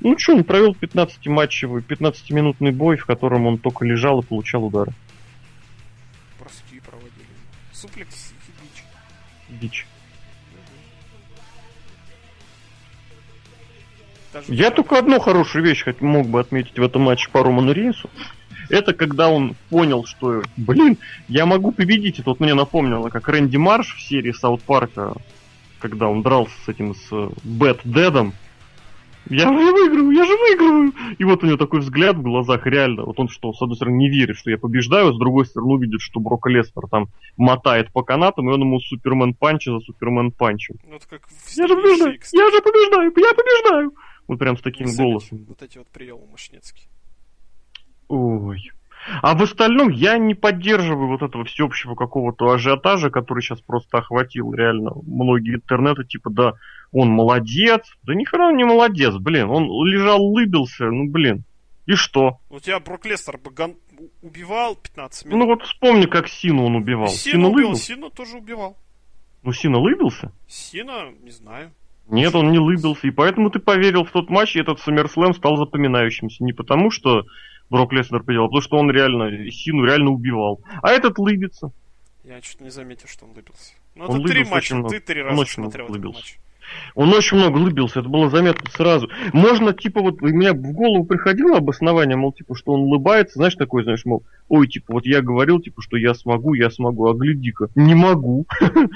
ну что, он провел 15-матчевый, 15-минутный бой, в котором он только лежал и получал удары. Броски проводили. Суплекс и дичь. Дичь. Даже я только одну хорошую вещь хоть мог бы отметить в этом матче по Роману Рейнсу. Это когда он понял, что, блин, я могу победить. Это вот мне напомнило, как Рэнди Марш в серии South Park а, когда он дрался с этим, с Bat Dad ом. Я же выиграю, я же выиграю! И вот у него такой взгляд в глазах, реально. Вот он что, с одной стороны, не верит, что я побеждаю, с другой стороны, видит, что Брок Леснар там мотает по канатам, и он ему Superman punch а за Superman punch ем. Ну, это как я же побеждаю, я же побеждаю, я побеждаю! Вот прям с таким голосом. Вот эти вот приемы мощнецкие. Ой. А в остальном я не поддерживаю вот этого всеобщего какого-то ажиотажа, который сейчас просто охватил реально многие интернеты, типа, да, он молодец. Да ни хрена не молодец, блин. Он лежал, улыбился, ну, блин. И что? У тебя Брок Лестер бы ган... убивал 15 минут. Ну вот вспомни, как Сину он убивал. Сину убил, Сину тоже убивал. Ну, Сина лыбился? Сина, не знаю. Нет, он не лыбился, и поэтому ты поверил в тот матч, и этот SummerSlam стал запоминающимся. Не потому, что Брок Леснер поделал, потому что он реально Сину реально убивал. А этот лыбится. Я чуть не заметил, что он лыбился. Ну, это он три матча, ты три раза смотрел этот матч. Он очень много лыбился, это было заметно сразу. Можно, типа, вот у меня в голову приходило обоснование, мол, типа, что он улыбается, знаешь, такой, знаешь, мол, ой, типа, вот я говорил, типа, что я смогу, я смогу, а гляди-ка, не могу.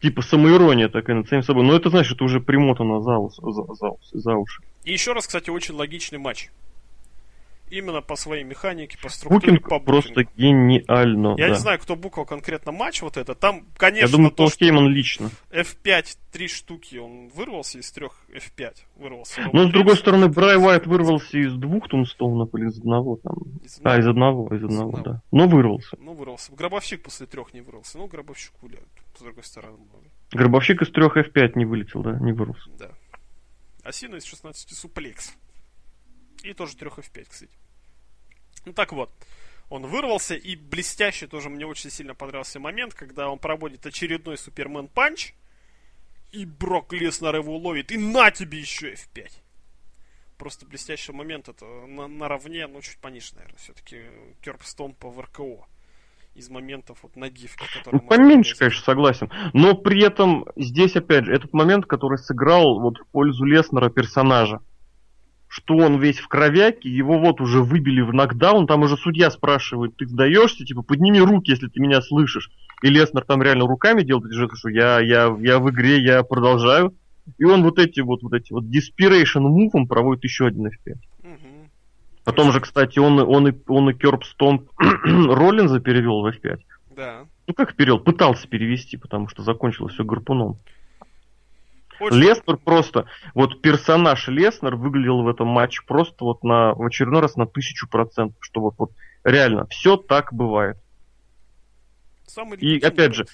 Типа самоирония такая над самим собой. Но это, знаешь, это уже примотано за уши. И еще раз, кстати, очень логичный матч. Именно по своей механике, по структуре, Букинг по просто букингу. гениально. Я да. не знаю, кто букал конкретно матч вот это. Там, конечно, Я думаю, то, Пол что Хейман лично. F5 три штуки он вырвался из трех F5. Вырвался. Но Роман с другой стороны, Брай Уайт вырвался из двух тумстоунов или из одного там. Из А, из одного. одного, из Из одного, одного. да. Но вырвался. Ну, вырвался. Гробовщик после трех не вырвался. Ну, гробовщик гуляет. С другой стороны. Гробовщик из трех F5 не вылетел, да, не вырвался. Да. Осина из 16 суплекс. И тоже 3 F5, кстати. Ну так вот. Он вырвался, и блестяще тоже мне очень сильно понравился момент, когда он проводит очередной Супермен панч, и Брок Леснер его ловит, и на тебе еще F5. Просто блестящий момент, это на, наравне, ну чуть пониже, наверное, все-таки Керп Стомпа в РКО. Из моментов вот на гифке, который... Ну, поменьше, конечно, согласен. Но при этом здесь, опять же, этот момент, который сыграл вот в пользу Леснера персонажа. Что он весь в кровяке, его вот уже выбили в нокдаун, там уже судья спрашивает, ты сдаешься, типа, подними руки, если ты меня слышишь. И Леснер там реально руками делает, и что я, я, я в игре, я продолжаю. И он вот эти вот, вот эти вот desperation мувом проводит еще один F5. Мгм. Потом же, кстати, он, и- он, и, он и Керп Стомп Роллинза перевел в F5. Да. Ну как перевел? Пытался перевести, потому что закончилось все гарпуном. Очень- Леснер просто, вот персонаж Леснер выглядел в этом матче просто вот на, в очередной раз на тысячу процентов, что вот, вот реально все так бывает. Самый И опять же,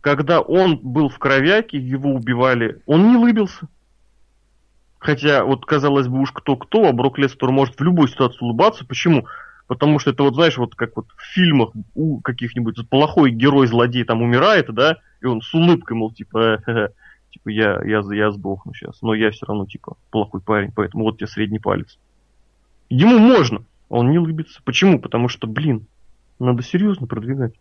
когда он был в кровяке, его убивали, он не улыбился. Хотя, вот казалось бы, уж кто-кто, а Брок Лестер может в любой ситуации улыбаться. Почему? Потому что это вот, знаешь, вот как вот в фильмах у каких-нибудь плохой герой-злодей там умирает, да, и он с улыбкой, мол, типа, «Хе-хе, типа я, я, я сдохну сейчас, но я все равно, типа, плохой парень, поэтому вот тебе средний палец. Ему можно, а он не улыбится. Почему? Потому что, блин, надо серьезно продвигать.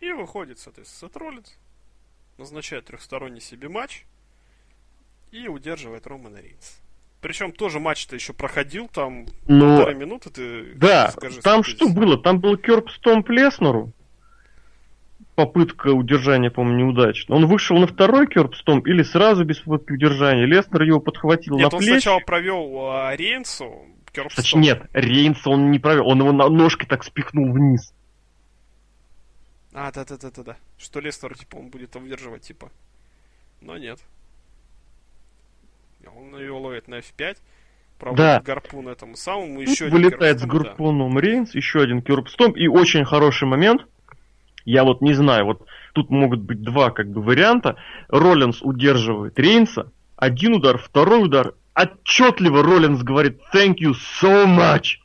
И выходит, соответственно, Сет Роллинс, назначает трехсторонний себе матч и удерживает Романа Рейнс. Причем тоже матч-то еще проходил, там Но полторы минуты, ты Да, скажи, там что здесь. было? Там был Керп Стомп Леснеру. Попытка удержания, по-моему, неудачная. Он вышел на второй Керп Стомп или сразу без попытки удержания. Леснер его подхватил Нет, на он плечи. сначала провел а, Рейнсу, Керп Значит, Стомп. нет, Рейнса он не провел. Он его на ножкой так спихнул вниз. А, да-да-да-да-да. Что Лестер, типа, он будет удерживать, типа. Но нет. Он ее ловит на F5, проводит Да. гарпун этому самому, еще один вылетает с Стомп, да. гарпуном Рейнс, еще один Керп Стомп. И очень хороший момент. Я вот не знаю, вот тут могут быть два как бы варианта. Роллинс удерживает Рейнса. Один удар, второй удар. Отчетливо Роллинс говорит thank you so much.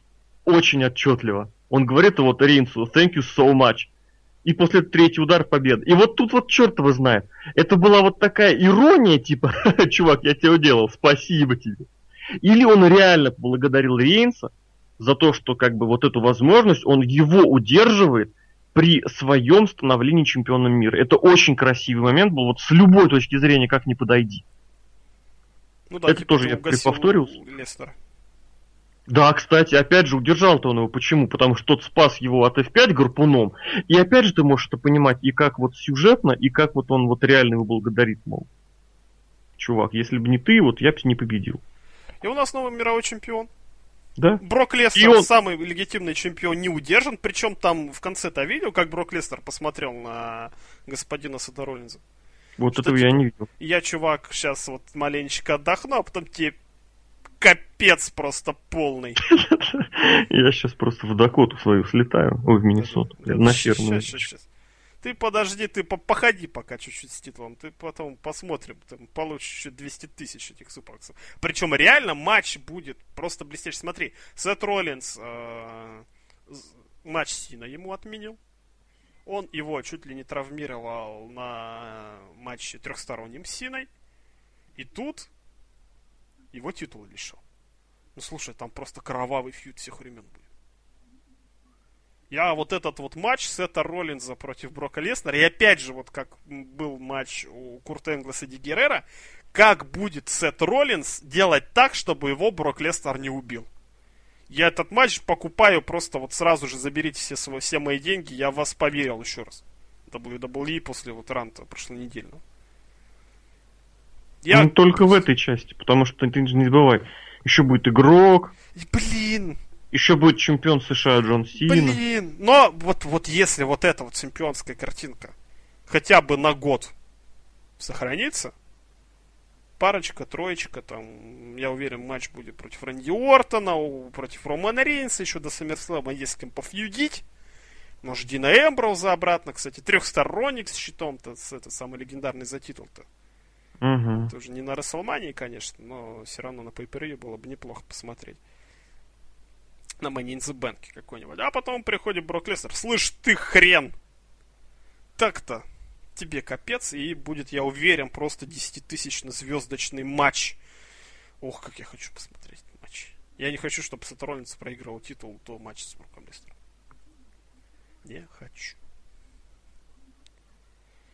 Очень отчетливо. Он говорит вот Рейнсу thank you so much. И после третий удар победа. И вот тут вот черт его знает. Это была вот такая ирония, типа, чувак, я тебе уделал, спасибо тебе. Или он реально поблагодарил Рейнса за то, что как бы вот эту возможность, он его удерживает при своем становлении чемпионом мира. Это очень красивый момент был, вот с любой точки зрения, как ни подойди. Ну да, Это типа, тоже я. Лестера. Да, кстати, опять же, удержал-то он его. Почему? Потому что тот спас его от F5 гарпуном. И опять же, ты можешь это понимать и как вот сюжетно, и как вот он вот реально его благодарит, мол. Чувак, если бы не ты, вот я бы не победил. И у нас новый мировой чемпион. Да? Брок И Лестер, он- самый легитимный чемпион, не удержан. Причем там в конце-то видел, как Брок Лестер посмотрел на господина Сета Роллинза. Вот Что этого типа? я не видел. Я, чувак, сейчас вот маленечко отдохну, а потом тебе капец просто полный. Я сейчас просто в Дакоту свою слетаю, ой, в Миннесоту, на ферму. щас, щас. Ты подожди, ты по- походи пока чуть-чуть с титулом, ты потом посмотрим, ты получишь еще 200 тысяч этих супаксов. Причем реально матч будет просто блестящий. Смотри, Сет Роллинс э, матч Сина ему отменил. Он его чуть ли не травмировал на матче трехсторонним Синой. И тут его титул лишил. Ну слушай, там просто кровавый фьюд всех времен будет. Я вот этот вот матч Сета Роллинза против Брока Леснера, и опять же, вот как был матч у Курта Энгласа и Ди Геррера, как будет Сет Роллинс делать так, чтобы его Брок Леснер не убил. Я этот матч покупаю просто вот сразу же, заберите все, свои, все мои деньги, я в вас поверил еще раз. WWE после вот ранта прошлонедельного. Я... Ну, только в этой части, потому что ты не забывай, еще будет игрок, Блин, еще будет чемпион США Джон Сина. блин. Но вот, вот если вот эта вот чемпионская картинка хотя бы на год сохранится, парочка, троечка, там, я уверен, матч будет против Рэнди Ортона, против Романа Рейнса, еще до Саммерслэма есть с кем пофьюдить. Может, Дина Эмброуза обратно, кстати, трехсторонник с щитом-то, с это самый легендарный за титул-то. Мгм. Тоже не на Расселмании, конечно, но все равно на pay было бы неплохо посмотреть. На Money in the Bank какой-нибудь. А потом приходит Брок Леснер. Слышь, ты хрен! Так-то тебе капец, и будет, я уверен, просто 10-тысячный звездочный матч. Ох, как я хочу посмотреть этот матч. Я не хочу, чтобы Сет Роллинс проигрывал титул до матча с Броком Леснером. Не хочу.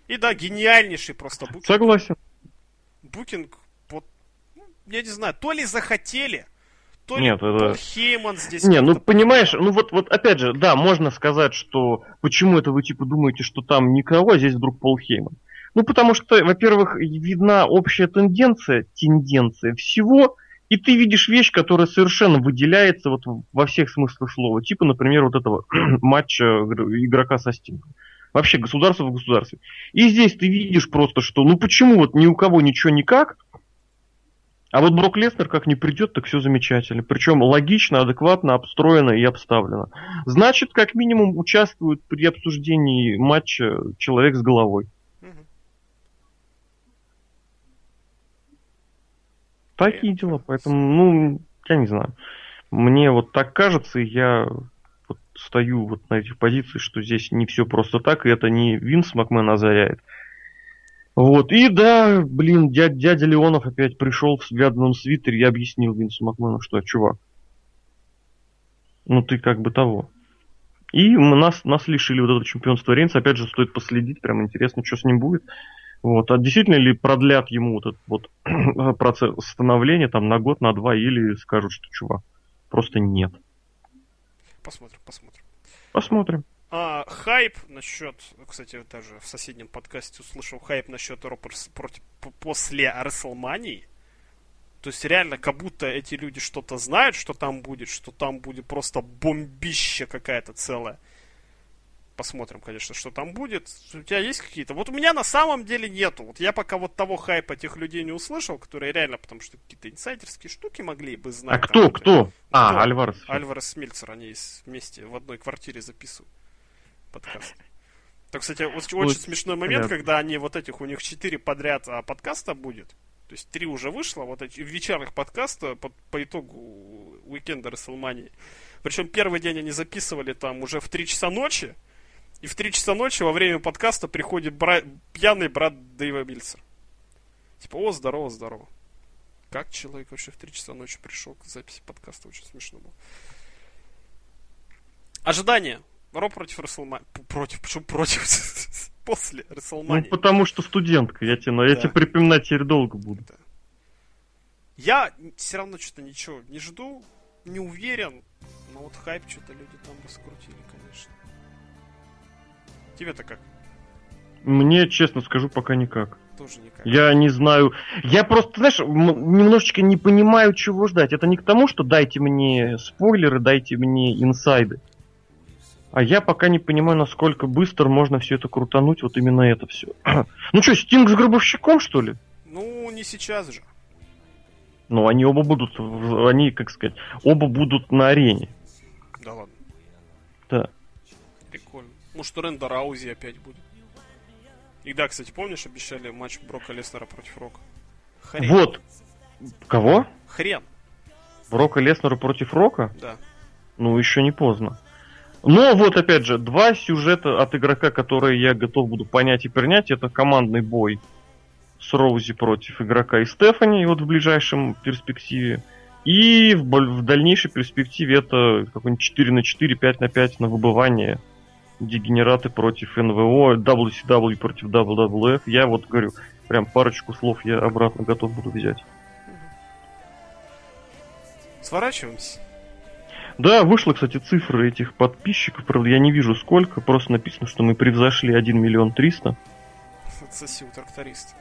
И да, гениальнейший просто букинг Согласен. букинг, вот, ну, я не знаю, то ли захотели, то Нет, ли это- Хейман здесь... Не, ну понимаешь, ну вот, вот опять же, да, можно сказать, что почему это вы типа думаете, что там никого, а здесь вдруг Пол Хейман. Ну, потому что, во-первых, видна общая тенденция, тенденция всего, и ты видишь вещь, которая совершенно выделяется вот во всех смыслах слова. Типа, например, вот этого матча игр- игрока со Стингом. Вообще государство в государстве. И здесь ты видишь просто, что ну почему вот ни у кого ничего никак, а вот Брок Леснер как не придет, так все замечательно. Причем логично, адекватно, обстроено и обставлено. Значит, как минимум участвует при обсуждении матча человек с головой. Мгм. Такие дела, поэтому, ну, я не знаю. Мне вот так кажется, и я вот стою вот на этих позициях, что здесь не все просто так, и это не Винс Макмен озаряет. Вот, и да, блин, дядя, дядя Леонов опять пришел в связанном свитере и объяснил Винсу Макмену, что, чувак, ну ты как бы того. И нас, нас лишили вот этого чемпионства Рейнса, опять же, стоит последить, прям интересно, что с ним будет. Вот, а действительно ли продлят ему вот этот вот процесс становления там на год, на два, или скажут, что чувак, просто нет. Посмотрим, посмотрим. Посмотрим. А, хайп насчет, кстати, даже в соседнем подкасте услышал хайп насчет Ро прос- против, после Расселмании. То есть реально, как будто эти люди что-то знают, что там будет, что там будет просто бомбища какая-то целая. Посмотрим, конечно, что там будет. У тебя есть какие-то? Вот у меня на самом деле нету. Вот я пока вот того хайпа этих людей не услышал, которые реально, потому что какие-то инсайдерские штуки могли бы знать. А кто, кто? А, Кто? Альварес. Альварес Мильцер, они вместе в одной квартире записывают подкаст. Так, кстати, очень Ой, смешной момент, когда они вот этих, у них четыре подряд а, подкаста будет. То есть три уже вышло, вот эти вечерних подкаста по, по итогу уикенда Расселмании. Причем первый день они записывали там уже в 3 часа ночи, и в 3 часа ночи во время подкаста приходит бра- пьяный брат Дэйва Мильцер. Типа, о, здорово, здорово. Как человек вообще в 3 часа ночи пришел к записи подкаста? Очень смешно было. Ожидания. Ро против Расселмани. Против, почему против? После Ну, Расселмани. потому что студентка, я тебе, но я Да. тебе припоминать теперь долго буду. Я все равно что-то ничего не жду, не уверен, но вот хайп что-то люди там раскрутили, конечно. Тебе-то как? Мне, честно скажу, пока никак. Тоже никак. Я не знаю. Я просто, знаешь, немножечко не понимаю, чего ждать. Это не к тому, что дайте мне спойлеры, дайте мне инсайды. А я пока не понимаю, насколько быстро можно все это крутануть, вот именно это все. Ну что, Стинг с Гробовщиком, что ли? Ну, не сейчас же. Ну, они оба будут, они, как сказать, оба будут на арене. Да ладно. Да. Прикольно. Может, Ренда Раузи опять будет. И да, кстати, помнишь, обещали матч Брока Леснера против Рока? Хрен. Вот. Кого? Хрен, Брока Леснера против Рока? да. Ну, еще не поздно. Но вот, опять же, два сюжета от игрока, которые я готов буду понять и принять, это командный бой с Роузи против игрока и Стефани, вот в ближайшем перспективе. И в, в дальнейшей перспективе это какой-нибудь 4 на 4, 5 на 5 на выбывание. Дегенераты против НВО, WCW против WWF. Я вот говорю, прям парочку слов я обратно готов буду взять. Сворачиваемся. Да, вышла, кстати, цифры этих подписчиков, правда, я не вижу сколько, просто написано, что мы превзошли 1 миллион 300. Отсоси у тракториста.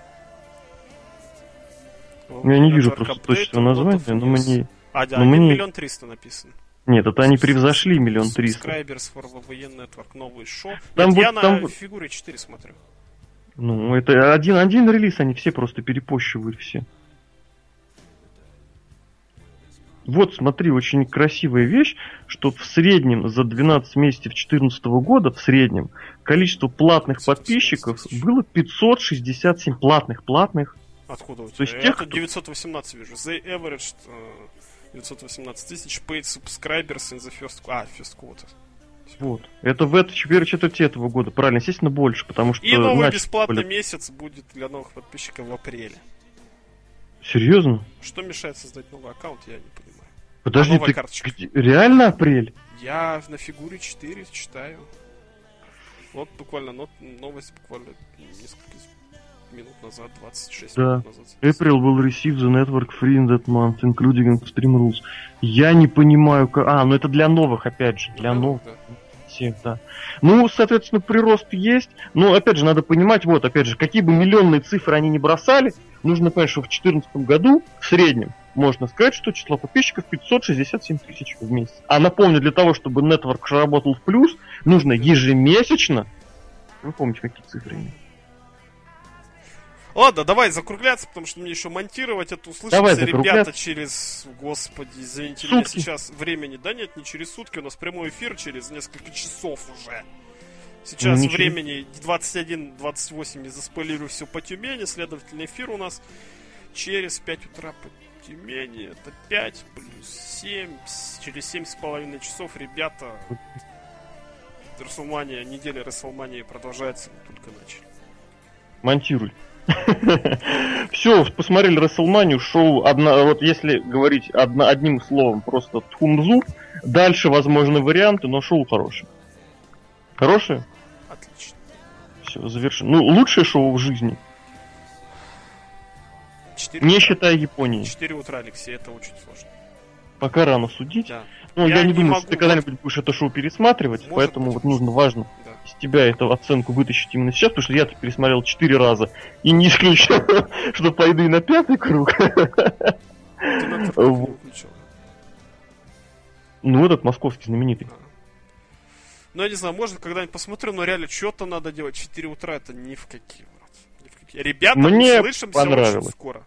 Я не вижу просто точного названия, но мне... А, да, Ну, 1 мне- миллион триста написано. Нет, это они превзошли миллион триста. Subscribers for VVN Network, новый шоу. Там Нет, вот- я на там вот- фигуре 4 смотрю. Ну, это один, один релиз, они все просто перепощивают все. Вот, смотри, очень красивая вещь, что в среднем за 12 месяцев 2014 года, в среднем, количество платных 518 подписчиков было 567 платных, платных. Откуда у тебя? То есть я тех, кто- 918 вижу. The average э, 918 тысяч paid subscribers in the first... А, first quarter. Вот. Это в это, первой четверти этого года, правильно, естественно, больше, потому что... И новый начали бесплатный более- месяц будет для новых подписчиков в апреле. Серьезно? Что мешает создать новый аккаунт, я не понимаю. Подожди, ты карточка. реально апрель? Я на фигуре 4 читаю. Вот буквально нот- новость буквально несколько минут назад, 26 Да. минут назад. April will receive the network free in that month, including extreme rules. Я не понимаю, как... А, ну это для новых, опять же, для Ну, новых да. всех, да. Ну, соответственно, прирост есть. Но, опять же, надо понимать, вот, опять же, какие бы миллионные цифры они не бросали, нужно понять, что в 2014 году в среднем можно сказать, что число подписчиков 567 тысяч в месяц. А напомню, для того, чтобы Network работал в плюс, нужно ежемесячно... Вы помните, какие цифры имеют? Ладно, давай закругляться, потому что мне еще монтировать это услышимся, Давай ребята, через, господи, извините меня Сутки. сейчас времени. Да нет, не через сутки, у нас прямой эфир через несколько часов уже. Сейчас ничего. времени 21-28, не заспойлерю все по Тюмени, следовательно, эфир у нас через 5 утра по Тюмени. Это 5 плюс 7, с- через 7 с половиной часов, ребята, Расселмания, неделя Расселмании продолжается, мы только начали. Монтируй. Все, посмотрели Расселманию, шоу, одна, вот если говорить одна, одним словом, просто тхумзу. Дальше возможны варианты, но шоу хорошее. Хорошее? Отлично. Все, завершено. Ну, лучшее шоу в жизни, 4 не считая Японии. 4 утра, Алексей, это очень сложно. Пока рано судить. Да, Ну, я, Я не не думаю, могу, что ты когда-нибудь будешь это шоу пересматривать, Может поэтому быть. вот нужно важно да. из тебя эту оценку вытащить именно сейчас, потому что я это пересмотрел четыре раза. И не исключаю, что пойду и на пятый круг. Ну, этот московский знаменитый. Ну, я не знаю, может, когда-нибудь посмотрю, но реально, что-то надо делать. 4 утра это. Ни в какие. Ребята, Мне услышимся понравилось. очень скоро.